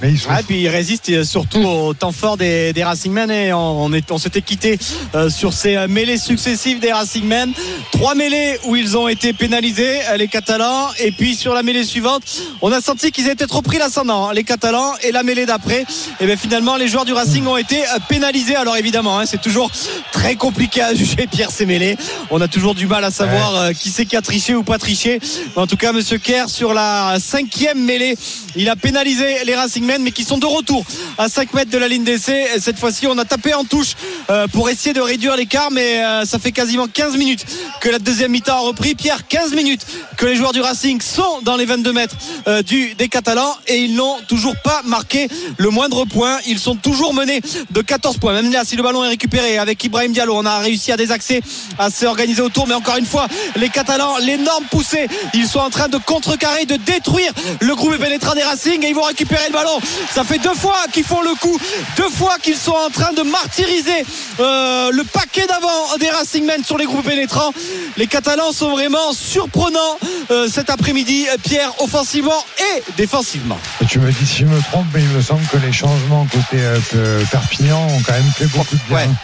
Mais ah, puis il résiste surtout au temps fort des, des Racingmen et on, on s'était quitté euh, sur ces euh, mêlées successives des Racingmen. Trois mêlées où ils ont été pénalisés, euh, les Catalans, et puis sur la mêlée suivante, on a senti qu'ils étaient trop pris l'ascendant, hein, les Catalans, et la mêlée d'après, et bien finalement les joueurs du Racing ont été pénalisés. Alors évidemment, hein, c'est toujours très compliqué à juger Pierre ces mêlées. On a toujours du mal à savoir qui c'est qui a triché ou pas triché. en tout cas, Monsieur Kerr sur la cinquième mêlée, il a pénalisé les Mais qui sont de retour à 5 mètres de la ligne d'essai. Cette fois-ci, on a tapé en touche euh, pour essayer de réduire l'écart, mais euh, ça fait quasiment 15 minutes que la deuxième mi-temps a repris. Pierre, 15 minutes que les joueurs du Racing sont dans les 22 mètres euh, des Catalans et ils n'ont toujours pas marqué le moindre point. Ils sont toujours menés de 14 points. Même là, si le ballon est récupéré avec Ibrahim Diallo, on a réussi à désaxer, à s'organiser autour. Mais encore une fois, les Catalans, l'énorme poussée, ils sont en train de contrecarrer, de détruire le groupe pénétrant des Racing et ils vont récupérer le ballon Ça fait deux fois qu'ils font le coup, deux fois qu'ils sont en train de martyriser euh, le paquet d'avant des Racing Men sur les groupes pénétrants. Les Catalans sont vraiment surprenants euh, cet après-midi, Pierre, offensivement et défensivement. Et tu me dis si je me trompe, mais il me semble que les changements côté euh, Perpignan ont quand même fait beaucoup de bien.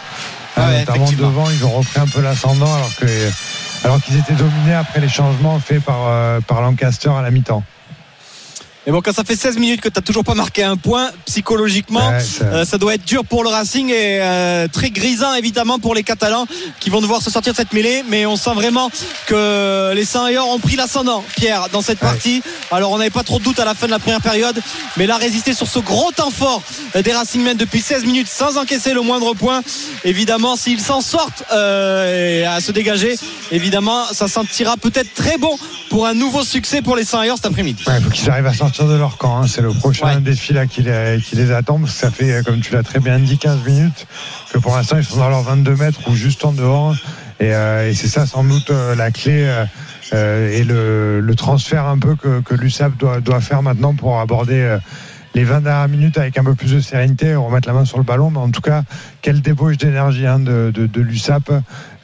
Ah, notamment devant, ils ont repris un peu l'ascendant alors que alors qu'ils étaient dominés après les changements faits par, par Lancaster à la mi-temps. Mais bon, quand ça fait 16 minutes que tu n'as toujours pas marqué un point, psychologiquement, euh, ça... doit être dur pour le Racing et euh, très grisant évidemment pour les Catalans qui vont devoir se sortir de cette mêlée. Mais on sent vraiment que les saint ont pris l'ascendant, Pierre, dans cette partie. Alors on n'avait pas trop de doute à la fin de la première période, mais là, résister sur ce gros temps fort des Racingmen depuis 16 minutes sans encaisser le moindre point, évidemment, s'ils s'en sortent euh, à se dégager, évidemment, ça sentira peut-être très bon pour un nouveau succès pour les saint cet après-midi. Il faut qu'ils arrivent à sortir de leur camp. Hein. C'est le prochain défi là qui les, qui les attend. Parce que ça fait, comme tu l'as très bien dit, 15 minutes que pour l'instant ils sont dans leurs 22 mètres ou juste en dehors. Et, euh, et c'est ça sans doute euh, la clé euh, et le, le, transfert un peu que, que l'USAP doit, doit faire maintenant pour aborder les 20 dernières minutes avec un peu plus de sérénité, remettre la main sur le ballon. Mais en tout cas, quelle débauche d'énergie hein, de, de, de l'USAP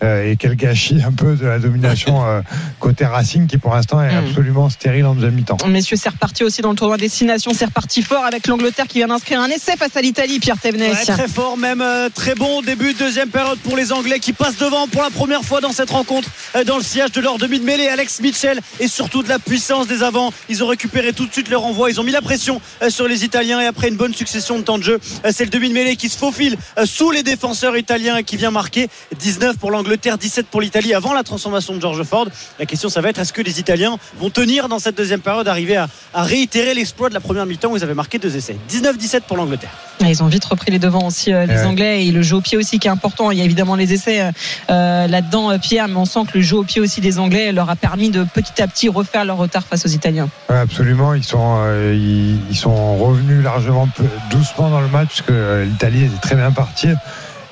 euh, et quel gâchis un peu de la domination euh, côté Racing qui pour l'instant est hmm. absolument stérile en deuxième mi-temps. Messieurs, c'est reparti aussi dans le tournoi Destination, c'est reparti fort avec l'Angleterre qui vient d'inscrire un essai face à l'Italie, Pierre Thévenet. très fort, même euh, très bon début de deuxième période pour les Anglais qui passent devant pour la première fois dans cette rencontre dans le sillage de leur demi de mêlée, Alex Mitchell et surtout de la puissance des avants. Ils ont récupéré tout de suite leur envoi, ils ont mis la pression sur les Italiens et après une bonne succession de temps de jeu, c'est le demi de mêlée qui se faufile sous les défenseurs italiens qui vient marquer 19 pour l'Angleterre, 17 pour l'Italie avant la transformation de George Ford. La question, ça va être est-ce que les Italiens vont tenir dans cette deuxième période, arriver à, réitérer l'exploit de la première mi-temps où ils avaient marqué deux essais? 19-17 pour l'Angleterre. Ils ont vite repris les devants aussi, euh, les Anglais, et le jeu au pied aussi qui est important. Il y a évidemment les essais euh, euh, là-dedans, Pierre, mais on sent que le jeu au pied aussi des Anglais leur a permis de petit à petit refaire leur retard face aux Italiens. absolument, ils sont, ils, sont revenus largement doucement dans le match parce que l'Italie était très bien partie.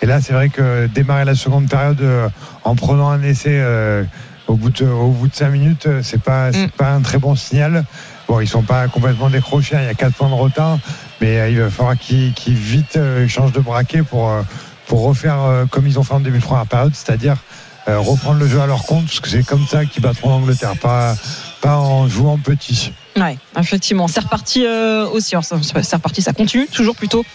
Et là, c'est vrai que démarrer la seconde période euh, en prenant un essai euh, au bout de, au bout de 5 minutes, euh, c'est pas, mm. pas un très bon signal. Bon, ils sont pas complètement décrochés, hein, il y a 4 points de retard, mais il va falloir qu'ils vite changent de braquet pour, pour refaire comme ils ont fait en début de première période, c'est-à-dire reprendre le jeu à leur compte, parce que c'est comme ça qu'ils battront l'Angleterre, pas, pas en jouant petit. Ouais, effectivement. C'est reparti euh, aussi. C'est reparti, ça continue toujours plutôt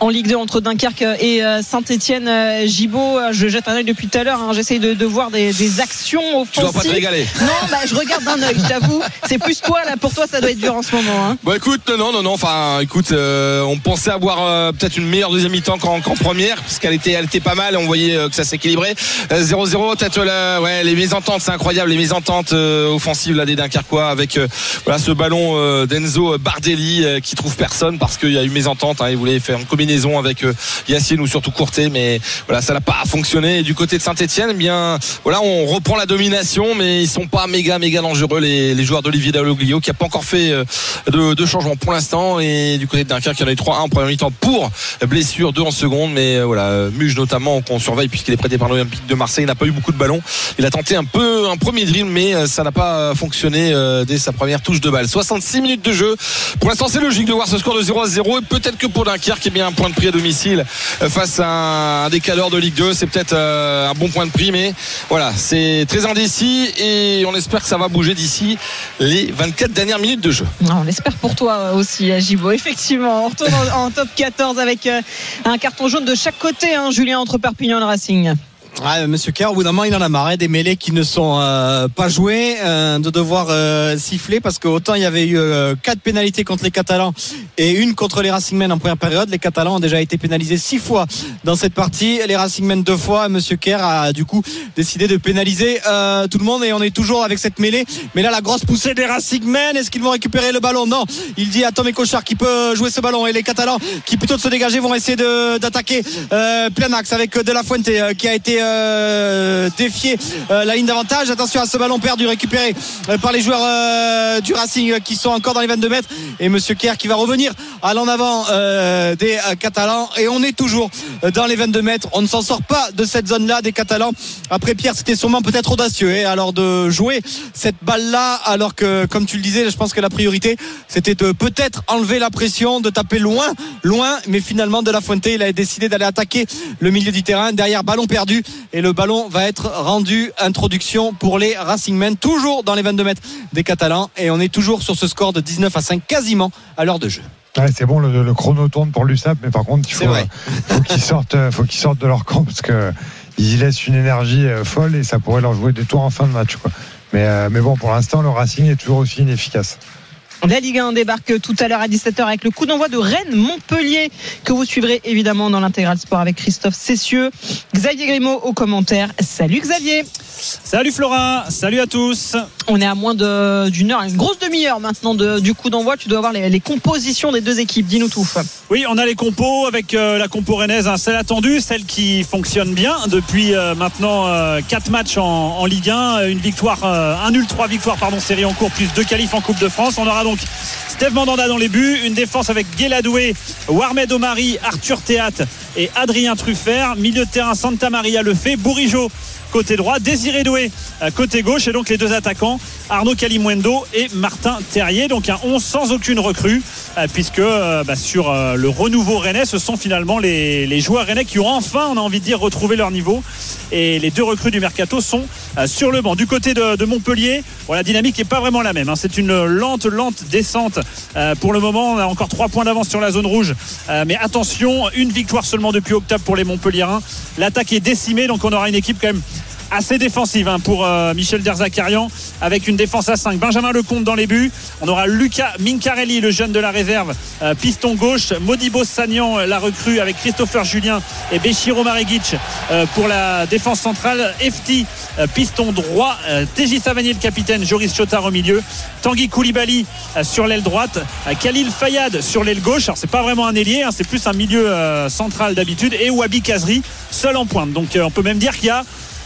en Ligue 2 entre Dunkerque et euh, Saint-Etienne. Euh, Gibaud, je jette un œil depuis tout à l'heure. Hein. J'essaye de, voir des, actions offensives. Tu dois pas te régaler. Non, bah, je regarde d'un œil, j'avoue. C'est plus toi, là. Pour toi, ça doit être dur en ce moment. Hein. Bon, écoute, non, non, non. Enfin, écoute, on pensait avoir peut-être une meilleure deuxième mi-temps qu'en première, parce qu'elle était, elle était pas mal. On voyait que ça s'équilibrait. 0-0, peut-être ouais, les mésententes, c'est incroyable. Les mésententes offensives là, des Dunkerquois avec voilà, ce ballon euh, d'Enzo Bardelli euh, qui trouve personne parce qu'il y a eu mésentente. Hein, il voulait faire une combinaison avec euh, Yacine ou surtout Courté, mais voilà, ça n'a pas fonctionné. Et du côté de Saint-Etienne, eh bien voilà, on reprend la domination, mais ils sont pas méga méga dangereux les, joueurs d'Olivier Dalloglio qui a pas encore fait de, de changement pour l'instant. Et du côté de Dunkerque, il y en a eu 3-1 en première mi-temps pour blessure, 2 en seconde, mais voilà, Muge notamment qu'on surveille puisqu'il est prêté par l'Olympique de Marseille, il n'a pas eu beaucoup de ballons. Il a tenté un peu un premier drill, mais ça n'a pas fonctionné dès sa première touche de balle. 66 minutes de jeu. Pour l'instant, c'est logique de voir ce score de 0 à 0 et peut-être que pour Dunkerque, est bien un point de prix à domicile euh, face à un décaleur de Ligue 2, c'est peut-être euh, un bon point de prix, mais voilà, c'est très indécis et on espère que ça va bouger d'ici les 24 dernières minutes de jeu. On l'espère pour toi aussi, Gibo. Effectivement, on retourne en, top 14 avec euh, un carton jaune de chaque côté, hein, Julien, entre Perpignan et Racing. Monsieur Kerr, au bout d'un moment, il en a marre hein, des mêlées qui ne sont euh, pas jouées, euh, de devoir euh, siffler parce qu'autant il y avait eu quatre pénalités contre les Catalans et une contre les Racingmen en première période. Les Catalans ont déjà été pénalisés six fois dans cette partie, les Racingmen deux fois. Monsieur Kerr a du coup décidé de pénaliser tout le monde et on est toujours avec cette mêlée. Mais là, la grosse poussée des Racingmen, est-ce qu'ils vont récupérer le ballon? Non. Il dit à Tom Cochard qui peut jouer ce ballon et les Catalans qui plutôt de se dégager vont essayer d'attaquer plein axe avec De La Fuente qui a été euh, défier euh, la ligne d'avantage. Attention à ce ballon perdu récupéré euh, par les joueurs euh, du Racing qui sont encore dans les 22 mètres. Et Monsieur Kerr qui va revenir à l'en avant des Catalans. Et on est toujours dans les 22 mètres. On ne s'en sort pas de cette zone-là des Catalans. Après Pierre, c'était sûrement peut-être audacieux hein, alors de jouer cette balle-là. Alors que, comme tu le disais, je pense que la priorité, c'était de peut-être enlever la pression, de taper loin, loin. Mais finalement, De La Fuente, il a décidé d'aller attaquer le milieu du terrain. Derrière, ballon perdu. Et le ballon va être rendu. Introduction pour les Racingmen, toujours dans les 22 mètres des Catalans. Et on est toujours sur ce score de 19 à 5, quasiment à l'heure de jeu. Ouais, c'est bon, le, le chrono tourne pour l'USAP, mais par contre, il faut, euh, faut qu'ils sortent, euh, faut qu'ils sortent de leur camp parce que ils y laissent une énergie euh, folle et ça pourrait leur jouer des tours en fin de match. Quoi. Mais, euh, mais bon, pour l'instant, le Racing est toujours aussi inefficace. La Ligue 1 débarque tout à l'heure à 17h avec le coup d'envoi de Rennes-Montpellier que vous suivrez évidemment dans l'intégral sport avec Christophe Cessieux. Xavier Grimaud au commentaire. Salut Xavier. Salut Flora, salut à tous. On est à moins d'une heure, une grosse demi-heure maintenant de- du coup d'envoi. Tu dois avoir les, les compositions des deux équipes. Dis-nous tout. Oui, on a les compos avec euh, la compo rennaise, hein, celle attendue, celle qui fonctionne bien depuis euh, maintenant 4 matchs en, en Ligue 1, une victoire, euh, un nul, 3 victoires, pardon, série en cours, plus 2 qualifs en Coupe de France. On aura donc Steve Mandanda dans les buts, une défense avec Guéladoué, Warmed Omari, Arthur Théat et Adrien Truffert, milieu de terrain Santa Maria Le fait, Bourigeau côté droit, Désiré Doué euh, côté gauche. Et donc les deux attaquants Arnaud Calimuendo et Martin Terrier. Donc un 11 sans aucune recrue euh, puisque euh, bah, sur le renouveau rennais ce sont finalement les, les joueurs rennais qui ont enfin on a envie de dire retrouvé leur niveau. Et les deux recrues du mercato sont sur le banc. Du côté de, de Montpellier bon, la dynamique n'est pas vraiment la même hein. c'est une lente lente descente pour le moment. On a encore trois points d'avance sur la zone rouge mais attention une victoire seulement depuis octobre pour les Montpelliérains l'attaque est décimée donc on aura une équipe quand même assez défensive hein, pour euh, Michel Derzakarian avec une défense à 5 Benjamin Lecomte dans les buts. On aura Lucas Mincarelli le jeune de la réserve euh, piston gauche. Modibo Sagnan euh, la recrue avec Christopher Julien et Béchiro Maregic pour la défense centrale. Efti piston droit. TJ Savanier le capitaine. Joris Chotard au milieu. Tanguy Koulibaly sur l'aile droite. Khalil Fayad sur l'aile gauche. Alors c'est pas vraiment un ailier hein, c'est plus un milieu central d'habitude. Et Wabi Kazri seul en pointe. Donc on peut même dire qu'il y a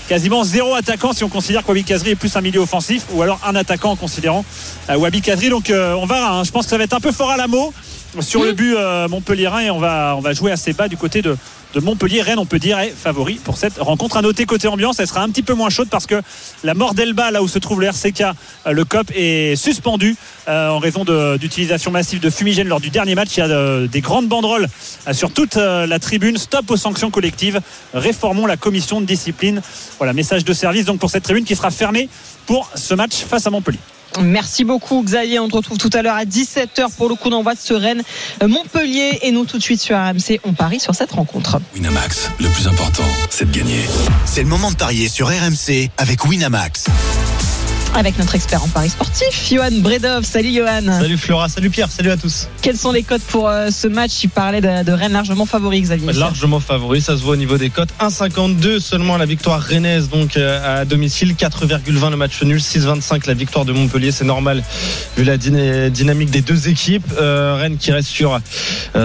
quasiment zéro attaquant si on considère que Wabi Kazri est plus un milieu offensif ou alors un attaquant en considérant euh, Wabi Kazri donc euh, on verra hein. je pense que ça va être un peu fort à la mot sur le but euh, Montpellierin et on va, on va jouer assez bas du côté de, de Montpellier. Rennes, on peut dire, est favori pour cette rencontre. À noter côté ambiance, elle sera un petit peu moins chaude parce que la mort d'Elba, là où se trouve le RCK, euh, le COP, est suspendu euh, en raison d'utilisation massive de fumigène lors du dernier match. Il y a euh, des grandes banderoles euh, sur toute la tribune. Stop aux sanctions collectives. Réformons la commission de discipline. Voilà, message de service donc pour cette tribune qui sera fermée pour ce match face à Montpellier. Merci beaucoup Xavier. On te retrouve tout à l'heure à 17h pour le coup d'envoi de Sereine Montpellier. Et nous tout de suite sur RMC, on parie sur cette rencontre. Winamax, le plus important, c'est de gagner. C'est le moment de parier sur RMC avec Winamax. Avec notre expert en paris sportif, Johan Bredov. Salut Johan. Salut Flora, salut Pierre, salut à tous. Quels sont les codes pour euh, ce match? Il parlait de, de Rennes largement favori, Xavier. Largement favori, ça se voit au niveau des cotes. 1,52 seulement la victoire rennaise donc euh, à domicile, 4,20 le match nul, 6,25 la victoire de Montpellier, c'est normal vu la dyna- dynamique des deux équipes. Euh, Rennes qui reste sur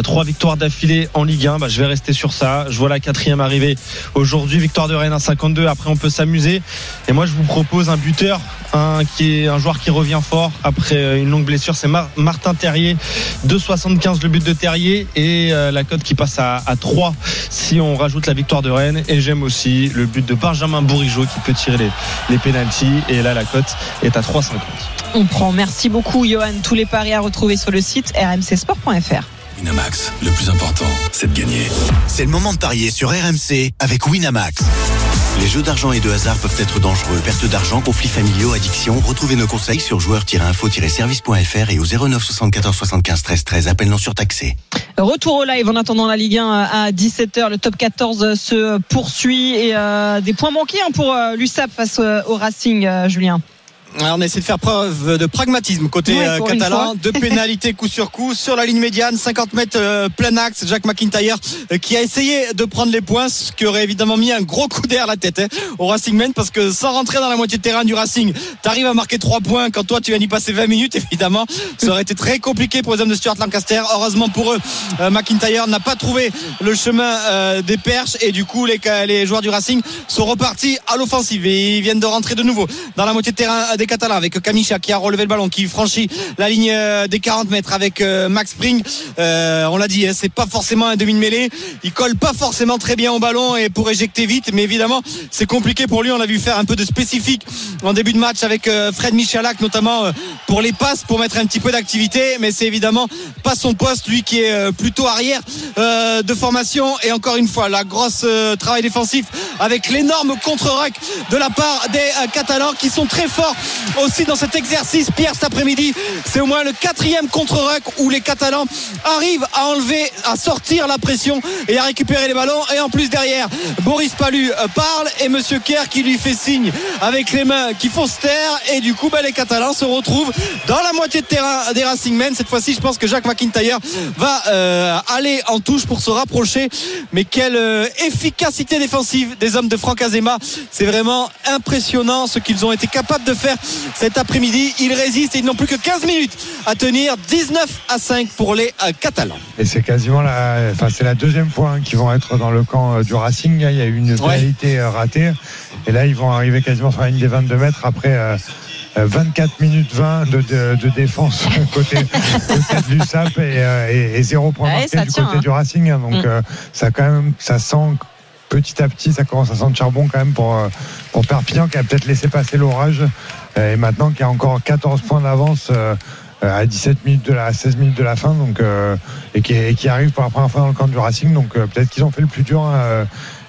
trois victoires d'affilée en Ligue 1, bah, je vais rester sur ça. Je vois la quatrième arriver aujourd'hui, victoire de Rennes 1,52. Après on peut s'amuser. Et moi je vous propose un buteur, un qui est un joueur qui revient fort après euh, une longue blessure, c'est Mar- Martin Terrier, 2,75 le but de Terrier et euh, la cote qui passe à, à 3 si on rajoute la victoire de Rennes. Et j'aime aussi le but de Benjamin Bourigeau qui peut tirer les, les pénalties. Et là la cote est à 3,50. On prend. Merci beaucoup Johan. Tous les paris à retrouver sur le site rmcsport.fr. Winamax, le plus important, c'est de gagner. C'est le moment de parier sur RMC avec Winamax. Les jeux d'argent et de hasard peuvent être dangereux. Perte d'argent, conflits familiaux, addiction. Retrouvez nos conseils sur joueurs-info-service.fr et au 09 74 75 13 13. Appel non surtaxé. Retour au live en attendant la Ligue 1 à 17h. Le top 14 se poursuit et euh, des points manqués hein, pour euh, l'USAP face euh, au Racing, euh, Julien. Alors, on essaie de faire preuve de pragmatisme côté euh, catalan. Deux pénalités coup sur coup sur la ligne médiane, 50 mètres euh, plein axe. Jack McIntyre euh, qui a essayé de prendre les points, ce qui aurait évidemment mis un gros coup d'air à la tête hein, au Racing Man parce que sans rentrer dans la moitié de terrain du Racing, t'arrives à marquer 3 points quand toi tu viens d'y passer 20 minutes. Évidemment, ça aurait été très compliqué pour les hommes de Stuart Lancaster. Heureusement pour eux, McIntyre n'a pas trouvé le chemin des perches et du coup les, les joueurs du Racing sont repartis à l'offensive et ils viennent de rentrer de nouveau dans la moitié de terrain des Catalans avec Kamicha qui a relevé le ballon, qui franchit la ligne euh, des 40 mètres avec euh, Max Spring. Euh, on l'a dit, hein, c'est pas forcément un demi de mêlée. Il colle pas forcément très bien au ballon et pour éjecter vite, mais évidemment c'est compliqué pour lui. On a vu faire un peu de spécifique en début de match avec Fred Michalak notamment pour les passes, pour mettre un petit peu d'activité, mais c'est évidemment pas son poste, lui qui est plutôt arrière de formation. Et encore une fois, la grosse travail défensif avec l'énorme contre-ruck de la part des Catalans qui sont très forts aussi dans cet exercice. Pierre, cet après-midi, c'est au moins le quatrième contre-ruck où les Catalans arrivent à enlever, à sortir la pression et à récupérer les ballons. Et en plus derrière, Boris Palu euh, parle et Monsieur Kerr qui lui fait signe avec les mains qui font se taire. Et du coup, bah, les Catalans se retrouvent dans la moitié de terrain des Racing Men. Cette fois-ci, je pense que Jacques McIntyre va euh, aller en touche pour se rapprocher. Mais quelle euh, efficacité défensive des hommes de Franck Azema. C'est vraiment impressionnant ce qu'ils ont été capables de faire cet après-midi. Ils résistent et ils n'ont plus que 15 minutes à tenir. 19 à 5 pour les euh, Catalans. Et c'est quasiment la, enfin c'est la deuxième fois hein, qu'ils vont être dans le camp euh, du Racing. Il y a eu une pénalité euh, ratée. Et là, ils vont arriver quasiment sur la ligne des 22 mètres après euh, euh, 24 minutes 20 de, de- de défense côté, côté de l'USAP et, euh, et, et zéro point Ouais, marqué du tient, côté hein. du Racing. hein. Donc Mm. euh, ça quand même, ça sent petit à petit, ça commence à sentir bon quand même pour, pour Perpignan qui a peut-être laissé passer l'orage et maintenant qui a encore 14 points d'avance. euh, euh, à 17 minutes de la à 16 minutes de la fin donc euh, et, qui, et qui arrive pour la première fois dans le camp du Racing donc euh, peut-être qu'ils ont fait le plus dur hein, euh,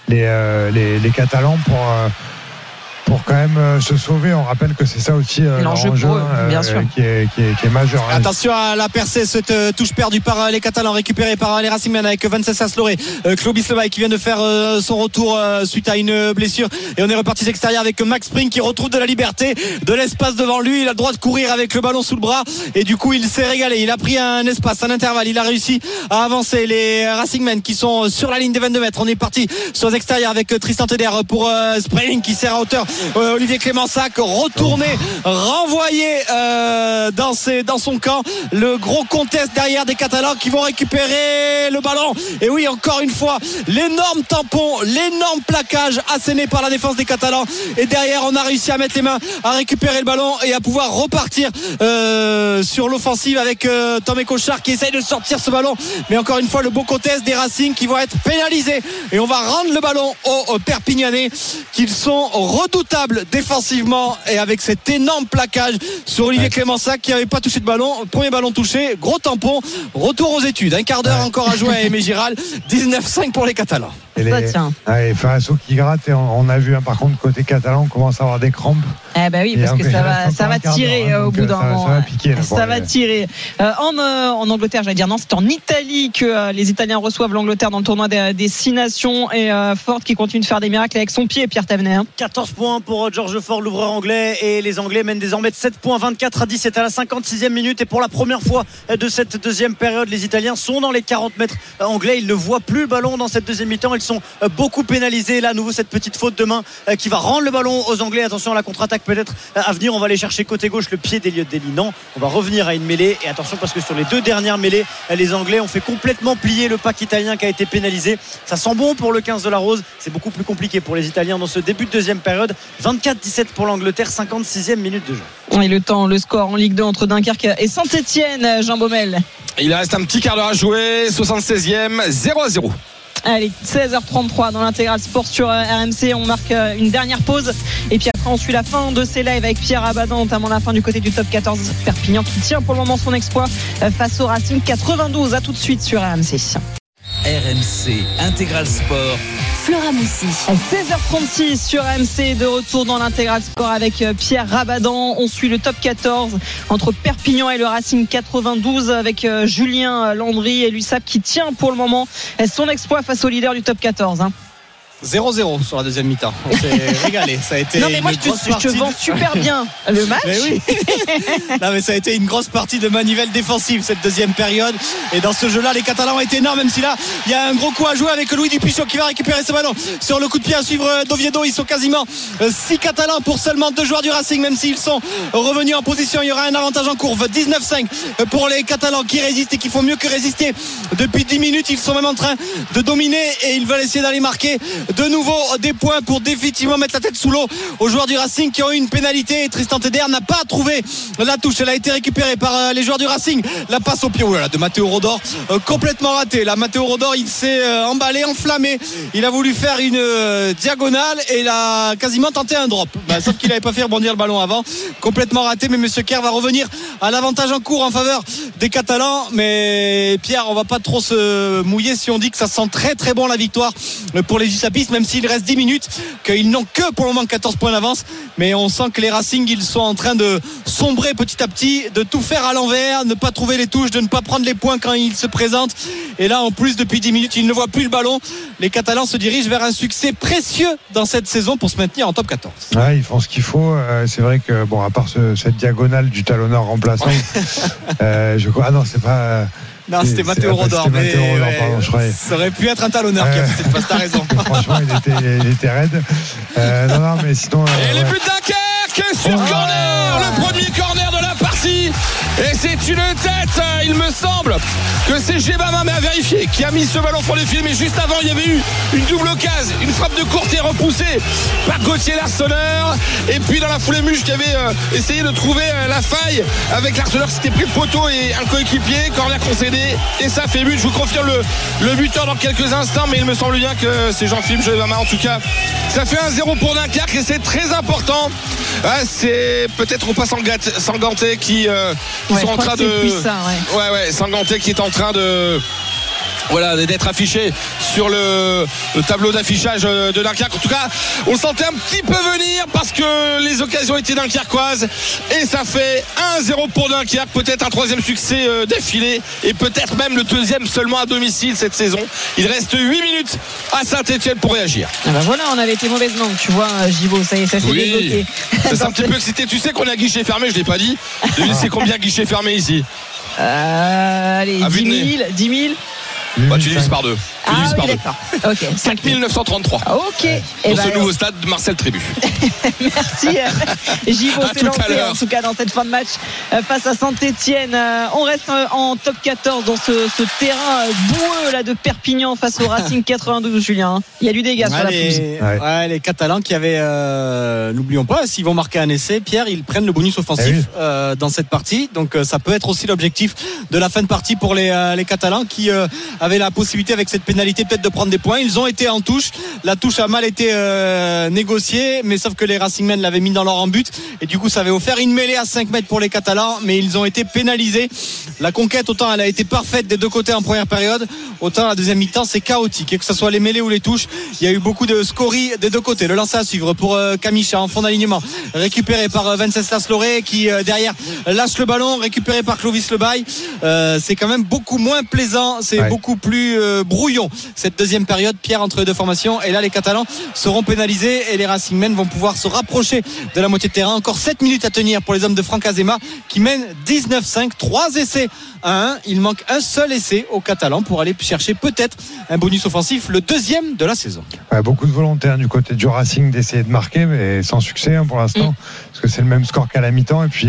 les, euh, les les Catalans pour euh, pour quand même euh, se sauver on rappelle que c'est ça aussi euh, L'enjeu enjeu, pour eux, hein, bien euh, sûr. qui est, qui est, qui est majeur hein. Attention à la percée, cette euh, touche perdue par euh, les Catalans, récupérée par euh, les Racingmen avec Vincent Asloré, euh, Claude Bislevaï qui vient de faire euh, son retour euh, suite à une blessure. Et on est reparti extérieur avec Max Spring qui retrouve de la liberté, de l'espace devant lui. Il a le droit de courir avec le ballon sous le bras. Et du coup, il s'est régalé. Il a pris un espace, un intervalle. Il a réussi à avancer. Les Racingmen qui sont sur la ligne des 22 mètres. On est parti sur les extérieurs avec euh, Tristan Teder pour euh, Spring qui sert à hauteur. Euh, Olivier Clémensac retourné, renvoyé euh, dans, ses, dans son camp. Le gros contest derrière des Catalans qui vont récupérer le ballon. Et oui, encore une fois, l'énorme tampon, l'énorme plaquage asséné par la défense des Catalans. Et derrière, on a réussi à mettre les mains, à récupérer le ballon et à pouvoir repartir euh, sur l'offensive avec euh, Tom Cochard qui essaye de sortir ce ballon. Mais encore une fois, le beau contest des Racing qui vont être pénalisés. Et on va rendre le ballon aux, Perpignanais qu'ils sont redoutables défensivement et avec cet énorme plaquage sur Olivier Clémensac qui n'avait pas touché de ballon. Premier ballon touché, gros tampon. Retour aux études. Un quart d'heure encore à jouer à Aimé Giral. 19-5 pour les Catalans. Et les, ouais, et Farasso qui gratte et on, on a vu hein, par contre côté catalan on commence à avoir des crampes Eh ben oui, Et parce que ça il va, reste ça va un quart tirer euh, hein, au bout euh, d'un ça- moment. ça va piquer, là, pour Ça va les- tirer. Euh, en, euh, en Angleterre, j'allais dire non, c'est en Italie que euh, les Italiens reçoivent l'Angleterre dans le tournoi des, des Six Nations et euh, Ford qui continue de faire des miracles avec son pied, Pierre Tavenet. hein. 14 points pour George Ford, l'ouvreur anglais. Et les Anglais mènent désormais de 7 points, 24 à 17 à la 56e minute. Et pour la première fois de cette deuxième période, les Italiens sont dans les 40 mètres anglais. Ils ne voient plus le ballon dans cette deuxième mi-temps. Ils sont euh, beaucoup pénalisés. Là, à nouveau, cette petite faute de main euh, qui va rendre le ballon aux Anglais. Attention à la contre-attaque peut-être euh, à venir. On va aller chercher côté gauche le pied d'Eliott Daly. Non, on va revenir à une mêlée. Et attention parce que sur les deux dernières mêlées, euh, les Anglais ont fait complètement plier le pack italien qui a été pénalisé. Ça sent bon pour le 15 de la Rose. C'est beaucoup plus compliqué pour les Italiens dans ce début de deuxième période. 24-17 pour l'Angleterre, 56e minute de jeu. Et le temps, le score en Ligue 2 entre Dunkerque et Saint-Etienne, Jean Baumel. Il reste un petit quart d'heure à jouer, 76e, 0 à 0. Allez, 16h33 dans l'intégral sport sur euh, RMC. On marque euh, une dernière pause. Et puis après, on suit la fin de ces lives avec Pierre Abadan, notamment la fin du côté du top 14 Perpignan qui tient pour le moment son exploit euh, face au Racing 92. À tout de suite sur RMC. RMC Intégral Sport. Flora Moussi. 16h36 sur RMC, de retour dans l'intégral sport avec euh, Pierre Rabadan. On suit le top 14 entre Perpignan et le Racing 92 avec euh, Julien Landry et l'USAP qui tient pour le moment euh, son exploit face au leader du top 14. hein. 0-0 sur la deuxième mi-temps. On s'est régalé. Ça a été Non mais moi une je te, je partie de- vends super bien le match. Mais oui. non mais ça a été une grosse partie de manivelle défensive cette deuxième période. Et dans ce jeu-là, les Catalans ont été énormes, même si là, il y a un gros coup à jouer avec Louis Dupuchon qui va récupérer ce ballon sur le coup de pied à suivre euh, d'Oviedo. Ils sont quasiment 6 Catalans pour seulement deux joueurs du Racing, même s'ils sont revenus en position. Il y aura un avantage en courbe. 19-5 pour les Catalans qui résistent et qui font mieux que résister. Depuis 10 minutes, ils sont même en train de dominer et ils veulent essayer d'aller marquer de nouveau des points pour définitivement mettre la tête sous l'eau aux joueurs du Racing qui ont eu une pénalité. Tristan Teder n'a pas trouvé la touche. Elle a été récupérée par euh, les joueurs du Racing. La passe au pied oh de Matteo Rodor euh, complètement ratée. Là, Matteo Rodor, il s'est euh, emballé, enflammé. Il a voulu faire une euh, diagonale et il a quasiment tenté un drop. Bah, sauf qu'il n'avait pas fait rebondir le ballon avant. Complètement raté. Mais Monsieur Kerr va revenir à l'avantage en cours en faveur des Catalans. Mais Pierre, on va pas trop se mouiller si on dit que ça sent très très bon la victoire pour les Même s'il reste 10 minutes, qu'ils n'ont que pour le moment 14 points d'avance. Mais on sent que les Racing, ils sont en train de sombrer petit à petit, de tout faire à l'envers, ne pas trouver les touches, de ne pas prendre les points quand ils se présentent. Et là, en plus, depuis 10 minutes, ils ne voient plus le ballon. Les Catalans se dirigent vers un succès précieux dans cette saison pour se maintenir en top 14. Ouais, ils font ce qu'il faut. Euh, c'est vrai que, bon, à part ce- cette diagonale du talonneur remplaçant, euh, je crois. Ah non, c'est pas. Non, c'était Matteo Rodor. Mais pardon, je croyais. Ça aurait pu être un talonneur qui a fait cette passe, t'as raison. Franchement, il était, il était raide. Euh, non, non, mais sinon. euh, Et les ouais. buts Dunkerque sur corner, le premier corner de la Et c'est une tête, il me semble, que c'est Gebama, mais à vérifier, qui a mis ce ballon pour les filets. Mais juste avant, il y avait eu une double occasion, une frappe de courte et repoussée par Gauthier Larsonneur. Et puis dans la foulée, Muche qui avait euh, essayé de trouver euh, la faille avec Larsonneur qui s'était pris le poteau et un coéquipier, corner concédé. Et ça fait but. Je vous confirme le, buteur dans quelques instants, mais il me semble bien que c'est Jean-Philippe Gebama. En tout cas, ça fait un 0 pour Dunkerque et c'est très important. Ah, c'est peut-être au pas Sanganté qui, euh, qui Ouais, sont en train de. ouais. ouais, ouais, Sanganté qui est en train de. Voilà, d'être affiché sur le, le tableau d'affichage euh, de Dunkerque. En tout cas, on le sentait un petit peu venir parce que les occasions étaient dunkerquoises. Et ça fait 1-0 pour Dunkerque. Peut-être un troisième succès euh, d'affilée. Et peut-être même le deuxième seulement à domicile cette saison. Il reste 8 minutes à Saint-Etienne pour réagir. Ah bah voilà, on avait été mauvaise langue, tu vois, Givo, ça y est, ça s'est débloqué. C'est un petit peu excité. Tu sais qu'on a guichet fermé, je l'ai pas dit. C'est combien guichet fermé ici? Euh, allez, À vue 10 de 000, nez. 10 000. Bah, tu divises par deux. Ah oui, d'accord. Ok, 5 000. 1933. Ok. Et Dans bah, ce nouveau stade de Marcel Trébu. Merci. euh, Givo À s'est tout à lancé l'heure. en tout cas dans cette fin de match euh, face à Saint-Etienne. On reste euh, en top 14 dans ce, ce terrain euh, boueux là, de Perpignan face au Racing 92, Julien. Il y a du dégât sur Ouais, la les, pelouse. ouais, les Catalans qui avaient, euh, n'oublions pas, s'ils vont marquer un essai, Pierre, ils prennent le bonus offensif Eh oui. euh, dans cette partie. Donc euh, ça peut être aussi l'objectif de la fin de partie pour les, euh, les Catalans qui euh, avaient la possibilité avec cette pénalité peut-être de prendre des points. Ils ont été en touche. La touche a mal été euh, négociée, mais sauf que les Racingmen l'avaient mis dans leur en but et du coup ça avait offert une mêlée à 5 mètres pour les Catalans, mais ils ont été pénalisés. La conquête autant elle a été parfaite des deux côtés en première période, autant la deuxième mi-temps c'est chaotique. Et que ce soit les mêlées ou les touches, il y a eu beaucoup de scories des deux côtés. Le lancer à suivre pour euh, Kamicha en fond d'alignement, récupéré par euh, Venceslas Loré qui euh, derrière lâche le ballon, récupéré par Clovis Lebaille. Euh, c'est quand même beaucoup moins plaisant, c'est Ouais. beaucoup plus euh, cette deuxième période. Pierre entre les deux formations et là les Catalans seront pénalisés et les Racingmen vont pouvoir se rapprocher de la moitié de terrain. Encore 7 minutes à tenir pour les hommes de Franck Azema qui mènent 19-5, 3 essais à 1. Il manque un seul essai aux Catalans pour aller chercher peut-être un bonus offensif, le deuxième de la saison. Ouais, beaucoup de volonté hein, du côté du Racing d'essayer de marquer, mais sans succès hein, pour l'instant, Mm. parce que c'est le même score qu'à la mi-temps. Et puis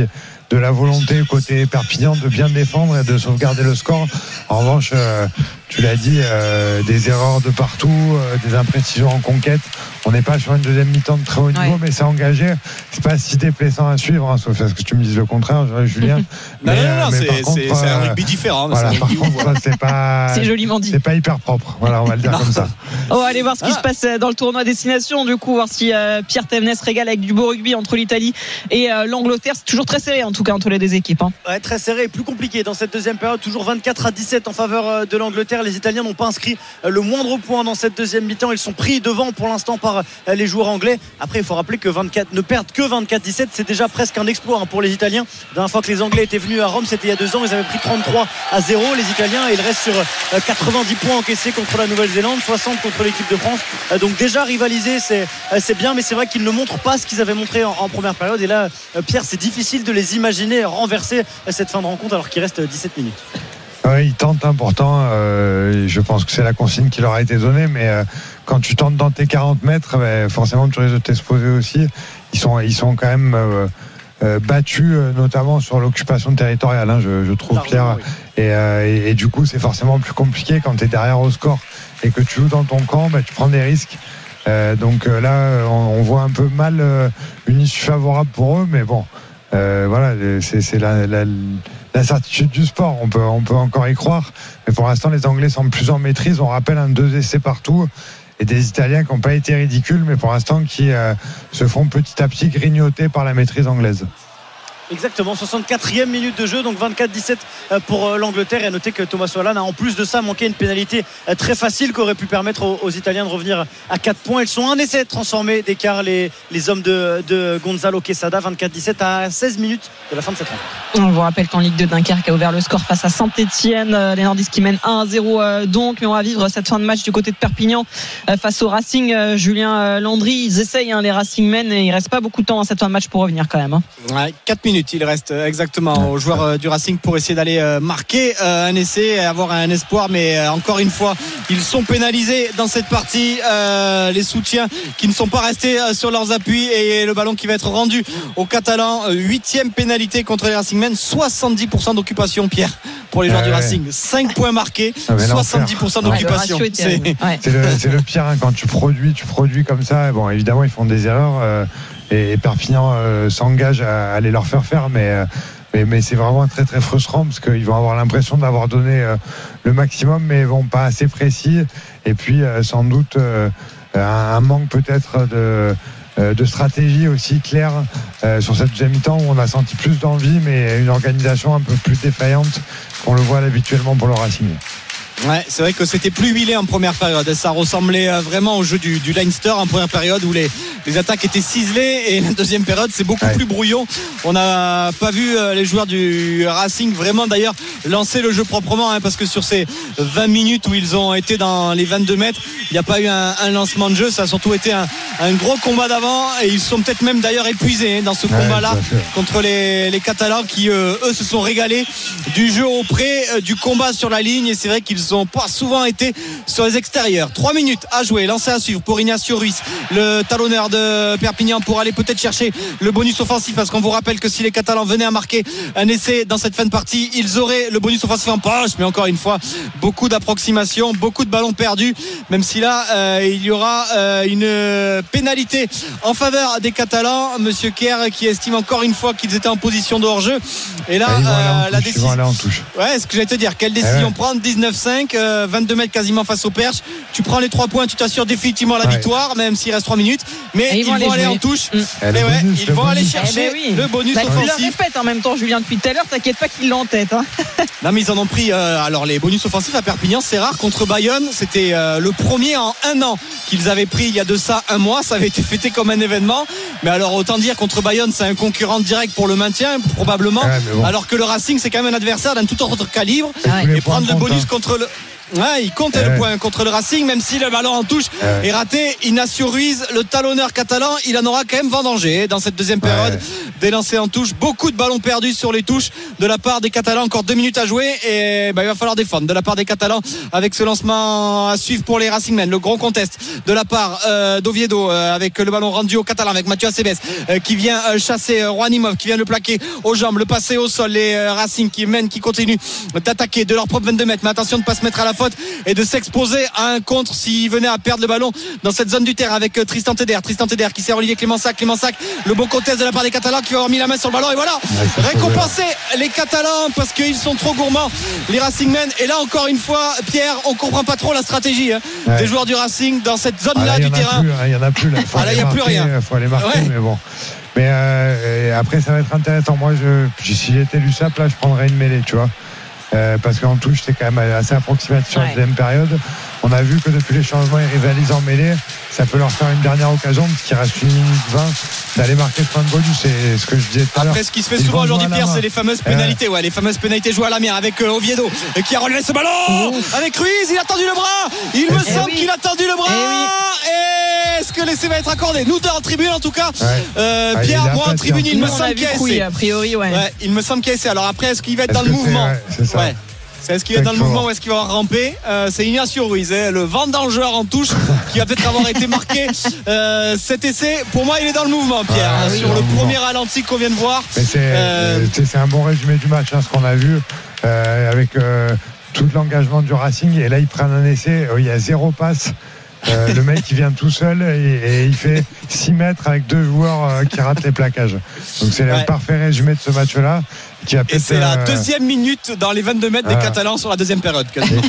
de la volonté côté Perpignan de bien défendre et de sauvegarder le score. En revanche, euh, tu l'as dit, euh, des erreurs de partout, euh, des imprécisions en conquête. On n'est pas sur une deuxième mi-temps de très haut niveau, Ouais. mais c'est engagé. C'est pas si déplaisant à suivre, hein, sauf à ce que tu me dises le contraire, Julien. Non, Mais, non, euh, non, c'est- un euh, rugby différent. Voilà, par rugby contre, c'est pas. C'est joliment dit. C'est pas hyper propre. Voilà, on va le dire comme ça. On va aller voir ce qui Ah. se passe euh, dans le tournoi destination, du coup, voir si euh, Pierre Thévenès régale avec du beau rugby entre l'Italie et euh, l'Angleterre. C'est toujours très serré, en tout cas, entre les deux équipes. hein. Ouais, très serré et plus compliqué dans cette deuxième période. Toujours 24 à 17 en faveur de l'Angleterre. Les Italiens n'ont pas inscrit le moindre point dans cette deuxième mi-temps. Ils sont pris devant pour l'instant par euh, les joueurs anglais. Après, il faut rappeler que 24, ne perdre que 24-17, c'est déjà presque un exploit hein, pour les Italiens. La dernière fois que les Anglais étaient venus à Rome, c'était il y a deux ans. Ils avaient pris 33 à 0. Les Italiens, ils restent sur euh, 90 points encaissés contre la Nouvelle-Zélande, 60 contre l'équipe de France. Euh, Donc déjà rivaliser, c'est euh, bien, mais c'est vrai qu'ils ne montrent pas ce qu'ils avaient montré en, première période. Et là, euh, Pierre, c'est difficile de les imaginer renverser euh, cette fin de rencontre alors qu'il reste 17 minutes. Oui, ils tentent pourtant. euh, je pense que c'est la consigne qui leur a été donnée, mais euh, quand tu tentes dans tes 40 mètres, ben, forcément tu risques de t'exposer aussi. Ils sont, ils sont quand même euh, euh, battus, euh, notamment sur l'occupation territoriale, hein, je, je trouve, Pierre. Et, et- et du coup, c'est forcément plus compliqué quand tu es derrière au score et que tu joues dans ton camp, ben, tu prends des risques. Euh, donc euh, là, on, on voit un peu mal euh, une issue favorable pour eux, mais bon, voilà, c'est c'est la, la, la certitude du sport. On peut, on peut encore y croire, mais pour l'instant, les Anglais semblent plus en maîtrise. On rappelle un deux essais partout et des Italiens qui n'ont pas été ridicules, mais pour l'instant qui euh, se font petit à petit grignoter par la maîtrise anglaise. Exactement, 64e minute de jeu, donc 24-17 euh, pour euh, l'Angleterre. Et à noter que Thomas Solana a en plus de ça manqué une pénalité euh, très facile qui aurait pu permettre aux, aux Italiens de revenir à 4 points. Ils sont un essai de transformer d'écart les, les hommes de, de Gonzalo Quesada, 24-17 à 16 minutes de la fin de cette rencontre. On vous rappelle qu'en Ligue 2 Dunkerque a ouvert le score face à Saint-Etienne. Les Nordistes qui mènent 1-0 donc, mais on va vivre cette fin de match du côté de Perpignan euh, face au Racing. Euh, Julien Landry, ils essayent hein, les Racingmen et il reste pas beaucoup de temps à cette fin de match pour revenir quand même. hein. Ouais, 4 minutes, il reste euh, exactement aux joueurs euh, du Racing pour essayer d'aller euh, marquer euh, un essai et avoir un espoir. Mais euh, encore une fois, ils sont pénalisés dans cette partie. Euh, les soutiens qui ne sont pas restés euh, sur leurs appuis et le ballon qui va être rendu aux Catalans. Huitième pénalité contre les Racingmen, 70% d'occupation, Pierre, pour les joueurs Ah du ouais. Racing. 5 points marqués, Ah, mais l'enfer. 70% d'occupation. Ouais, le ratio est C'est-. Ouais. Le, pire hein, quand tu produis, tu produis comme ça. Bon, évidemment, ils font des erreurs euh, et, Perpignan euh, s'engage à aller leur faire faire, mais. euh, mais, mais c'est vraiment très très frustrant parce qu'ils vont avoir l'impression d'avoir donné euh, le maximum mais ils vont pas assez précis et puis sans doute un, manque peut-être de, de stratégie aussi claire sur cette deuxième mi-temps où on a senti plus d'envie mais une organisation un peu plus défaillante qu'on le voit habituellement pour le Racing. Ouais, c'est vrai que c'était plus huilé en première période. Ça ressemblait euh, vraiment au jeu du, du Leinster en première période où les, les attaques étaient ciselées et la deuxième période c'est beaucoup plus brouillon. On n'a pas vu euh, les joueurs du Racing vraiment d'ailleurs lancer le jeu proprement hein, parce que sur ces 20 minutes où ils ont été dans les 22 mètres, il n'y a pas eu un, un lancement de jeu. Ça a surtout été un, un gros combat d'avant et ils sont peut-être même d'ailleurs épuisés hein, dans ce Ouais, combat-là contre les, les Catalans qui euh, eux se sont régalés du jeu auprès euh, du combat sur la ligne et c'est vrai qu'ils n'ont pas souvent été sur les extérieurs. 3 minutes à jouer lancé à suivre pour Ignacio Ruiz. Le talonneur de Perpignan pour aller peut-être chercher le bonus offensif parce qu'on vous rappelle que si les Catalans venaient à marquer un essai dans cette fin de partie ils auraient le bonus offensif en poche. Mais encore une fois beaucoup d'approximations beaucoup de ballons perdus. Même si là euh, il y aura euh, une pénalité en faveur des Catalans. Monsieur Kerr qui estime encore une fois qu'ils étaient en position de hors-jeu. Et là Ah, ils euh, la touche, ils décision. Ouais, ce que j'allais te dire, quelle Eh décision ouais. prendre 19-5, euh, 22 mètres quasiment face au perche. Tu prends les 3 points, tu t'assures définitivement la Ouais. victoire, même s'il reste 3 minutes. Mais ils, vont aller, jouer. en touche. Mm. Eh, Et ouais, bonus, ils vont aller bonus. chercher Eh ben oui. le bonus Bah, tu le offensif. répètes en même temps, Julien, depuis tout à l'heure. T'inquiète pas qu'il l'a en tête. hein. Non, mais ils en ont pris. euh, alors, les bonus offensifs à Perpignan, c'est rare. Contre Bayonne, c'était euh, le premier en un an qu'ils avaient pris il y a de ça un mois. Ça avait été fêté comme un événement. Mais alors, autant dire contre Bayonne, c'est un concurrent direct pour le maintien, probablement. Ouais, mais bon. Alors que le Racing, c'est quand même un adversaire d'un tout autre calibre. les Et prendre le bonus hein. contre le. the Ouais, il comptait Ouais. le point contre le Racing, même si le ballon en touche Ouais. est raté. Ignacio Ruiz, le talonneur catalan, il en aura quand même vendangé dans cette deuxième période. Des lancers en touche, beaucoup de ballons perdus sur les touches de la part des Catalans. Encore deux minutes à jouer et bah, il va falloir défendre de la part des Catalans avec ce lancement à suivre pour les Racingmen. Le gros contest de la part euh, d'Oviedo euh, avec le ballon rendu au Catalan avec Mathieu Acebes euh, qui vient chasser Juanimov, qui vient le plaquer aux jambes, le passer au sol. Les Racing qui mènent, qui continuent d'attaquer de leur propre 22 mètres. Mais attention de ne pas se mettre à la faute et de s'exposer à un contre s'il venait à perdre le ballon dans cette zone du terrain avec euh, Tristan Teder. Tristan Teder qui sert Olivier Clémensac. Clémensac, le bon contest de la part des Catalans qui va avoir mis la main sur le ballon. Et voilà, récompenser les Catalans parce qu'ils sont trop gourmands, les Racingmen. Et là, encore une fois, Pierre, on comprend pas trop la stratégie hein, Ouais. des joueurs du Racing dans cette Ah, zone-là là, il y du terrain. plus, hein, Il y en a plus là. Ah, là, il y a plus rien. euh, Faut aller marquer, Ouais. mais bon. Mais euh, après, ça va être intéressant. Moi, je, si j'étais l'USAP, là, je prendrais une mêlée, tu vois. Euh, parce qu'en touche, c'est quand même assez approximatif sur la deuxième période. On a vu que depuis les changements, ils rivalisent en mêlée. Ça peut leur faire une dernière occasion, puisqu'il reste une minute 20 d'aller marquer ce point de bonus. C'est ce que je disais tout à l'heure. Après, ce qui se fait Ils souvent aujourd'hui, Pierre, c'est les fameuses pénalités. Ouais, les fameuses pénalités jouées à la main avec euh, Oviedo euh, qui a relevé ce ballon avec Ruiz. Il a tendu le bras. Il me Eh semble oui. qu'il a tendu le bras. Et est-ce que l'essai va être accordé Nous deux en tribune, en tout cas. Euh, Ah, Pierre, moi en tribune, il me semble qu'il y a essai. a priori, ouais. Ouais, il me semble qu'il y a essai. Alors après, est-ce qu'il va être dans le mouvement? ouais, c'est est-ce qu'il est dans le mouvement ou est-ce qu'il va ramper Euh, C'est Ignacio Ruiz, hein, le vendangeur en touche, qui va peut-être avoir été marqué euh, cet essai. Pour moi, il est dans le mouvement, Pierre. Ah, hein, oui, sur le mouvement. premier ralenti qu'on vient de voir. C'est Euh, euh, c'est- un bon résumé du match, hein, ce qu'on a vu avec tout l'engagement du Racing. Et là, ils prennent un essai, il y a zéro passe. Euh, le mec il vient tout seul et, et il fait 6 mètres avec deux joueurs euh, qui ratent les plaquages. Donc c'est Ouais. le parfait résumé de ce match-là. Qui Et c'est la euh, deuxième minute dans les 22 mètres des. Catalans sur la deuxième période. quasiment.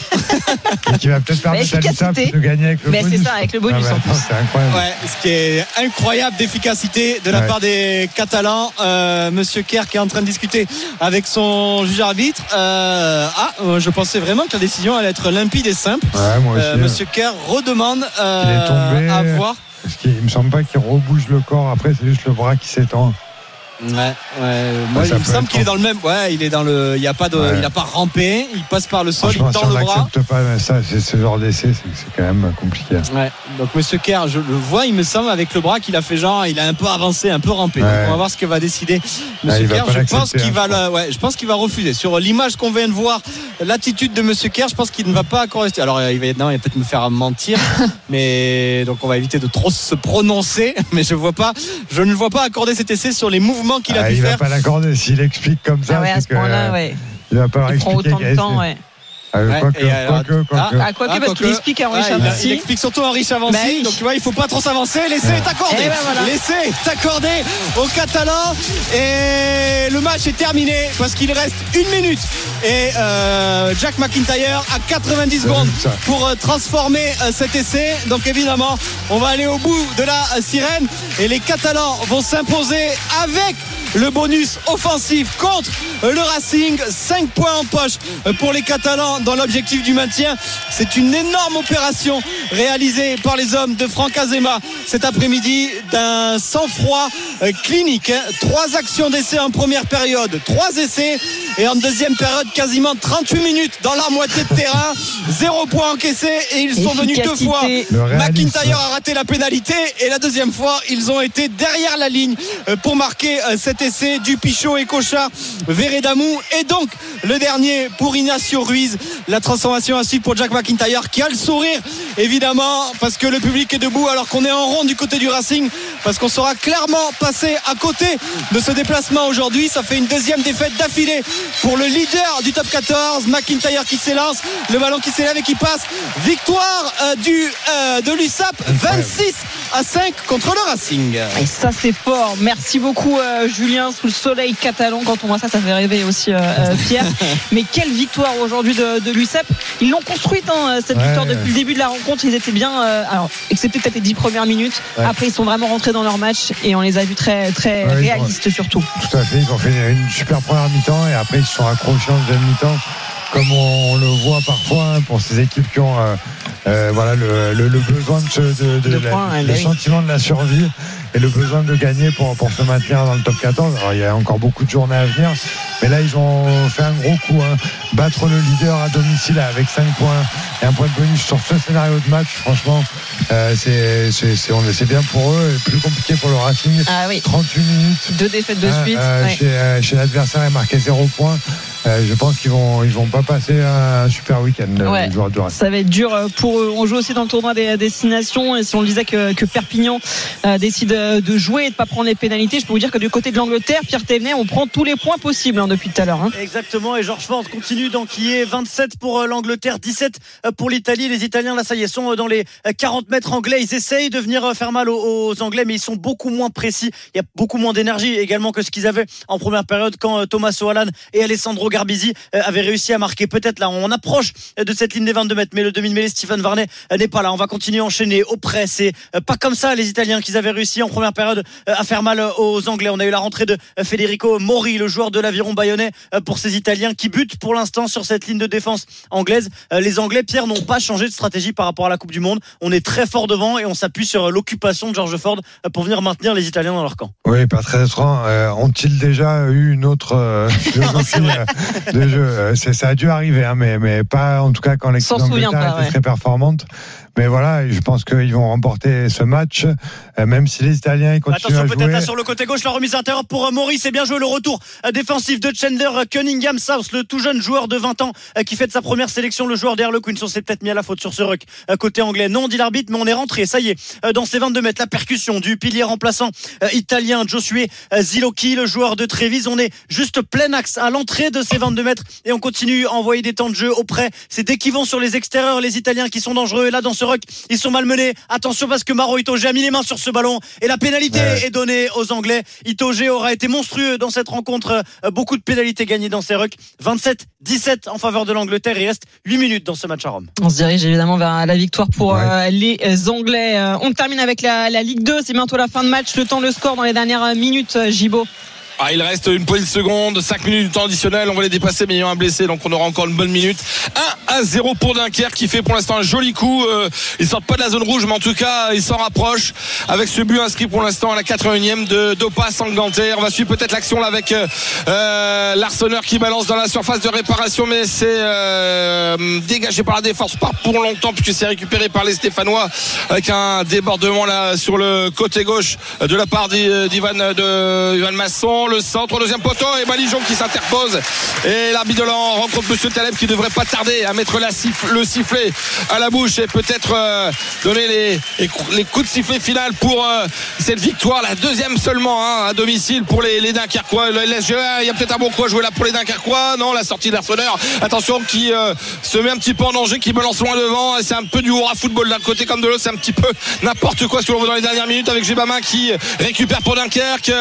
et qui va peut-être permettre à l'USAP de gagner avec le Mais c'est bonus. ça, avec le bonus, Ah en plus. attends, C'est incroyable. Ouais, ce qui est incroyable d'efficacité de la Ouais. part des Catalans. Euh, Monsieur Kerr qui est en train de discuter avec son juge arbitre. Euh, ah, je pensais vraiment que la décision allait être limpide et simple. Ouais, moi aussi. Euh, Monsieur Kerr redemande euh, Il est tombé. à voir. Parce qu'il me semble pas qu'il rebouge le corps. Après, c'est juste le bras qui s'étend. Ouais, ouais. Moi, il me semble qu'il est dans le même. Ouais, il est dans le. Il y a pas de. Ouais. Il a pas rampé. Il passe par le sol. Il si tend on le bras. pas ça, c'est ce genre d'essai, c'est quand même compliqué. Ouais. Donc Monsieur Kerr, je le vois, il me semble avec le bras qu'il a fait genre, il a un peu avancé, un peu rampé. Donc on va voir ce que va décider Ah, Monsieur Kerr. Je pense qu'il hein, va, le- ouais, je pense qu'il va refuser. Sur l'image qu'on vient de voir, l'attitude de Monsieur Kerr, je pense qu'il ne va pas accorder. Alors il va, non, il va peut-être me faire mentir, mais donc on va éviter de trop se prononcer. Mais je vois pas, je ne vois pas accorder cet essai sur les mouvements qu'il a Ah, pu il va pas l'accorder. S'il explique comme ça, Ah ouais, à c'est ce que, point-là, ouais. il va pas leur expliquer temps. Ouais. Ah, quoique, quoique. Ah, ah, parce qu'il explique à Henri Ah, il, Chavancy. il explique surtout à Henri Chavancy. Bah oui. Donc tu vois, il faut pas trop s'avancer. L'essai est accordé. Eh ben voilà. L'essai est accordé aux Catalans. Et le match est terminé parce qu'il reste une minute. Et euh, Jack McIntyre a 90 secondes pour euh, transformer euh, cet essai. Donc évidemment, on va aller au bout de la sirène. Et les Catalans vont s'imposer avec le bonus offensif contre le Racing. 5 points en poche pour les Catalans dans l'objectif du maintien. C'est une énorme opération réalisée par les hommes de Franck Azema cet après-midi d'un sang-froid euh, clinique. hein. Trois actions d'essai en première période, trois essais et en deuxième période quasiment 38 minutes dans la moitié de terrain. Zéro point encaissé et ils sont venus deux fois. McIntyre a raté la pénalité et la deuxième fois ils ont été derrière la ligne euh, pour marquer euh, cet essai du Pichot et Cochard Veredamou et donc le dernier pour Ignacio Ruiz la transformation ainsi pour Jack McIntyre qui a le sourire évidemment parce que le public est debout alors qu'on est en rond du côté du Racing parce qu'on sera clairement passé à côté de ce déplacement aujourd'hui ça fait une deuxième défaite d'affilée pour le leader du top 14 McIntyre qui s'élance le ballon qui s'élève et qui passe victoire euh, du, euh, de l'USAP 26 à 5 contre le Racing Et ça, c'est fort. Merci beaucoup, euh, Julien, sous le soleil catalan. Quand on voit ça, ça fait rêver aussi, euh, euh, Pierre. Mais quelle victoire aujourd'hui de, de l'UCEP. Ils l'ont construite, hein, cette Ouais. victoire, depuis le début de la rencontre. Ils étaient bien, euh, alors, excepté peut-être les 10 premières minutes. Ouais. Après, ils sont vraiment rentrés dans leur match et on les a vus très, très Ouais, réalistes, surtout. Tout à fait, ils ont fait une super première mi-temps et après ils se sont accrochés en deuxième mi-temps, comme on le voit parfois hein, pour ces équipes qui ont euh, euh, voilà, le, le- le besoin de, se- de- de De la- points, ouais, le bah oui. sentiment de la survie et le besoin de gagner pour, pour se maintenir dans le top 14. Alors il y a encore beaucoup de journées à venir, mais là ils ont fait un gros coup, hein. battre le leader à domicile avec 5 points et un point de bonus sur ce scénario de match, franchement, euh, c'est bien pour eux, et plus compliqué pour le Racing. Ah, oui. 38 minutes. Deux défaites de hein, suite. Euh, euh, chez, l'adversaire et marqué 0 points. Euh, je pense qu'ils vont ils vont pas passer un super week-end ouais. Ça va être dur pour eux. On joue aussi dans le tournoi des destinations et si on le disait que, que Perpignan décide de jouer et de pas prendre les pénalités, je peux vous dire que du côté de l'Angleterre, Pierre Thévenet, on prend tous les points possibles hein, depuis tout à l'heure. Hein. Exactement et Georges Ford continue d'enquiller 27 pour l'Angleterre, 17 pour l'Italie. Les Italiens là ça y est sont dans les 40 30 mètres anglais. Ils essayent de venir euh, faire mal aux, Anglais, mais ils sont beaucoup moins précis. Il y a beaucoup moins d'énergie également que ce qu'ils avaient en première période quand euh, Thomas O'Hallan et Alessandro Garbizi euh, avaient réussi à marquer. Peut-être là, on approche de cette ligne des 22 mètres, mais le demi-mêlée Stephen Varney n'est pas là. On va continuer à enchaîner au près. C'est pas comme ça les Italiens qu'ils avaient réussi en première période à faire mal aux Anglais. On a eu la rentrée de Federico Mori, le joueur de l'aviron bayonnais pour ces Italiens qui butent pour l'instant sur cette ligne de défense anglaise. Les Anglais, Pierre, n'ont pas changé de stratégie par rapport à la Coupe du Monde. On est très fort devant et on s'appuie sur l'occupation de George Ford pour venir maintenir les Italiens dans leur camp. Oui, pas très étrange. Ont-ils déjà eu une autre philosophie de jeu? Ça a dû arriver, hein, mais, mais pas en tout cas quand l'équipe d'Angleterre était ouais. très performante. Mais voilà, je pense qu'ils vont remporter ce match, même si les Italiens ils continuent Attention à jouer. peut-être là sur le côté gauche, la remise intérieure pour Maurice. C'est bien joué le retour défensif de Chandler Cunningham South, le tout jeune joueur de 20 ans qui fait de sa première sélection le joueur d'Herlequin. On s'est peut-être mis à la faute sur ce ruck côté anglais. Non, dit l'arbitre, mais on est rentré. Ça y est, dans ces 22 mètres, la percussion du pilier remplaçant italien Josué Zilocchi, le joueur de Trévise. On est juste plein axe à l'entrée de ces 22 mètres et on continue à envoyer des temps de jeu auprès. C'est dès qu'ils vont sur les extérieurs, les Italiens qui sont dangereux. Et là, dans ce ils sont malmenés. Attention parce que Maro Itoge a mis les mains sur ce ballon et la pénalité ouais. est donnée aux Anglais. Itoge aura été monstrueux dans cette rencontre. Beaucoup de pénalités gagnées dans ces rucks. 27-17 en faveur de l'Angleterre. Il reste 8 minutes dans ce match à Rome. On se dirige évidemment vers la victoire pour ouais. euh, les Anglais. On termine avec la, la Ligue 2. C'est bientôt la fin de match. Le temps, le score dans les dernières minutes, Gibo. Ah, il reste une poignée de secondes, 5 minutes de temps additionnel. On va les dépasser, mais il y a un blessé, donc on aura encore une bonne minute. 1 à 0 pour Dunkerque qui fait pour l'instant un joli coup. Euh, ils sortent pas de la zone rouge, mais en tout cas, ils s'en rapprochent avec ce but inscrit pour l'instant à la 81e de Dopa Sanganté. On va suivre peut-être l'action avec euh, l'Arseneur qui balance dans la surface de réparation, mais c'est euh, dégagé par la défense, pas pour longtemps, puisque c'est récupéré par les Stéphanois avec un débordement là sur le côté gauche de la part d'Ivan Masson le centre, deuxième poteau et Balijon qui s'interpose et l'arbitre de l'an rencontre Monsieur Taleb qui devrait pas tarder à mettre le sifflet à la bouche et peut-être euh, donner les, les, coups de sifflet final pour euh, cette victoire, la deuxième seulement hein, à domicile pour les, les Dunkerquois. Le LSG, il y a peut-être un bon coup à jouer là pour les Dunkerquois. Non, la sortie d'Arseneur, attention qui euh, se met un petit peu en danger, qui balance loin devant. C'est un peu du hurrah football d'un côté comme de l'autre, c'est un petit peu n'importe quoi ce que l'on voit dans les dernières minutes avec Gébamin qui récupère pour Dunkerque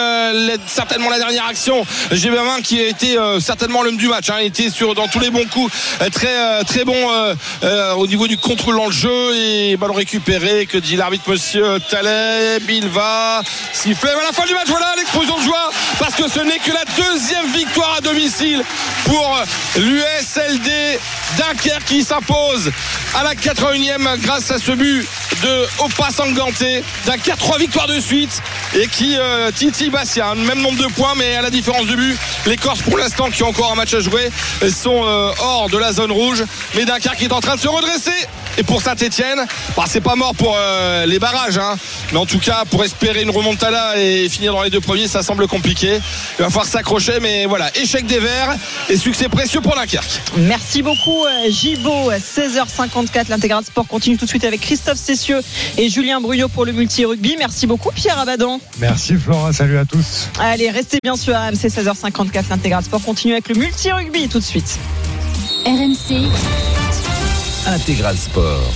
certainement la dernière action. Gébamin qui a été euh, certainement l'homme du match hein, il était sur dans tous les bons coups. Euh, très euh, très bon au niveau du contrôle dans le jeu. Et ballon récupéré que dit l'arbitre monsieur Taleb? Il va siffler. À la fin du match. Voilà l'explosion de joie. Parce que ce n'est que la deuxième victoire à domicile pour l'USLD Dunkerque qui s'impose à la 81e grâce à ce but de Opa Sanganté Dunkerque 3 victoires de suite. Et qui Titi Bassia même nombre de points mais à la différence de but les Corses pour l'instant qui ont encore un match à jouer sont euh, hors de la zone rouge. Mais Dunkerque est en train de se redresser et pour Saint-Etienne bah, c'est pas mort pour euh, les barrages hein. mais en tout cas pour espérer une remontada et finir dans les deux premiers ça semble compliqué. Il va falloir s'accrocher mais voilà. Échec des Verts et succès précieux pour Dunkerque. Merci beaucoup Gibo 16h54 l'intégral sport continue tout de suite avec Christophe Cessieux et Julien Bruyot pour le multi-rugby merci beaucoup Pierre Abadan. Merci Flora salut à tous. Allez restez bien sur RMC 16h54 l'intégral sport continue avec le multi-rugby tout de suite. RMC Intégral Sport